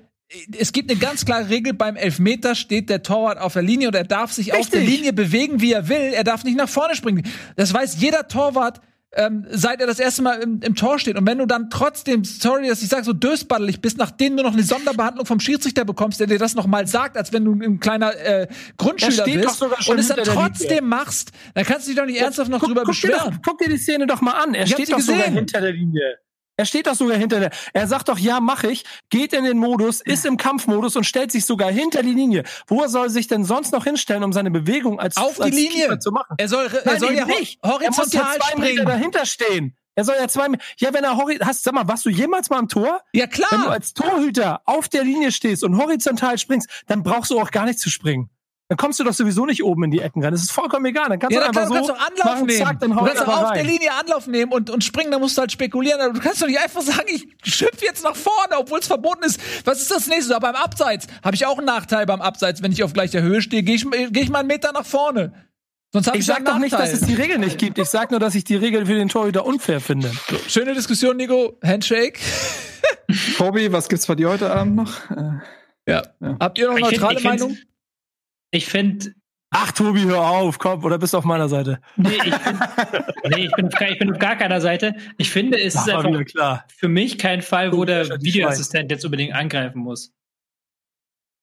es gibt eine ganz klare Regel, beim Elfmeter steht der Torwart auf der Linie und er darf sich auf der Richtig. Linie bewegen, wie er will. Er darf nicht nach vorne springen. Das weiß jeder Torwart, ähm, seit er das erste Mal im, im Tor steht. Und wenn du dann trotzdem, sorry, dass ich sage, so dösbaddelig bist, nachdem du noch eine Sonderbehandlung vom Schiedsrichter bekommst, der dir das noch mal sagt, als wenn du ein kleiner äh, Grundschüler Er bist sogar und es dann trotzdem machst, dann kannst du dich doch nicht ernsthaft noch guck, drüber guck Dir beschweren. doch, guck dir die Szene doch mal an. Er Ich steht doch sogar gesehen. hinter der Linie. Er steht doch sogar hinter der. Er sagt doch, ja, mach ich, geht in den Modus, ist im Kampfmodus und stellt sich sogar hinter die Linie. Wo soll er sich denn sonst noch hinstellen, um seine Bewegung als, Auf die als Linie. Keeper zu machen? Er soll, er Nein, soll ja nicht. Er muss horizontal ja zwei Meter springen. dahinter stehen. Er soll ja zwei Meter. Ja, wenn er hast, sag mal, warst du jemals mal am Tor? Ja, Wenn du klar. als Torhüter auf der Linie stehst und horizontal springst, dann brauchst du auch gar nicht zu springen. Dann kommst du doch sowieso nicht oben in die Ecken rein. Das ist vollkommen egal. Dann kannst Ja, du dann einfach du so kannst doch Anlauf machen, nehmen. zack, dann du hau ich kannst auf der rein. Linie Anlauf nehmen und, und springen, da musst du halt spekulieren. Aber du kannst doch nicht einfach sagen, ich schüpfe jetzt nach vorne, obwohl es verboten ist. Was ist das nächste? Aber beim Abseits habe ich auch einen Nachteil beim Abseits. Wenn ich auf gleicher Höhe stehe, gehe ich, geh ich mal einen Meter nach vorne. Sonst habe ich, Ich sag einen doch nicht, Nachteil. dass es die Regel nicht gibt. Ich sag nur, dass ich die Regel für den Torhüter unfair finde. Schöne Diskussion, Nico. Handshake. Tobi, was gibt's bei dir heute Abend noch? Äh, Ja. Ja. Habt ihr noch Ich find- neutrale find- Meinung? Ich finde, Ach, Tobi, hör auf, komm, oder bist du auf meiner Seite? nee, ich, find, nee ich, bin auf, gar- ich bin auf gar keiner Seite. Ich finde, es ist einfach für mich kein Fall, wo der Videoassistent jetzt unbedingt angreifen muss.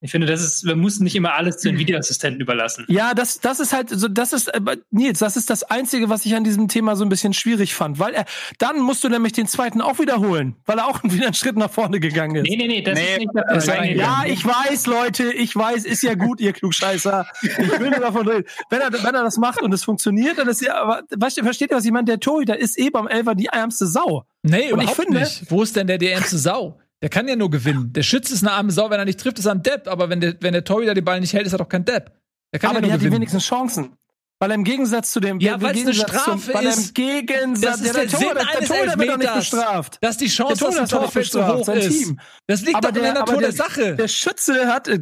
Ich finde, das ist, wir müssen nicht immer alles zu den Videoassistenten überlassen. Ja, das, das ist halt so, das ist, äh, Nils, das ist das Einzige, was ich an diesem Thema so ein bisschen schwierig fand, weil er, dann musst du nämlich den zweiten auch wiederholen, weil er auch wieder einen Schritt nach vorne gegangen ist. Nee, nee, nee, das Nee, ist nicht der das ist Fall. Ja, ich weiß, Leute, ich weiß, ist ja gut, ihr Klugscheißer. Ich will nur davon reden. Wenn er, wenn er das macht und es funktioniert, dann ist ja, aber, weißt du, versteht ihr, was ich meine? Der Torhüter ist eh beim Elfer die ärmste Sau. Nee, Und ich finde- nicht. Wo ist denn der, der ärmste Sau? Der kann ja nur gewinnen. Der Schütze ist eine arme Sau, wenn er nicht trifft, ist er ein Depp. Aber wenn der, wenn der Torhüter den Ball nicht hält, ist er doch kein Depp. Der kann aber ja die nur hat die gewinnen. wenigsten Chancen. Weil er im Gegensatz zu dem, Ja, im weil's eine Strafe weil er ist. im Gegensatz, Das ist ja, der Sinn Torhüter, der eines Torhüter wird doch nicht Elfmeters. bestraft. Dass die Chance, Der dass ein nicht Torfeld so hoch ist. Team. Das liegt Aber doch in der der- Natur der, der- Sache. Der Schütze hat, äh,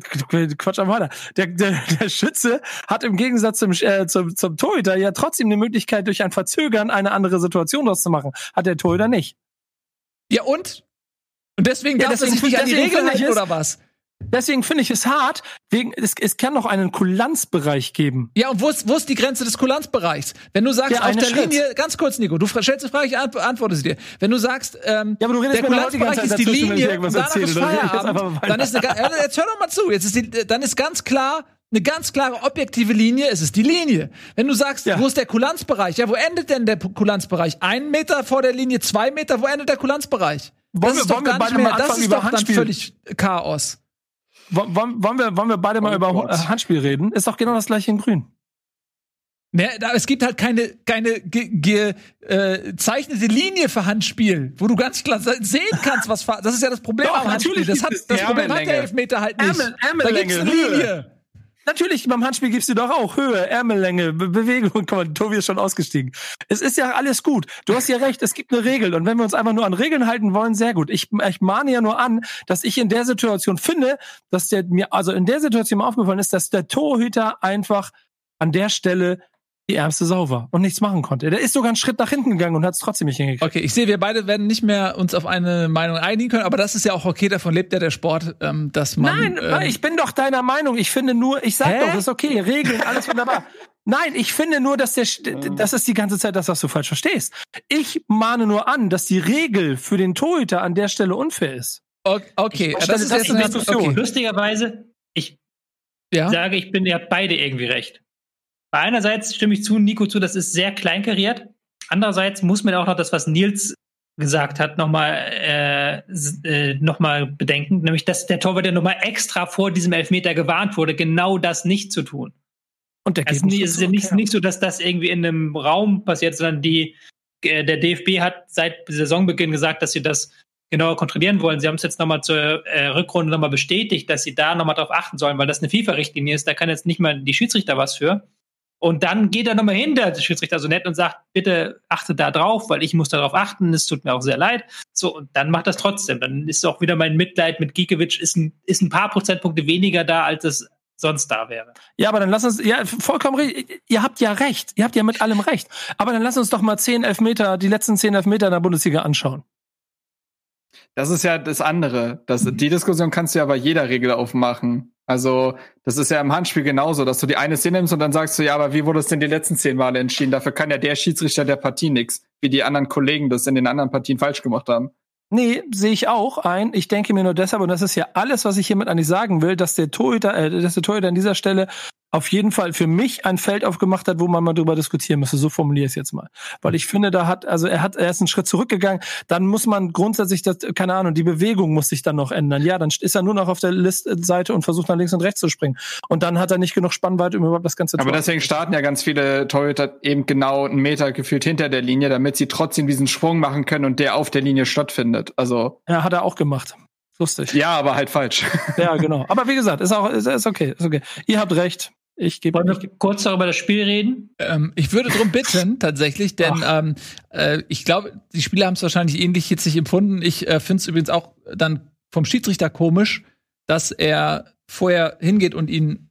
Quatsch am weiter. Der, der, der Schütze hat im Gegensatz zum, äh, zum, zum Torhüter ja trotzdem die Möglichkeit, durch ein Verzögern eine andere Situation draus zu machen. Hat der Torhüter nicht. ja, und? Und deswegen Ja, darf deswegen sich nicht an die Regeln finde ich halten, es- oder was? Deswegen finde ich es hart, wegen, es, es kann noch einen Kulanzbereich geben. Ja, und wo ist, wo ist die Grenze des Kulanzbereichs? Wenn du sagst, Ja, auf der Schritt. Linie, ganz kurz, Nico, du stellst eine Frage, ich ant- antworte sie dir. Wenn du sagst, ähm, Ja, aber du redest der Kulanzbereich ist die Linie und danach erzähle. ist Feierabend, dann ist eine, ja, jetzt hör doch mal zu, jetzt ist die, dann ist ganz klar, eine ganz klare objektive Linie, es ist die Linie. Wenn du sagst, Ja. wo ist der Kulanzbereich? Ja, wo endet denn der Kulanzbereich? Ein Meter vor der Linie, zwei Meter, wo endet der Kulanzbereich? Wollen das wir- wollen wir beide mehr, mal das anfangen, ist über Handspiel- völlig Chaos. Wo- Wollen, wollen, wir, wollen wir beide mal Oh über Gott. äh, Handspiel reden? Ist doch genau das gleiche in Grün. Da, es gibt halt keine, keine ge, ge, äh, Linie für Handspiel, wo du ganz klar se- sehen kannst, was das ist ja das Problem Doch, am Handspiel. Das, hat, das Problem hat der. Elfmeter halt nicht. Ärmel- da Ärmellänge, gibt's eine. Linie. Natürlich, beim Handspiel gibst du doch auch Höhe, Ärmellänge, Be Bewegung. Guck mal, Tobi ist schon ausgestiegen. Es ist ja alles gut. Du hast ja recht, es gibt eine Regel. Und wenn wir uns einfach nur an Regeln halten wollen, sehr gut. Ich, ich mahne ja nur an, dass ich in der Situation finde, dass der mir, also in der Situation aufgefallen ist, dass der Torhüter einfach an der Stelle die ärmste Sau war und nichts machen konnte. Der ist sogar einen Schritt nach hinten gegangen und hat es trotzdem nicht hingekriegt. Okay, ich sehe, wir beide werden nicht mehr uns auf eine Meinung einigen können, aber das ist ja auch okay, davon lebt ja der Sport, ähm, dass man. Nein, ähm, ich bin doch deiner Meinung. Ich finde nur, ich sag Hä? doch, das ist okay, Regeln, alles wunderbar. Nein, ich finde nur, dass der, das ist die ganze Zeit das, was du falsch verstehst. Ich mahne nur an, dass die Regel für den Torhüter an der Stelle unfair ist. okay, Ich das ist jetzt in eine Diskussion. okay. Lustigerweise, ich Ja? sage, ich bin, ihr habt beide irgendwie recht. Bei einerseits stimme ich zu, Nico zu, das ist sehr kleinkariert. Andererseits muss man auch noch das, was Nils gesagt hat, nochmal äh, äh, noch mal bedenken, nämlich dass der Torwart ja nochmal extra vor diesem Elfmeter gewarnt wurde, genau das nicht zu tun. Und der Es geht ist, ja nicht, nicht so, dass das irgendwie in einem Raum passiert, sondern die, äh, der DFB hat seit Saisonbeginn gesagt, dass sie das genauer kontrollieren wollen. Sie haben es jetzt nochmal zur äh, Rückrunde nochmal bestätigt, dass sie da nochmal drauf achten sollen, weil das eine FIFA-Richtlinie ist. Da kann jetzt nicht mal die Schiedsrichter was für. Und dann geht er nochmal hin, der Schiedsrichter so nett und sagt, bitte achte da drauf, weil ich muss darauf achten, es tut mir auch sehr leid. So, und dann macht das trotzdem. Dann ist auch wieder mein Mitleid mit Gikiewicz, ist ein, ist ein paar Prozentpunkte weniger da, als es sonst da wäre. Ja, aber dann lass uns, ja, vollkommen richtig. Ihr habt ja recht. Ihr habt ja mit allem recht. Aber dann lass uns doch mal zehn Elfmeter, die letzten zehn Elfmeter in der Bundesliga anschauen. Das ist ja das andere. Das, die Diskussion kannst du ja bei jeder Regel aufmachen. Also, das ist ja im Handspiel genauso, dass du die eine Szene nimmst und dann sagst du, ja, aber wie wurde es denn die letzten zehn Male entschieden? Dafür kann ja der Schiedsrichter der Partie nix, wie die anderen Kollegen das in den anderen Partien falsch gemacht haben. Nee, sehe ich auch ein. Ich denke mir nur deshalb, und das ist ja alles, was ich hiermit eigentlich sagen will, dass der Torhüter, äh, dass der Torhüter an dieser Stelle auf jeden Fall für mich ein Feld aufgemacht hat, wo man mal drüber diskutieren müsste. So formuliere ich es jetzt mal. Weil ich finde, da hat, also er hat, er ist einen Schritt zurückgegangen. Dann muss man grundsätzlich das, keine Ahnung, die Bewegung muss sich dann noch ändern. Ja, dann ist er nur noch auf der Listseite und versucht nach links und rechts zu springen. Und dann hat er nicht genug Spannweite, um überhaupt das ganze Aber Tor- deswegen starten ja ganz viele Torhüter eben genau einen Meter gefühlt hinter der Linie, damit sie trotzdem diesen Sprung machen können und der auf der Linie stattfindet. Also, Ja, hat er auch gemacht. Lustig. ja, aber halt falsch. Ja, genau. Aber wie gesagt, ist auch, ist, ist okay, ist okay. Ihr habt recht. Ich gebe Wollen wir kurz darüber das Spiel reden? Ähm, ich würde drum bitten, tatsächlich, denn ähm, äh, ich glaube, die Spieler haben es wahrscheinlich ähnlich jetzt nicht empfunden. Ich äh, finde es übrigens auch dann vom Schiedsrichter komisch, dass er vorher hingeht und ihn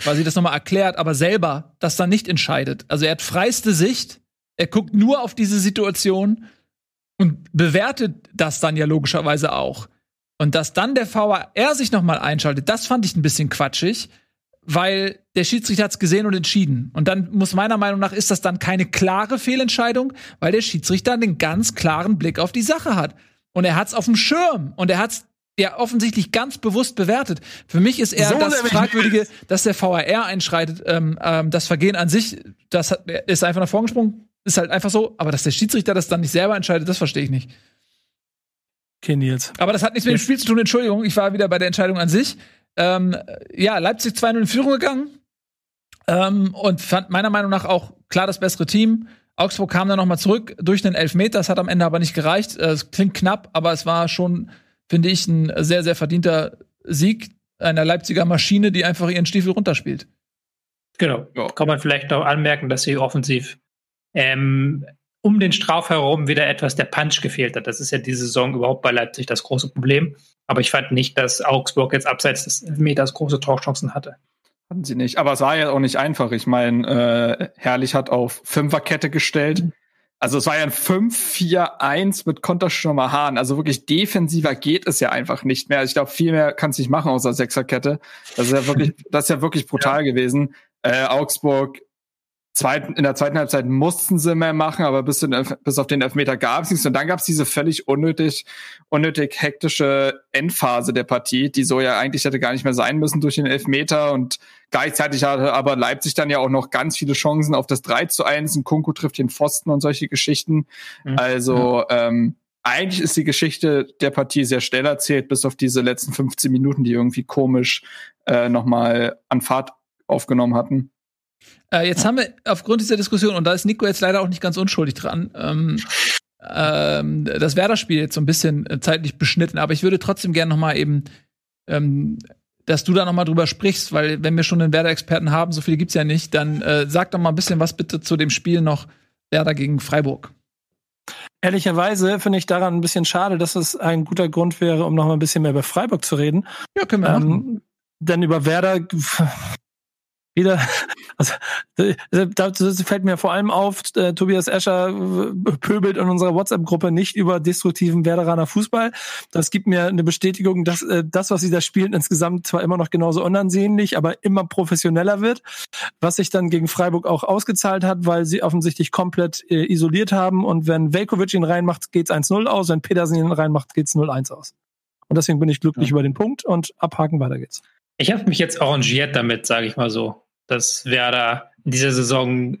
quasi das nochmal erklärt, aber selber das dann nicht entscheidet. Also er hat freiste Sicht, er guckt nur auf diese Situation und bewertet das dann ja logischerweise auch. Und dass dann der VAR sich nochmal einschaltet, das fand ich ein bisschen quatschig weil der Schiedsrichter hat's gesehen und entschieden. Und dann muss meiner Meinung nach ist das dann keine klare Fehlentscheidung, weil der Schiedsrichter einen ganz klaren Blick auf die Sache hat. Und er hat's auf dem Schirm und er hat's ja offensichtlich ganz bewusst bewertet. Für mich ist eher So das Fragwürdige, dass der VAR einschreitet. Ähm, ähm, das Vergehen an sich, das hat, ist einfach nach vorgesprungen, ist halt einfach so. Aber dass der Schiedsrichter das dann nicht selber entscheidet, das verstehe ich nicht. Okay, Nils. Aber das hat nichts mit dem Spiel zu tun, Entschuldigung. Ich war wieder bei der Entscheidung an sich. Ähm, ja, Leipzig 2-0 in Führung gegangen. Ähm, und fand meiner Meinung nach auch klar das bessere Team. Augsburg kam dann nochmal zurück durch den Elfmeter. Das hat am Ende aber nicht gereicht. Äh, Es klingt knapp, aber es war schon, finde ich, ein sehr, sehr verdienter Sieg einer Leipziger Maschine, die einfach ihren Stiefel runterspielt. Genau. Ja. Kann man vielleicht noch anmerken, dass sie offensiv ähm, um den Straf herum wieder etwas der Punch gefehlt hat. Das ist ja diese Saison überhaupt bei Leipzig das große Problem. Aber ich fand nicht, dass Augsburg jetzt abseits des Meters große Torchancen hatte. Hatten sie nicht. Aber es war ja auch nicht einfach. Ich meine, äh, Herrlich hat auf Fünferkette gestellt. Also es war ja ein 5-4-1 mit Konterstürmer Hahn. Also wirklich defensiver geht es ja einfach nicht mehr. Also ich glaube, viel mehr kann es nicht machen außer Sechserkette. Das ist ja wirklich, das ist ja wirklich brutal ja. gewesen. Äh, Augsburg zweiten, in der zweiten Halbzeit mussten sie mehr machen, aber bis, in, bis auf den Elfmeter gab es nichts. Und dann gab es diese völlig unnötig, unnötig hektische Endphase der Partie, die so ja eigentlich hätte gar nicht mehr sein müssen durch den Elfmeter. Und gleichzeitig hatte aber Leipzig dann ja auch noch ganz viele Chancen auf das 3 zu 1. Ein Kunku trifft den Pfosten und solche Geschichten. Mhm. Also ähm, eigentlich ist die Geschichte der Partie sehr schnell erzählt, bis auf diese letzten 15 Minuten, die irgendwie komisch äh, nochmal an Fahrt aufgenommen hatten. Äh, jetzt haben wir aufgrund dieser Diskussion, und da ist Nico jetzt leider auch nicht ganz unschuldig dran, ähm, ähm, das Werder-Spiel jetzt so ein bisschen äh, zeitlich beschnitten, aber ich würde trotzdem gerne noch mal eben, ähm, dass du da noch mal drüber sprichst, weil wenn wir schon einen Werder-Experten haben, so viele gibt's ja nicht, dann äh, sag doch mal ein bisschen was bitte zu dem Spiel noch Werder gegen Freiburg. Ehrlicherweise finde ich daran ein bisschen schade, dass es ein guter Grund wäre, um noch mal ein bisschen mehr über Freiburg zu reden. Ja, können wir ähm, machen. Denn über Werder wieder, also da fällt mir vor allem auf, äh, Tobias Escher äh, pöbelt in unserer WhatsApp-Gruppe nicht über destruktiven Werderaner Fußball. Das gibt mir eine Bestätigung, dass äh, das, was sie da spielen, insgesamt zwar immer noch genauso unansehnlich, aber immer professioneller wird, was sich dann gegen Freiburg auch ausgezahlt hat, weil sie offensichtlich komplett äh, isoliert haben und wenn Velkovic ihn reinmacht, geht's 1-0 aus, wenn Pedersen ihn reinmacht, geht's 0-1 aus. Und deswegen bin ich glücklich ja. über den Punkt und abhaken, weiter geht's. Ich habe mich jetzt arrangiert damit, sage ich mal so dass Werder in dieser Saison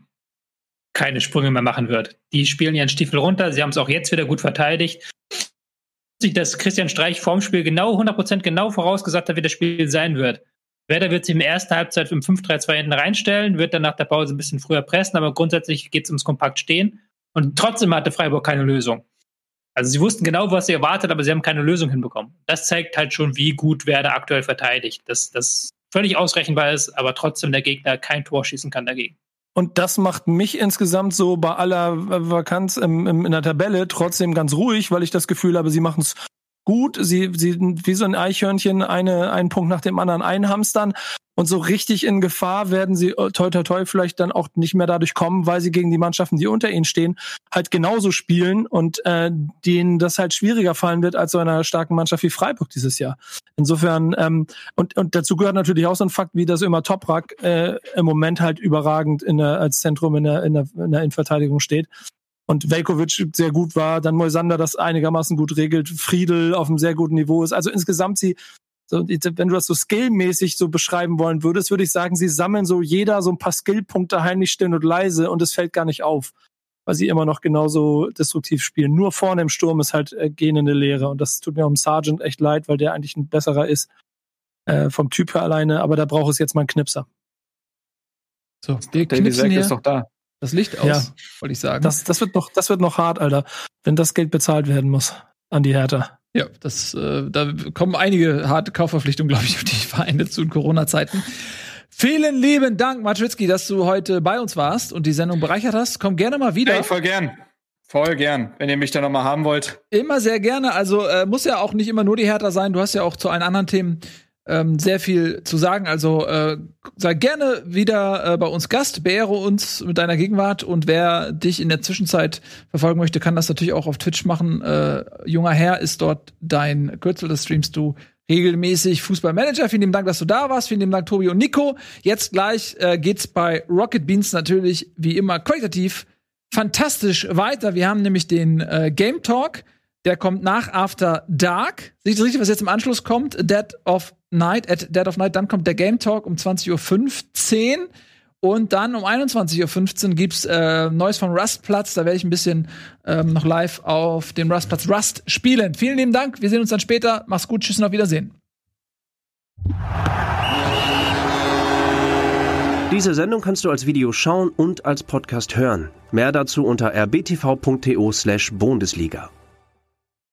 keine Sprünge mehr machen wird. Die spielen ihren Stiefel runter, sie haben es auch jetzt wieder gut verteidigt. Dass Christian Streich vorm Spiel genau 100% genau vorausgesagt hat, wie das Spiel sein wird. Werder wird sich im ersten Halbzeit im 5-3-2 hinten reinstellen, wird dann nach der Pause ein bisschen früher pressen, aber grundsätzlich geht es ums kompakt stehen. Und trotzdem hatte Freiburg keine Lösung. Also sie wussten genau, was sie erwartet, aber sie haben keine Lösung hinbekommen. Das zeigt halt schon, wie gut Werder aktuell verteidigt. Das, das völlig ausrechenbar ist, aber trotzdem der Gegner kein Tor schießen kann dagegen. Und das macht mich insgesamt so bei aller Vakanz im, im, in der Tabelle trotzdem ganz ruhig, weil ich das Gefühl habe, sie machen es gut. Sie, sie wie so ein Eichhörnchen eine, einen Punkt nach dem anderen einhamstern. Und so richtig in Gefahr werden sie äh, toi toi toi vielleicht dann auch nicht mehr dadurch kommen, weil sie gegen die Mannschaften, die unter ihnen stehen, halt genauso spielen und äh, denen das halt schwieriger fallen wird als so einer starken Mannschaft wie Freiburg dieses Jahr. Insofern, ähm, und, und dazu gehört natürlich auch so ein Fakt, wie das immer Toprak äh, im Moment halt überragend in der, als Zentrum in der, in der, in der Innenverteidigung steht und Velkovic sehr gut war, dann Moisander das einigermaßen gut regelt, Friedel auf einem sehr guten Niveau ist. Also insgesamt sie so, wenn du das so skillmäßig so beschreiben wollen würdest, würde ich sagen, sie sammeln so jeder so ein paar Skillpunkte heimlich still und leise und es fällt gar nicht auf, weil sie immer noch genauso destruktiv spielen. Nur vorne im Sturm ist halt äh, gähnende Leere und das tut mir um Sargent echt leid, weil der eigentlich ein besserer ist äh, vom Typ her alleine, aber da braucht es jetzt mal einen Knipser. So, wir knipsen hier ist doch da. Das Licht aus, ja. wollte ich sagen. Das, das, wird noch, das wird noch hart, Alter, wenn das Geld bezahlt werden muss an die Hertha. Ja, das, äh, da kommen einige harte Kaufverpflichtungen, glaube ich, auf die Vereine zu in Corona-Zeiten. Vielen lieben Dank, Matritzky, dass du heute bei uns warst und die Sendung bereichert hast. Komm gerne mal wieder. Hey, voll gern. Voll gern, wenn ihr mich da nochmal haben wollt. Immer sehr gerne. Also äh, muss ja auch nicht immer nur die Hertha sein. Du hast ja auch zu allen anderen Themen ähm, sehr viel zu sagen. Also äh, sei gerne wieder äh, bei uns Gast, beehre uns mit deiner Gegenwart und wer dich in der Zwischenzeit verfolgen möchte, kann das natürlich auch auf Twitch machen. Äh, junger Herr ist dort dein Kürzel, das streamst du regelmäßig Fußballmanager. Vielen lieben Dank, dass du da warst. Vielen lieben Dank, Tobi und Nico. Jetzt gleich äh, geht's bei Rocket Beans natürlich wie immer qualitativ fantastisch weiter. Wir haben nämlich den äh, Game Talk. Der kommt nach After Dark. Seht ihr richtig, was jetzt im Anschluss kommt? Dead of Night, at Dead of Night. Dann kommt der Game Talk um 20.15 Uhr. Und dann um 21.15 Uhr gibt's äh, Neues vom Rustplatz. Da werde ich ein bisschen ähm, noch live auf dem Rustplatz Rust spielen. Vielen lieben Dank. Wir sehen uns dann später. Mach's gut. Tschüss und auf Wiedersehen. Diese Sendung kannst du als Video schauen und als Podcast hören. Mehr dazu unter rbtv.to slash Bundesliga.